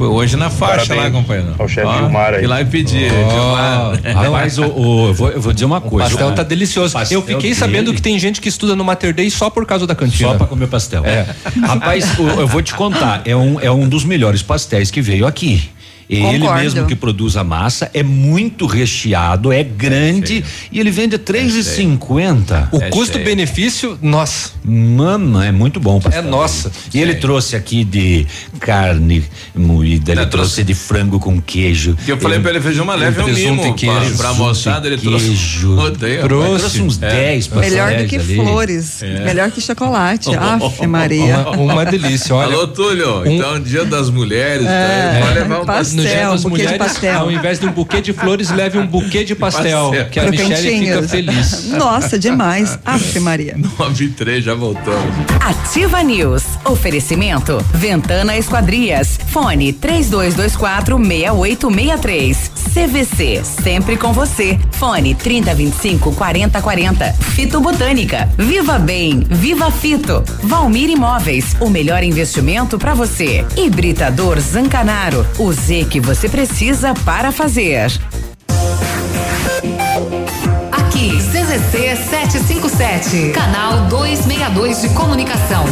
Foi hoje na faixa Parabéns lá, companheiro. ao chefe Ó, Gilmar aí. Ir lá e pedir. Gilmar. Rapaz, o, o- eu, vou, eu vou dizer uma O coisa. pastel né? tá delicioso. Pastel Eu fiquei dele- sabendo que tem gente que estuda no Mater Dei só por causa da cantina. Só pra comer pastel. É. Rapaz, o- eu vou te contar, é um, é um dos melhores pastéis que veio aqui. Ele Concordo. mesmo que produz a massa, é muito recheado, é grande e ele vende a três e cinquenta. O custo-benefício, nossa. Mano, é muito bom. É nossa. E ele trouxe aqui de carne moída, ele trouxe de frango com queijo. Que eu falei pra ele, feijão, mas leve um mimo e queijo. pra, pra moçada, ele trouxe. Queijo. Odeio, Trouxe, trouxe uns É. 10 pastéis Melhor do que ali. flores. É. Melhor que chocolate. Ave Maria. Uma, uma delícia, olha. Alô, Túlio, Um- então dia das mulheres, É, então, pode levar um pastel. No dia das buquê de mulheres, pastel. ao invés de um buquê de flores, leve um buquê de pastel, Pastel. que a Michelle fica feliz. Nossa, demais. Ave Maria. 9 e 3, já voltamos. Ativa News. Oferecimento. Ventana Esquadrias. Fone 3224 6863. CVC. Sempre com você. Fone 3025 4040. Fito Botânica. Viva Bem. Viva Fito. Valmir Imóveis. O melhor investimento para você. Hibridador Zancanaro. O Z que você precisa para fazer. Aqui, CZC 757, canal 262 de comunicação.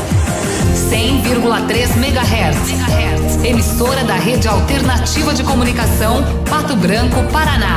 100,3 MHz. Emissora da Rede Alternativa de Comunicação, Pato Branco, Paraná.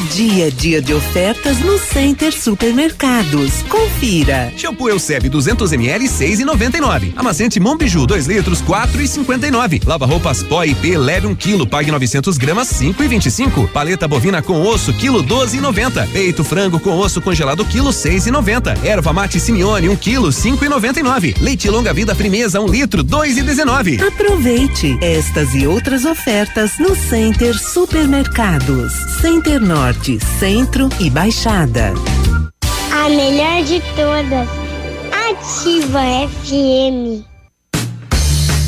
dia é dia de ofertas no Center Supermercados. Confira. Shampoo Euseb 200 ml 6,99. Amaciante Monbiju 2 litros 4,59. Lava roupas Pó IP leve 1 kg, pague 900 gramas 5,25. Paleta bovina com osso quilo 12,90. Peito frango com osso congelado quilo 6,90. Erva mate Simeone 1 kg 5,99. Leite longa vida Primeza 1 litro 2,19. Aproveite estas e outras ofertas no Center Supermercados. Center Norte, Centro e Baixada. A melhor de todas. Ativa FM.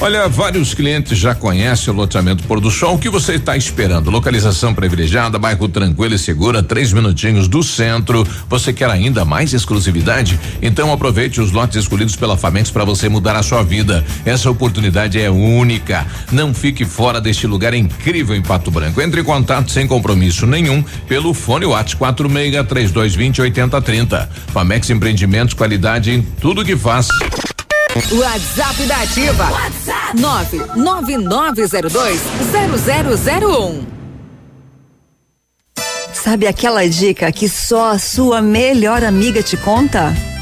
Olha, vários clientes já conhecem o loteamento Pôr do Sol. O que você está esperando? Localização privilegiada, bairro tranquilo e segura, três minutinhos do centro. Você quer ainda mais exclusividade? Então aproveite os lotes escolhidos pela Famex para você mudar a sua vida. Essa oportunidade é única. Não fique fora deste lugar incrível em Pato Branco. Entre em contato sem compromisso nenhum pelo fone WhatsApp 46 3220 8030. Famex Empreendimentos, qualidade em tudo que faz. WhatsApp da Ativa. WhatsApp 999020001. Sabe aquela dica que só a sua melhor amiga te conta?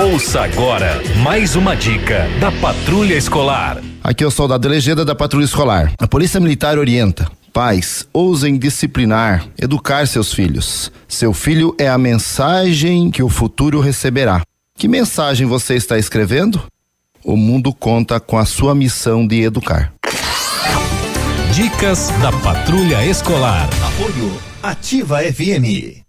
Ouça agora mais uma dica da Patrulha Escolar. Aqui é o soldado Legenda da Patrulha Escolar. A Polícia Militar orienta. Pais, ousem disciplinar, educar seus filhos. Seu filho é a mensagem que o futuro receberá. Que mensagem você está escrevendo? O mundo conta com a sua missão de educar. Dicas da Patrulha Escolar. Apoio Ativa FM.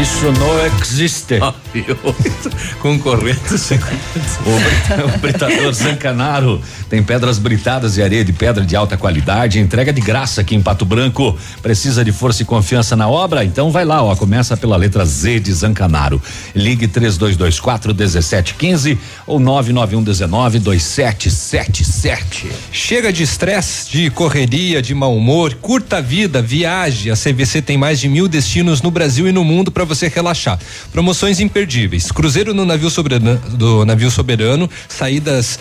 Isso não existe. Concorrentes. o, o Britador Zancanaro tem pedras britadas e areia de pedra de alta qualidade. Entrega de graça aqui em Pato Branco. Precisa de força e confiança na obra? Então vai lá, ó. Começa pela letra Z de Zancanaro. Ligue 3224 1715 ou 99119 2777. Chega de estresse, de correria, de mau humor. Curta a vida, viaje. A CVC tem mais de mil destinos no Brasil e no mundo para você relaxar. Promoções imperdíveis. Cruzeiro no navio soberano, do navio soberano, saídas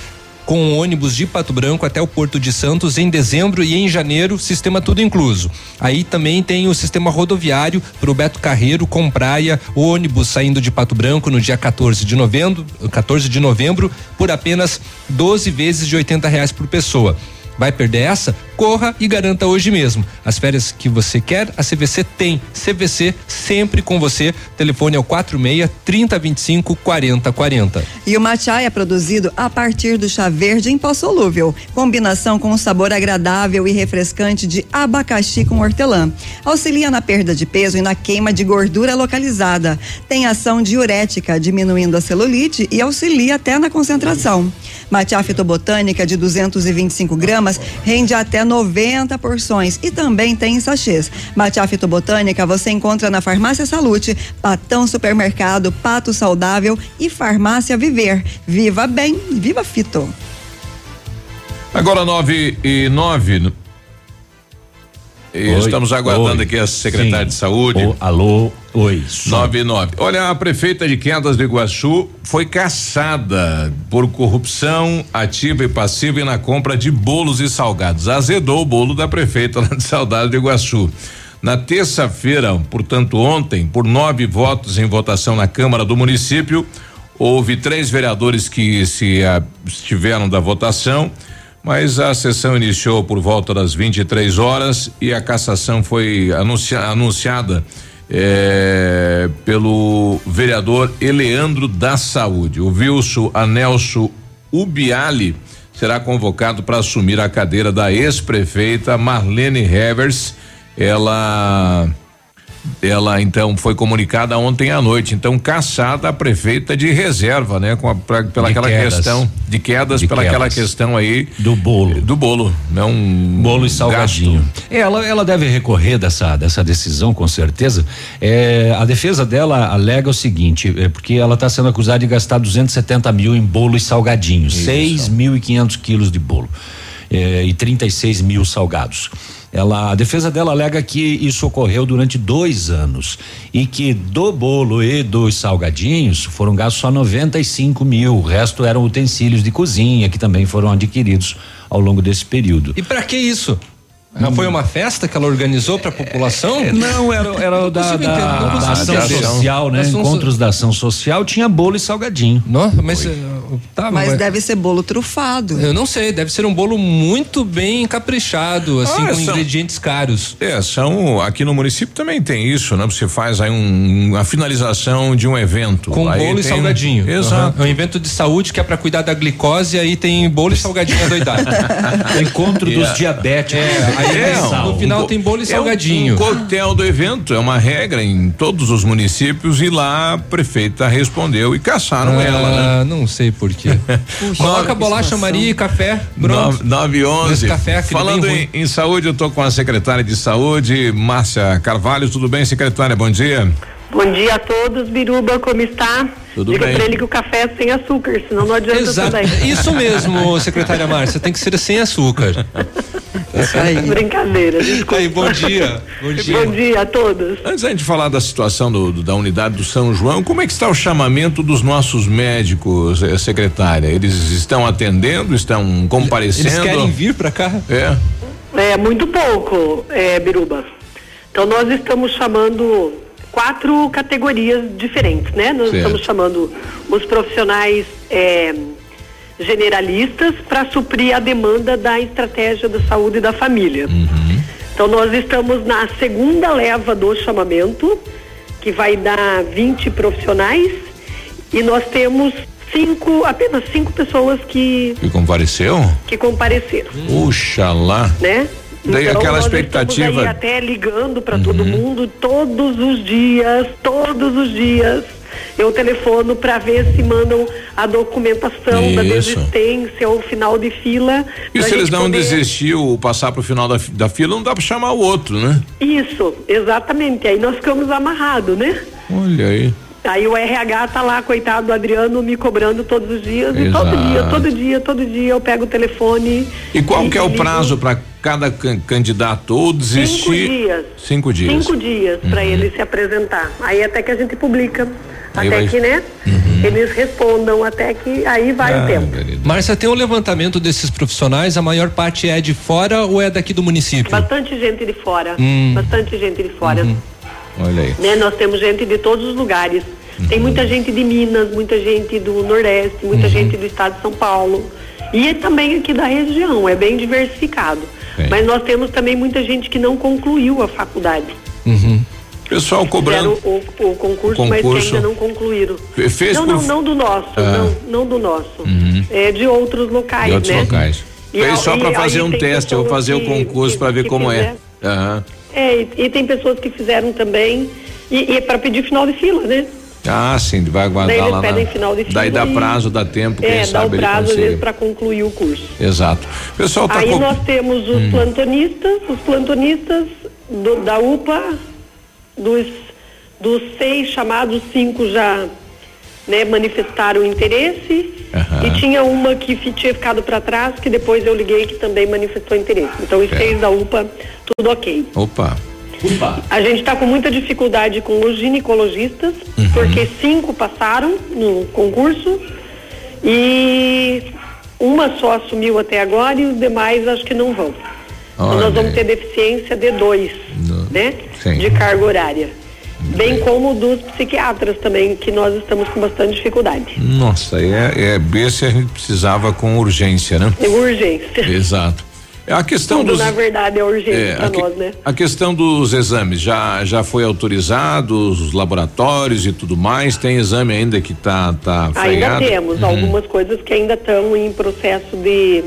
com ônibus de Pato Branco até o Porto de Santos em dezembro e em janeiro, sistema tudo incluso. Aí também tem o sistema rodoviário para o Beto Carreiro com praia, ônibus saindo de Pato Branco no dia 14 de novembro, 14 de novembro por apenas 12 vezes de 80 reais por pessoa. Vai perder essa? Corra e garanta hoje mesmo. As férias que você quer, a CVC tem. CVC sempre com você. Telefone é o 46 3025 4040. E o matcha é produzido a partir do chá verde em pó solúvel, combinação com um sabor agradável e refrescante de abacaxi com hortelã. Auxilia na perda de peso e na queima de gordura localizada. Tem ação diurética, diminuindo a celulite e auxilia até na concentração. Matcha fitobotânica de 225 gramas gramas, rende até 90 porções e também tem sachês. Matcha fitobotânica você encontra na Farmácia Salute, Patão Supermercado, Pato Saudável e Farmácia Viver. Viva bem, viva fito. Agora 9 e 9, Oi, Estamos aguardando oi. aqui a secretária Sim. de saúde. Ô, alô, oi. som. 99. Olha, a prefeita de Quedas do Iguaçu foi caçada por corrupção ativa e passiva e na compra de bolos e salgados. Azedou o bolo da prefeita lá de Saudade do Iguaçu. Na terça-feira, portanto ontem, por nove votos em votação na Câmara do município, houve três vereadores que se abstiveram da votação, mas a sessão iniciou por volta das 23 horas e a cassação foi anuncia- anunciada eh, pelo vereador Eleandro da Saúde. O Wilson Anelso Ubiali será convocado para assumir a cadeira da ex-prefeita Marlene Hevers. Ela ela então foi comunicada ontem à noite, então caçada a prefeita de reserva, né, com a, pra, pela De aquela quedas. questão de quedas, De pela aquela quedas. questão aí do bolo, do bolo, um bolo e salgadinho. gasto. É, Ela, ela deve recorrer dessa, dessa decisão, com certeza. É, a defesa dela alega o seguinte, é porque ela está sendo acusada de gastar 270 mil em bolo e salgadinhos, 6.500 quilos de bolo é, e 36 mil salgados. Ela, a defesa dela alega que isso ocorreu durante dois anos e que do bolo e dos salgadinhos foram gastos só 95 mil. O resto eram utensílios de cozinha que também foram adquiridos ao longo desse período. E pra que isso? Ah, Foi uma festa que ela organizou pra população? Não, era, era o da, da- não da consigo ação social, né? Ação so- Encontros da ação social tinha bolo e salgadinho. Não, mas eh, tá, Mas deve ser bolo trufado. Eu não sei, deve ser um bolo muito bem caprichado, assim, Ah, com são- ingredientes caros. É, são aqui no município também tem isso, né? Você faz aí um, a finalização de um evento. Com Aí bolo e salgadinho. Exato. Uhum. É um evento de saúde que é pra cuidar da glicose, aí tem bolo e salgadinho adoidado. Encontro Yeah. dos diabéticos. É, aí É, no um final co- tem bolo e é um- salgadinho. Um, coquetel do evento, é uma regra em todos os municípios e lá a prefeita respondeu e caçaram Ah, ela, né? Não sei por quê. Coloca bolacha Maria e café. Pronto. 9 e 11. Esse café, Falando em, em saúde, eu tô com a secretária de saúde, Márcia Carvalho. Tudo bem, secretária? Bom dia. Bom dia a todos, Biruba, como está? Tudo Diga bem. pra ele que o café é sem açúcar, senão não adianta Exato. também. Isso mesmo, secretária Márcia, tem que ser sem açúcar. Brincadeira, desculpa. Aí, bom dia. Bom dia. Bom dia a todos. Antes da gente falar da situação do- do- da unidade do São João, como é que está o chamamento dos nossos médicos, eh, secretária? Eles estão atendendo, estão comparecendo? Eles querem vir pra cá? É. É muito pouco, é, Biruba. Então nós estamos chamando quatro categorias diferentes, né? Nós Certo. estamos chamando os profissionais é, generalistas para suprir a demanda da estratégia da saúde da família. Então nós estamos na segunda leva do chamamento, que vai dar 20 profissionais, e nós temos cinco, apenas cinco pessoas que, Que compareceu? que compareceram Puxa lá. né? Daí aquela nós expectativa- aí até ligando para todo mundo todos os dias, todos os dias. Eu telefono para ver se mandam a documentação da Isso. desistência ou final de fila. E se eles não poder- desistir ou passar pro final da, da fila, não dá para chamar o outro, né? Isso, exatamente. Aí nós ficamos amarrados, né? Olha aí. Aí o RH tá lá, coitado do Adriano, me cobrando todos os dias. E todo Exato. dia, todo dia, todo dia eu pego o telefone. E qual que é o prazo para cada can- candidato ou desistir? Cinco dias. Cinco dias. Cinco dias para ele se apresentar. Aí até que a gente publica. Aí até vai- que, né? Eles respondam, até que aí vai Ah, o tempo. Márcia, tem um levantamento desses profissionais, a maior parte é de fora ou é daqui do município? Bastante gente de fora. Hum. Bastante gente de fora. Uhum. Olha aí. Né? Nós temos gente de todos os lugares. Tem muita gente de Minas, muita gente do Nordeste, muita gente do estado de São Paulo. E também aqui da região, é bem diversificado. Mas nós temos também muita gente que não concluiu a faculdade. Pessoal cobrando. Fizeram o, o concurso, mas que Concurso. ainda não concluíram. Fe- fez não, não, não do nosso, Ah. não, não do nosso. Uhum. É de outros locais, De outros né? locais. E Fez a- só para fazer um teste, eu vou fazer o que- concurso que- para ver que como é. Aham. É, e, e tem pessoas que fizeram também, e, e é para pedir final de fila, né? Ah, sim, vai aguardar Daí eles lá. pedem na- final de Daí dá prazo, dá tempo, quem é, dá sabe o ele prazo consiga. para concluir o curso. Exato. Pessoal tá Aí com... nós temos os Hum. plantonistas, os plantonistas do- da UPA, dos, dos seis chamados, cinco já né, manifestaram interesse. Aham. E tinha uma que tinha ficado para trás, que depois eu liguei que também manifestou interesse. Então os É. seis da UPA, tudo ok. Opa. A gente está com muita dificuldade com os ginecologistas, Uhum. porque cinco passaram no concurso e uma só assumiu até agora e os demais acho que não vão. Então nós vamos ter deficiência de dois, né? Sim. De carga horária. Bem como dos psiquiatras também, que nós estamos com bastante dificuldade. Nossa, é, é esse a gente precisava com urgência, né? É urgência. Exato. É a questão Tudo, dos na verdade, é urgência É, para nós, né? a questão dos exames já já foi autorizado, os laboratórios e tudo mais. Tem exame ainda que tá tá Ainda temos Uhum. algumas coisas que ainda estão em processo de,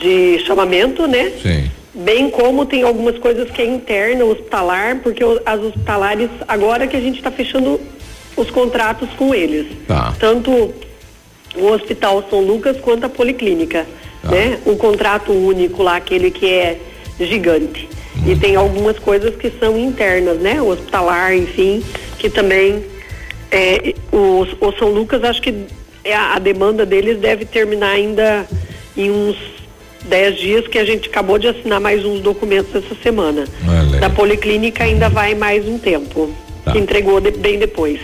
de chamamento, né? Sim. Bem como tem algumas coisas que é interna, hospitalar, porque as hospitalares, agora que a gente está fechando os contratos com eles. Tá. Tanto o Hospital São Lucas quanto a Policlínica. Tá. Né? O contrato único lá, aquele que é gigante. E tem algumas coisas que são internas, né? O hospitalar, enfim, que também é, o, o São Lucas, acho que é a, a demanda deles deve terminar ainda em uns 10 dias, que a gente acabou de assinar mais uns documentos essa semana. Olha. Da Policlínica ainda vai mais um tempo, Tá. que entregou de- bem depois.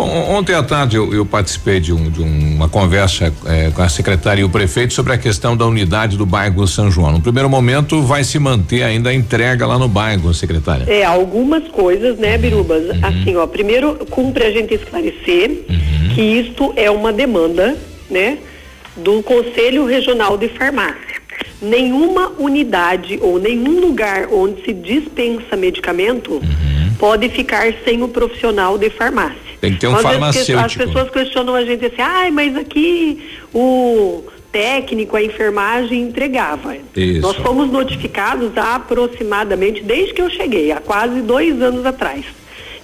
On- Ontem à tarde eu, eu participei de, um- de uma conversa eh, com a secretária e o prefeito sobre a questão da unidade do bairro São João. No primeiro momento vai se manter ainda a entrega lá no bairro, secretária. É, algumas coisas, né, Birubas? Assim, ó, primeiro cumpre a gente esclarecer que isto é uma demanda, né, do Conselho Regional de Farmácia. Nenhuma unidade ou nenhum lugar onde se dispensa medicamento pode ficar sem o profissional de farmácia. Tem que ter um Às farmacêutico. As pessoas questionam a gente assim, ai, mas aqui o técnico, a enfermagem entregava. Isso. Nós fomos notificados há aproximadamente, desde que eu cheguei, há quase dois anos atrás.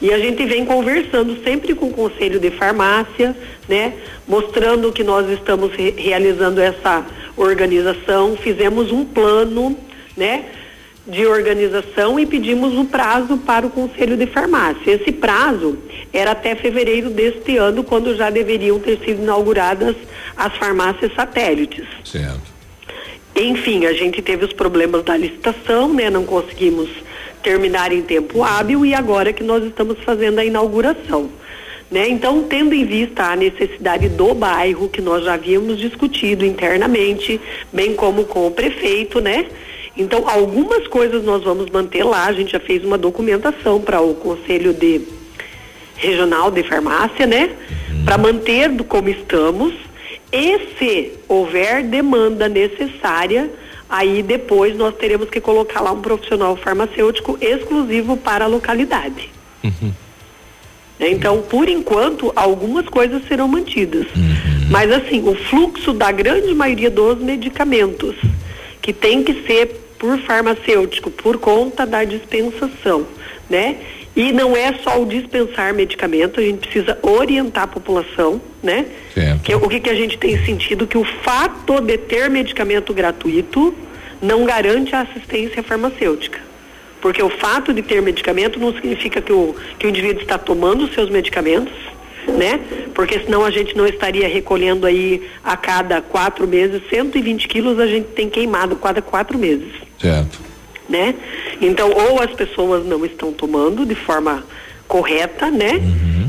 E a gente vem conversando sempre com o Conselho de Farmácia, né? Mostrando que nós estamos re- realizando essa organização, fizemos um plano, né? De organização e pedimos o prazo para o Conselho de Farmácia. Esse prazo era até fevereiro deste ano, quando já deveriam ter sido inauguradas as farmácias satélites. Certo. Enfim, a gente teve os problemas da licitação, né? Não conseguimos terminar em tempo hábil e agora que nós estamos fazendo a inauguração. Né? Então, tendo em vista a necessidade do bairro, que nós já havíamos discutido internamente, bem como com o prefeito, né? Então, algumas coisas nós vamos manter lá, a gente já fez uma documentação para o Conselho de Regional de Farmácia, né? Para manter do como estamos. E se houver demanda necessária, aí depois nós teremos que colocar lá um profissional farmacêutico exclusivo para a localidade. né? Então, por enquanto, algumas coisas serão mantidas. Mas assim, o fluxo da grande maioria dos medicamentos, que tem que ser por farmacêutico, por conta da dispensação, né? E não é só o dispensar medicamento, a gente precisa orientar a população, né? Certo. Que, o que, que a gente tem sentido? Que o fato de ter medicamento gratuito não garante a assistência farmacêutica. Porque o fato de ter medicamento não significa que o, que o indivíduo está tomando os seus medicamentos, né? Porque senão a gente não estaria recolhendo aí a cada quatro meses, 120 quilos a gente tem queimado a cada quatro meses Certo. né? Então, ou as pessoas não estão tomando de forma correta, né?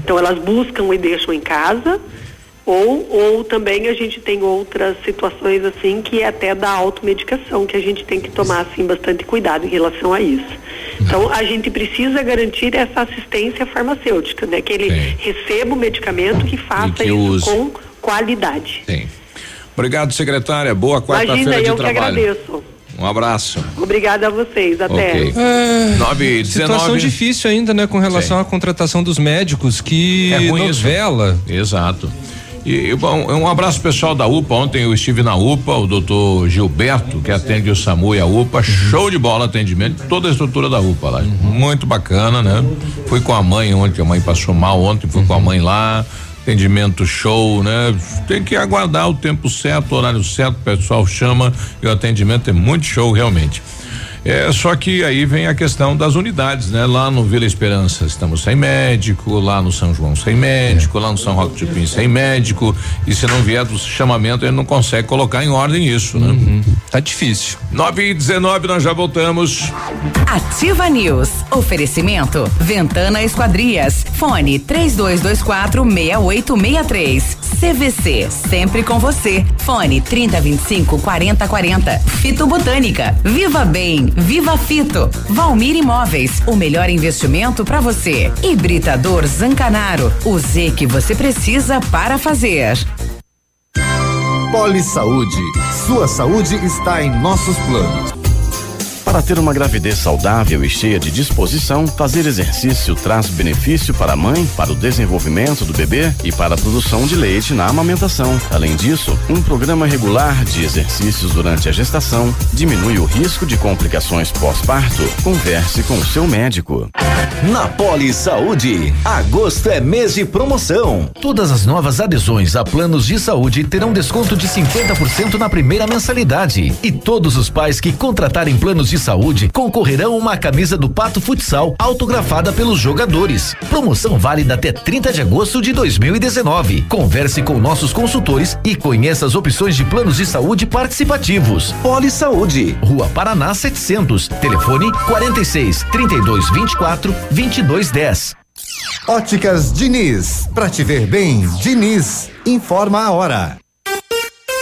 Então elas buscam e deixam em casa, ou, ou também a gente tem outras situações assim que é até da automedicação, que a gente tem que tomar assim bastante cuidado em relação a isso. Então a gente precisa garantir essa assistência farmacêutica, né? Que ele receba o medicamento que faça que isso use. com qualidade. Sim. Obrigado, secretária. Boa quarta-feira de eu trabalho. Que agradeço. Um abraço. Obrigada a vocês. Até. Ok. É, 9 e situação 19. difícil ainda, né, com relação à contratação dos médicos, que É ruim isso. novela. Exato. E, bom, um abraço pessoal da UPA. Ontem eu estive na UPA, o doutor Gilberto, que atende o SAMU e a UPA. Show de bola atendimento, toda a estrutura da UPA lá. Muito bacana, né? Fui com a mãe ontem, a mãe passou mal ontem, fui com a mãe lá. Atendimento show, né? Tem que aguardar o tempo certo, o horário certo, o pessoal chama e o atendimento é muito show realmente. É, só que aí vem a questão das unidades, né? Lá no Vila Esperança estamos sem médico, lá no São João sem médico, lá no São Roque de Pim sem médico, e se não vier do chamamento, ele não consegue colocar em ordem isso, né? Tá difícil. 9 e 19 nós já voltamos. Ativa News. Oferecimento. Ventana Esquadrias. Fone 3224 6863. CVC. Sempre com você. Fone 3025 4040. Fito Botânica. Viva Bem. Viva Fito. Valmir Imóveis. O melhor investimento para você. Hibridador Zancanaro. O Z que você precisa para fazer. Poli Saúde. Sua saúde está em nossos planos. Para ter uma gravidez saudável e cheia de disposição, fazer exercício traz benefício para a mãe, para o desenvolvimento do bebê e para a produção de leite na amamentação. Além disso, um programa regular de exercícios durante a gestação diminui o risco de complicações pós-parto. Converse com o seu médico. Na Poli Saúde, agosto é mês de promoção. Todas as novas adesões a planos de saúde terão desconto de 50% na primeira mensalidade. E todos os pais que contratarem planos de saúde concorrerão a uma camisa do Pato Futsal autografada pelos jogadores. Promoção válida até 30 de agosto de 2019. Converse com nossos consultores e conheça as opções de planos de saúde participativos. Poli Saúde, Rua Paraná 700. Telefone 46 32 24 22 10. Óticas Diniz, pra te ver bem, Diniz, informa a hora.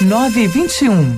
9 e 21.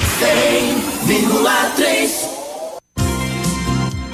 100,3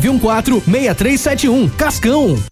914-6371. Cascão.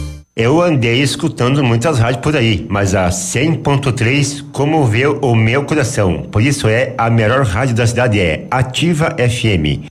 Eu andei escutando muitas rádios por aí, mas a 100.3 comoveu o meu coração. Por isso é a melhor rádio da cidade é Ativa FM.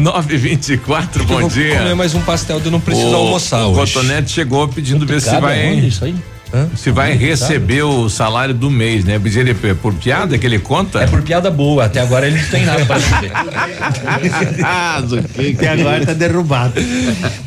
924, bom Eu vou dia. comer mais um pastel, eu não preciso o, almoçar o hoje. Cotonete chegou pedindo ver se Cabe vai. aonde isso aí? Se vai receber o salário do mês, né? Ele, por piada que ele conta? É por piada boa, até agora ele não tem nada pra receber. ah. Que agora tá derrubado.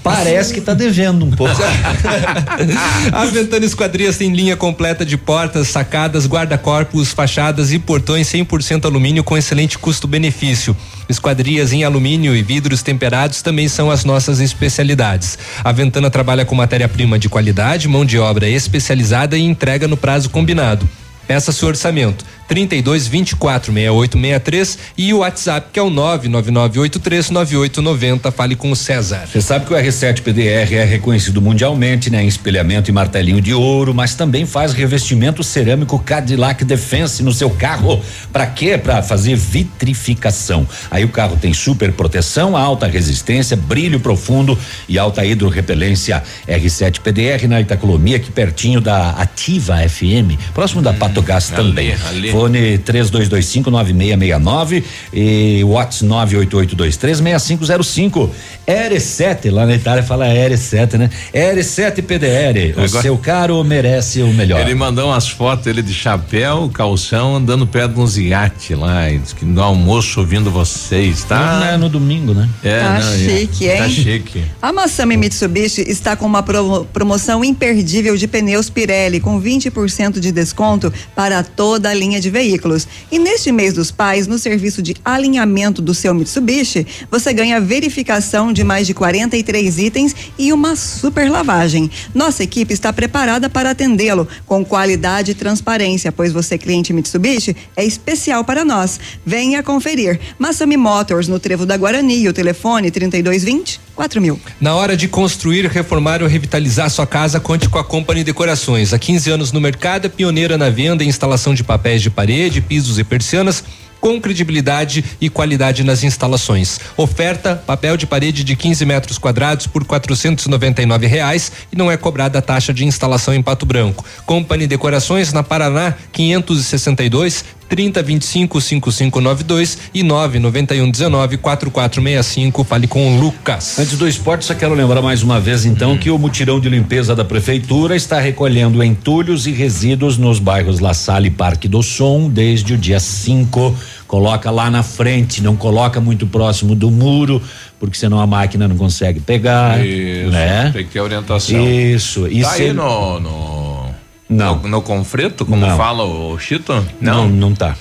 Parece que tá devendo um pouco. A Ventana Esquadrias tem linha completa de portas, sacadas, guarda-corpos, fachadas e portões 100% alumínio com excelente custo-benefício. Esquadrias em alumínio e vidros temperados também são as nossas especialidades. A Ventana trabalha com matéria-prima de qualidade, mão de obra especializada e entrega no prazo combinado. Peça seu orçamento 32 24 68 63 e o WhatsApp que é o 99983 9890. Fale com o César. Você sabe que o R7 PDR é reconhecido mundialmente, né, em espelhamento e martelinho de ouro, mas também faz revestimento cerâmico Cadillac Defense no seu carro. Para quê? Para fazer vitrificação. Aí o carro tem super proteção, alta resistência, brilho profundo e alta hidrorrepelência. R7 PDR na Itacolomi, aqui pertinho da Ativa FM, próximo da Pato Gás ali, também. ali. Fone 3225 9669 e WhatsApp 988236505. R7, lá na Itália fala R7, né? R7 PDR, o Agora- seu carro merece o melhor. Ele mandou umas fotos ele de chapéu, calção, andando perto de uns iate lá. Que no almoço ouvindo vocês, tá? Não é no domingo, né? É, Tá não, é- chique, Tá hein? chique. A Massami Mitsubishi está com uma promo- promoção imperdível de pneus Pirelli com 20% de desconto para toda a linha de veículos. E neste mês dos pais, no serviço de alinhamento do seu Mitsubishi, você ganha verificação de mais de 43 itens e uma super lavagem. Nossa equipe está preparada para atendê-lo com qualidade e transparência, pois você cliente Mitsubishi é especial para nós. Venha conferir. Massami Motors no Trevo da Guarani, o telefone 3220 4000. Na hora de construir, reformar ou revitalizar sua casa, conte com a Company Decorações. Há 15 anos no mercado, é pioneira na venda e instalação de papéis de parede, pisos e persianas. Com credibilidade e qualidade nas instalações. Oferta: papel de parede de 15 metros quadrados por 499 reais e não é cobrada a taxa de instalação em Pato Branco. Company Decorações na Paraná 562 3025 5592 e 991 19 4465. Fale com o Lucas. Antes do esporte, só quero lembrar mais uma vez, então, que o mutirão de limpeza da prefeitura está recolhendo entulhos e resíduos nos bairros La Salle e Parque do Som desde o dia 5. Coloca lá na frente, não coloca muito próximo do muro, porque senão a máquina não consegue pegar. Isso, né? tem que ter orientação. Isso. E tá se- aí no, no, Não. no, no confreto, como Não. fala o Chito? Não, não tá.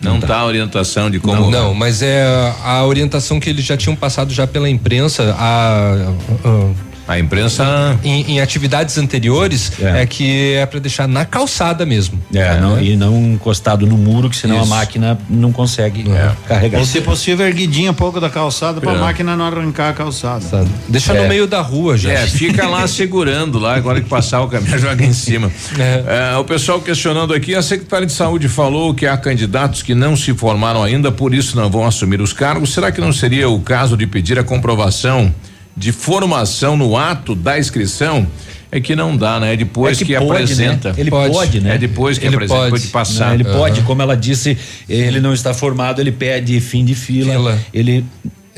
Não, tá a orientação de como. Não, não, mas é a orientação que eles já tinham passado já pela imprensa, a, a, imprensa Então, em, em atividades anteriores é, que é para deixar na calçada mesmo. É, não, e não encostado no muro, que senão Isso. a máquina não consegue carregar. Ou se possível, erguidinho um pouco da calçada para a É. máquina não arrancar a calçada. Deixa no meio da rua, já. É, fica lá segurando lá, agora que passar o caminhão, joga em cima. É, o pessoal questionando aqui, a secretária de saúde falou que há candidatos que não se formaram ainda, por isso não vão assumir os cargos. Será que não seria o caso de pedir a comprovação de formação no ato da inscrição? É que não dá, né? É depois É que que, pode, apresenta. né? Ele pode, né? É depois que Ele apresenta, pode. depois de passar. Não, ele pode, como ela disse, ele não está formado, ele pede fim de fila. Ele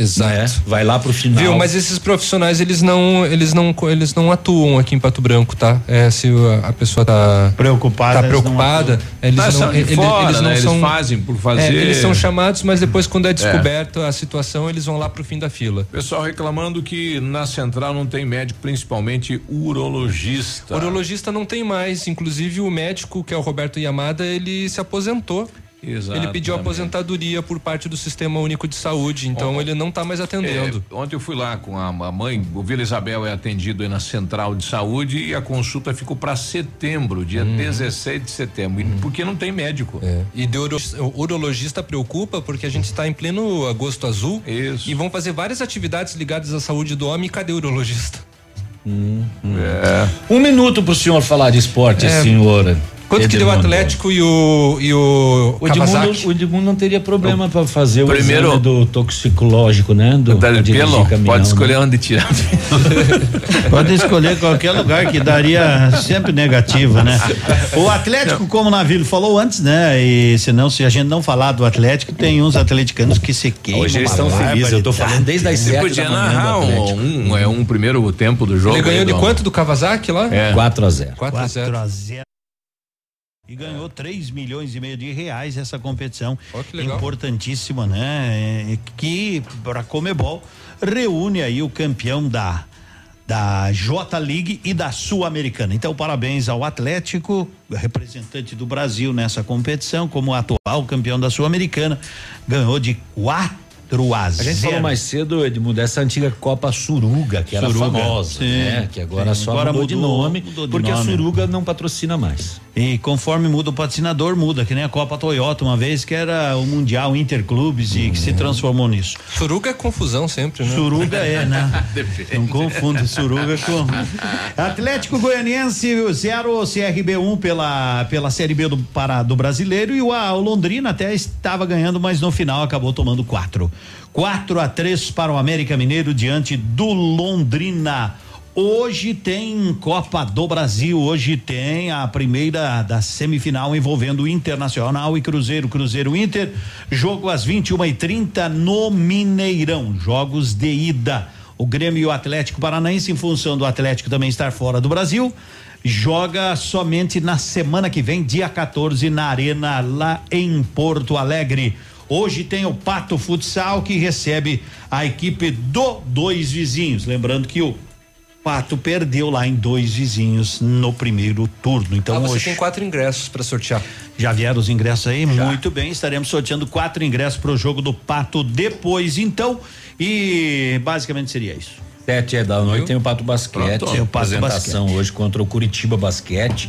Exato. vai lá pro final. Viu? Mas esses profissionais eles não eles não eles não atuam aqui em Pato Branco, tá? É, se a, pessoa tá preocupada, tá eles não preocupada, eles Mas não são de ele- fora, eles não né? Eles são fazem por fazer. É, eles são chamados, mas depois quando é descoberto a situação, eles vão lá pro fim da fila. Pessoal reclamando que na central não tem médico, principalmente urologista. Urologista não tem mais, inclusive o médico que é o Roberto Yamada, ele se aposentou. Ele pediu aposentadoria por parte do Sistema Único de Saúde, então ele não está mais atendendo. É, ontem eu fui lá com a, a mãe, o Vila Isabel é atendido aí na Central de Saúde e a consulta ficou para setembro, dia 16 de setembro, e porque não tem médico. É. E de uro- o urologista preocupa porque a gente está em pleno agosto azul Isso. e vão fazer várias atividades ligadas à saúde do homem. E cadê o urologista? É. Um minuto pro senhor falar de esporte, É. senhor. Quanto que deu o Edmundo. Atlético e o e o, O Edmundo, o Edmundo não teria problema para fazer Primeiro- o exame do toxicológico, né? Do, Pelo, caminhão, pode né? escolher onde tirar. Pode escolher qualquer lugar que daria sempre negativa, né? O Atlético, como o Navilho falou antes, né? E senão, se a gente não falar do Atlético, tem uns atleticanos que se queimam. Hoje eles estão felizes, eu tô falando desde as sete podia da manhã do narrar Atlético. um, um, é, um primeiro tempo do jogo. Ele ganhou aí, de quanto do Kawasaki lá? É. 4 a 0 4 a 0. 4 a 0. E ganhou 3 milhões e meio de reais essa competição legal. importantíssima, né? É, Que para Comebol reúne aí o campeão da da J League e da Sul-Americana. Então, parabéns ao Atlético, representante do Brasil nessa competição, como atual campeão da Sul-Americana, ganhou de 4 a A gente 0. falou mais cedo, Edmundo, dessa antiga Copa Suruga, que era Suruga, famosa, sim. né? Que agora Sim, só agora mudou, de mudou- nome, mudou de porque a nome. Suruga não patrocina mais. E conforme muda o patrocinador, muda, que nem a Copa Toyota, uma vez que era o Mundial Interclubes e que se transformou nisso. Suruga é confusão sempre, né? Suruga é, né? Não confunde Suruga com. Atlético Goianiense 0, CRB 1 pela, pela Série B do, para, do brasileiro e o, a- o Londrina até estava ganhando, mas no final acabou tomando 4. 4 a 3 para o América Mineiro diante do Londrina. Hoje tem Copa do Brasil, hoje tem a primeira da semifinal envolvendo Internacional e Cruzeiro, Cruzeiro Inter, jogo às 21h30 no Mineirão, jogos de ida. O Grêmio e o Atlético Paranaense, em função do Atlético também estar fora do Brasil, joga somente na semana que vem, dia 14, na Arena, lá em Porto Alegre. Hoje tem o Pato Futsal que recebe a equipe do Dois Vizinhos. Lembrando que o Pato perdeu lá em Dois Vizinhos no primeiro turno. Então ah, você hoje tem quatro ingressos para sortear. já vieram os ingressos aí? Muito bem, estaremos sorteando quatro ingressos para o jogo do Pato depois, então. E basicamente seria isso. Sete é da noite tem o Pato Basquete, Pronto. Tem o Pato apresentação hoje contra o Curitiba Basquete.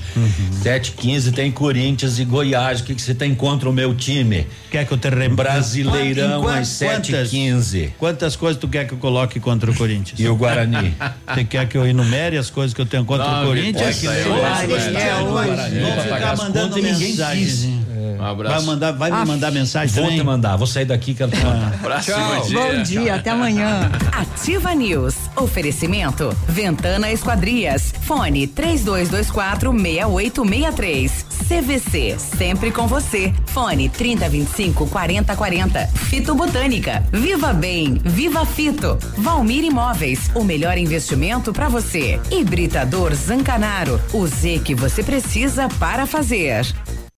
Sete quinze tem Corinthians e Goiás. O que que você tem contra o meu time? Quer que eu te rem... Brasileirão às sete quantas- quinze. Quantas coisas tu quer que eu coloque contra o Corinthians? E o Guarani? Você quer que eu enumere as coisas que eu tenho contra Não, o Corinthians? que Cristiano, Cristiano, vamos Guarani, pra pagar ficar mandando mensagem. Um abraço. Vai mandar, vai me mandar mensagem Vou também? te mandar, vou sair daqui quero te mandar. Abraço, Tchau. bom dia. Bom dia, até amanhã. Ativa News. Oferecimento. Ventana Esquadrias. Fone 3224 6863. CVC. Sempre com você. Fone 3025 4040. Fito Botânica. Viva Bem. Viva Fito. Valmir Imóveis. O melhor investimento para você. Hibridador Zancanaro. O Z que você precisa para fazer.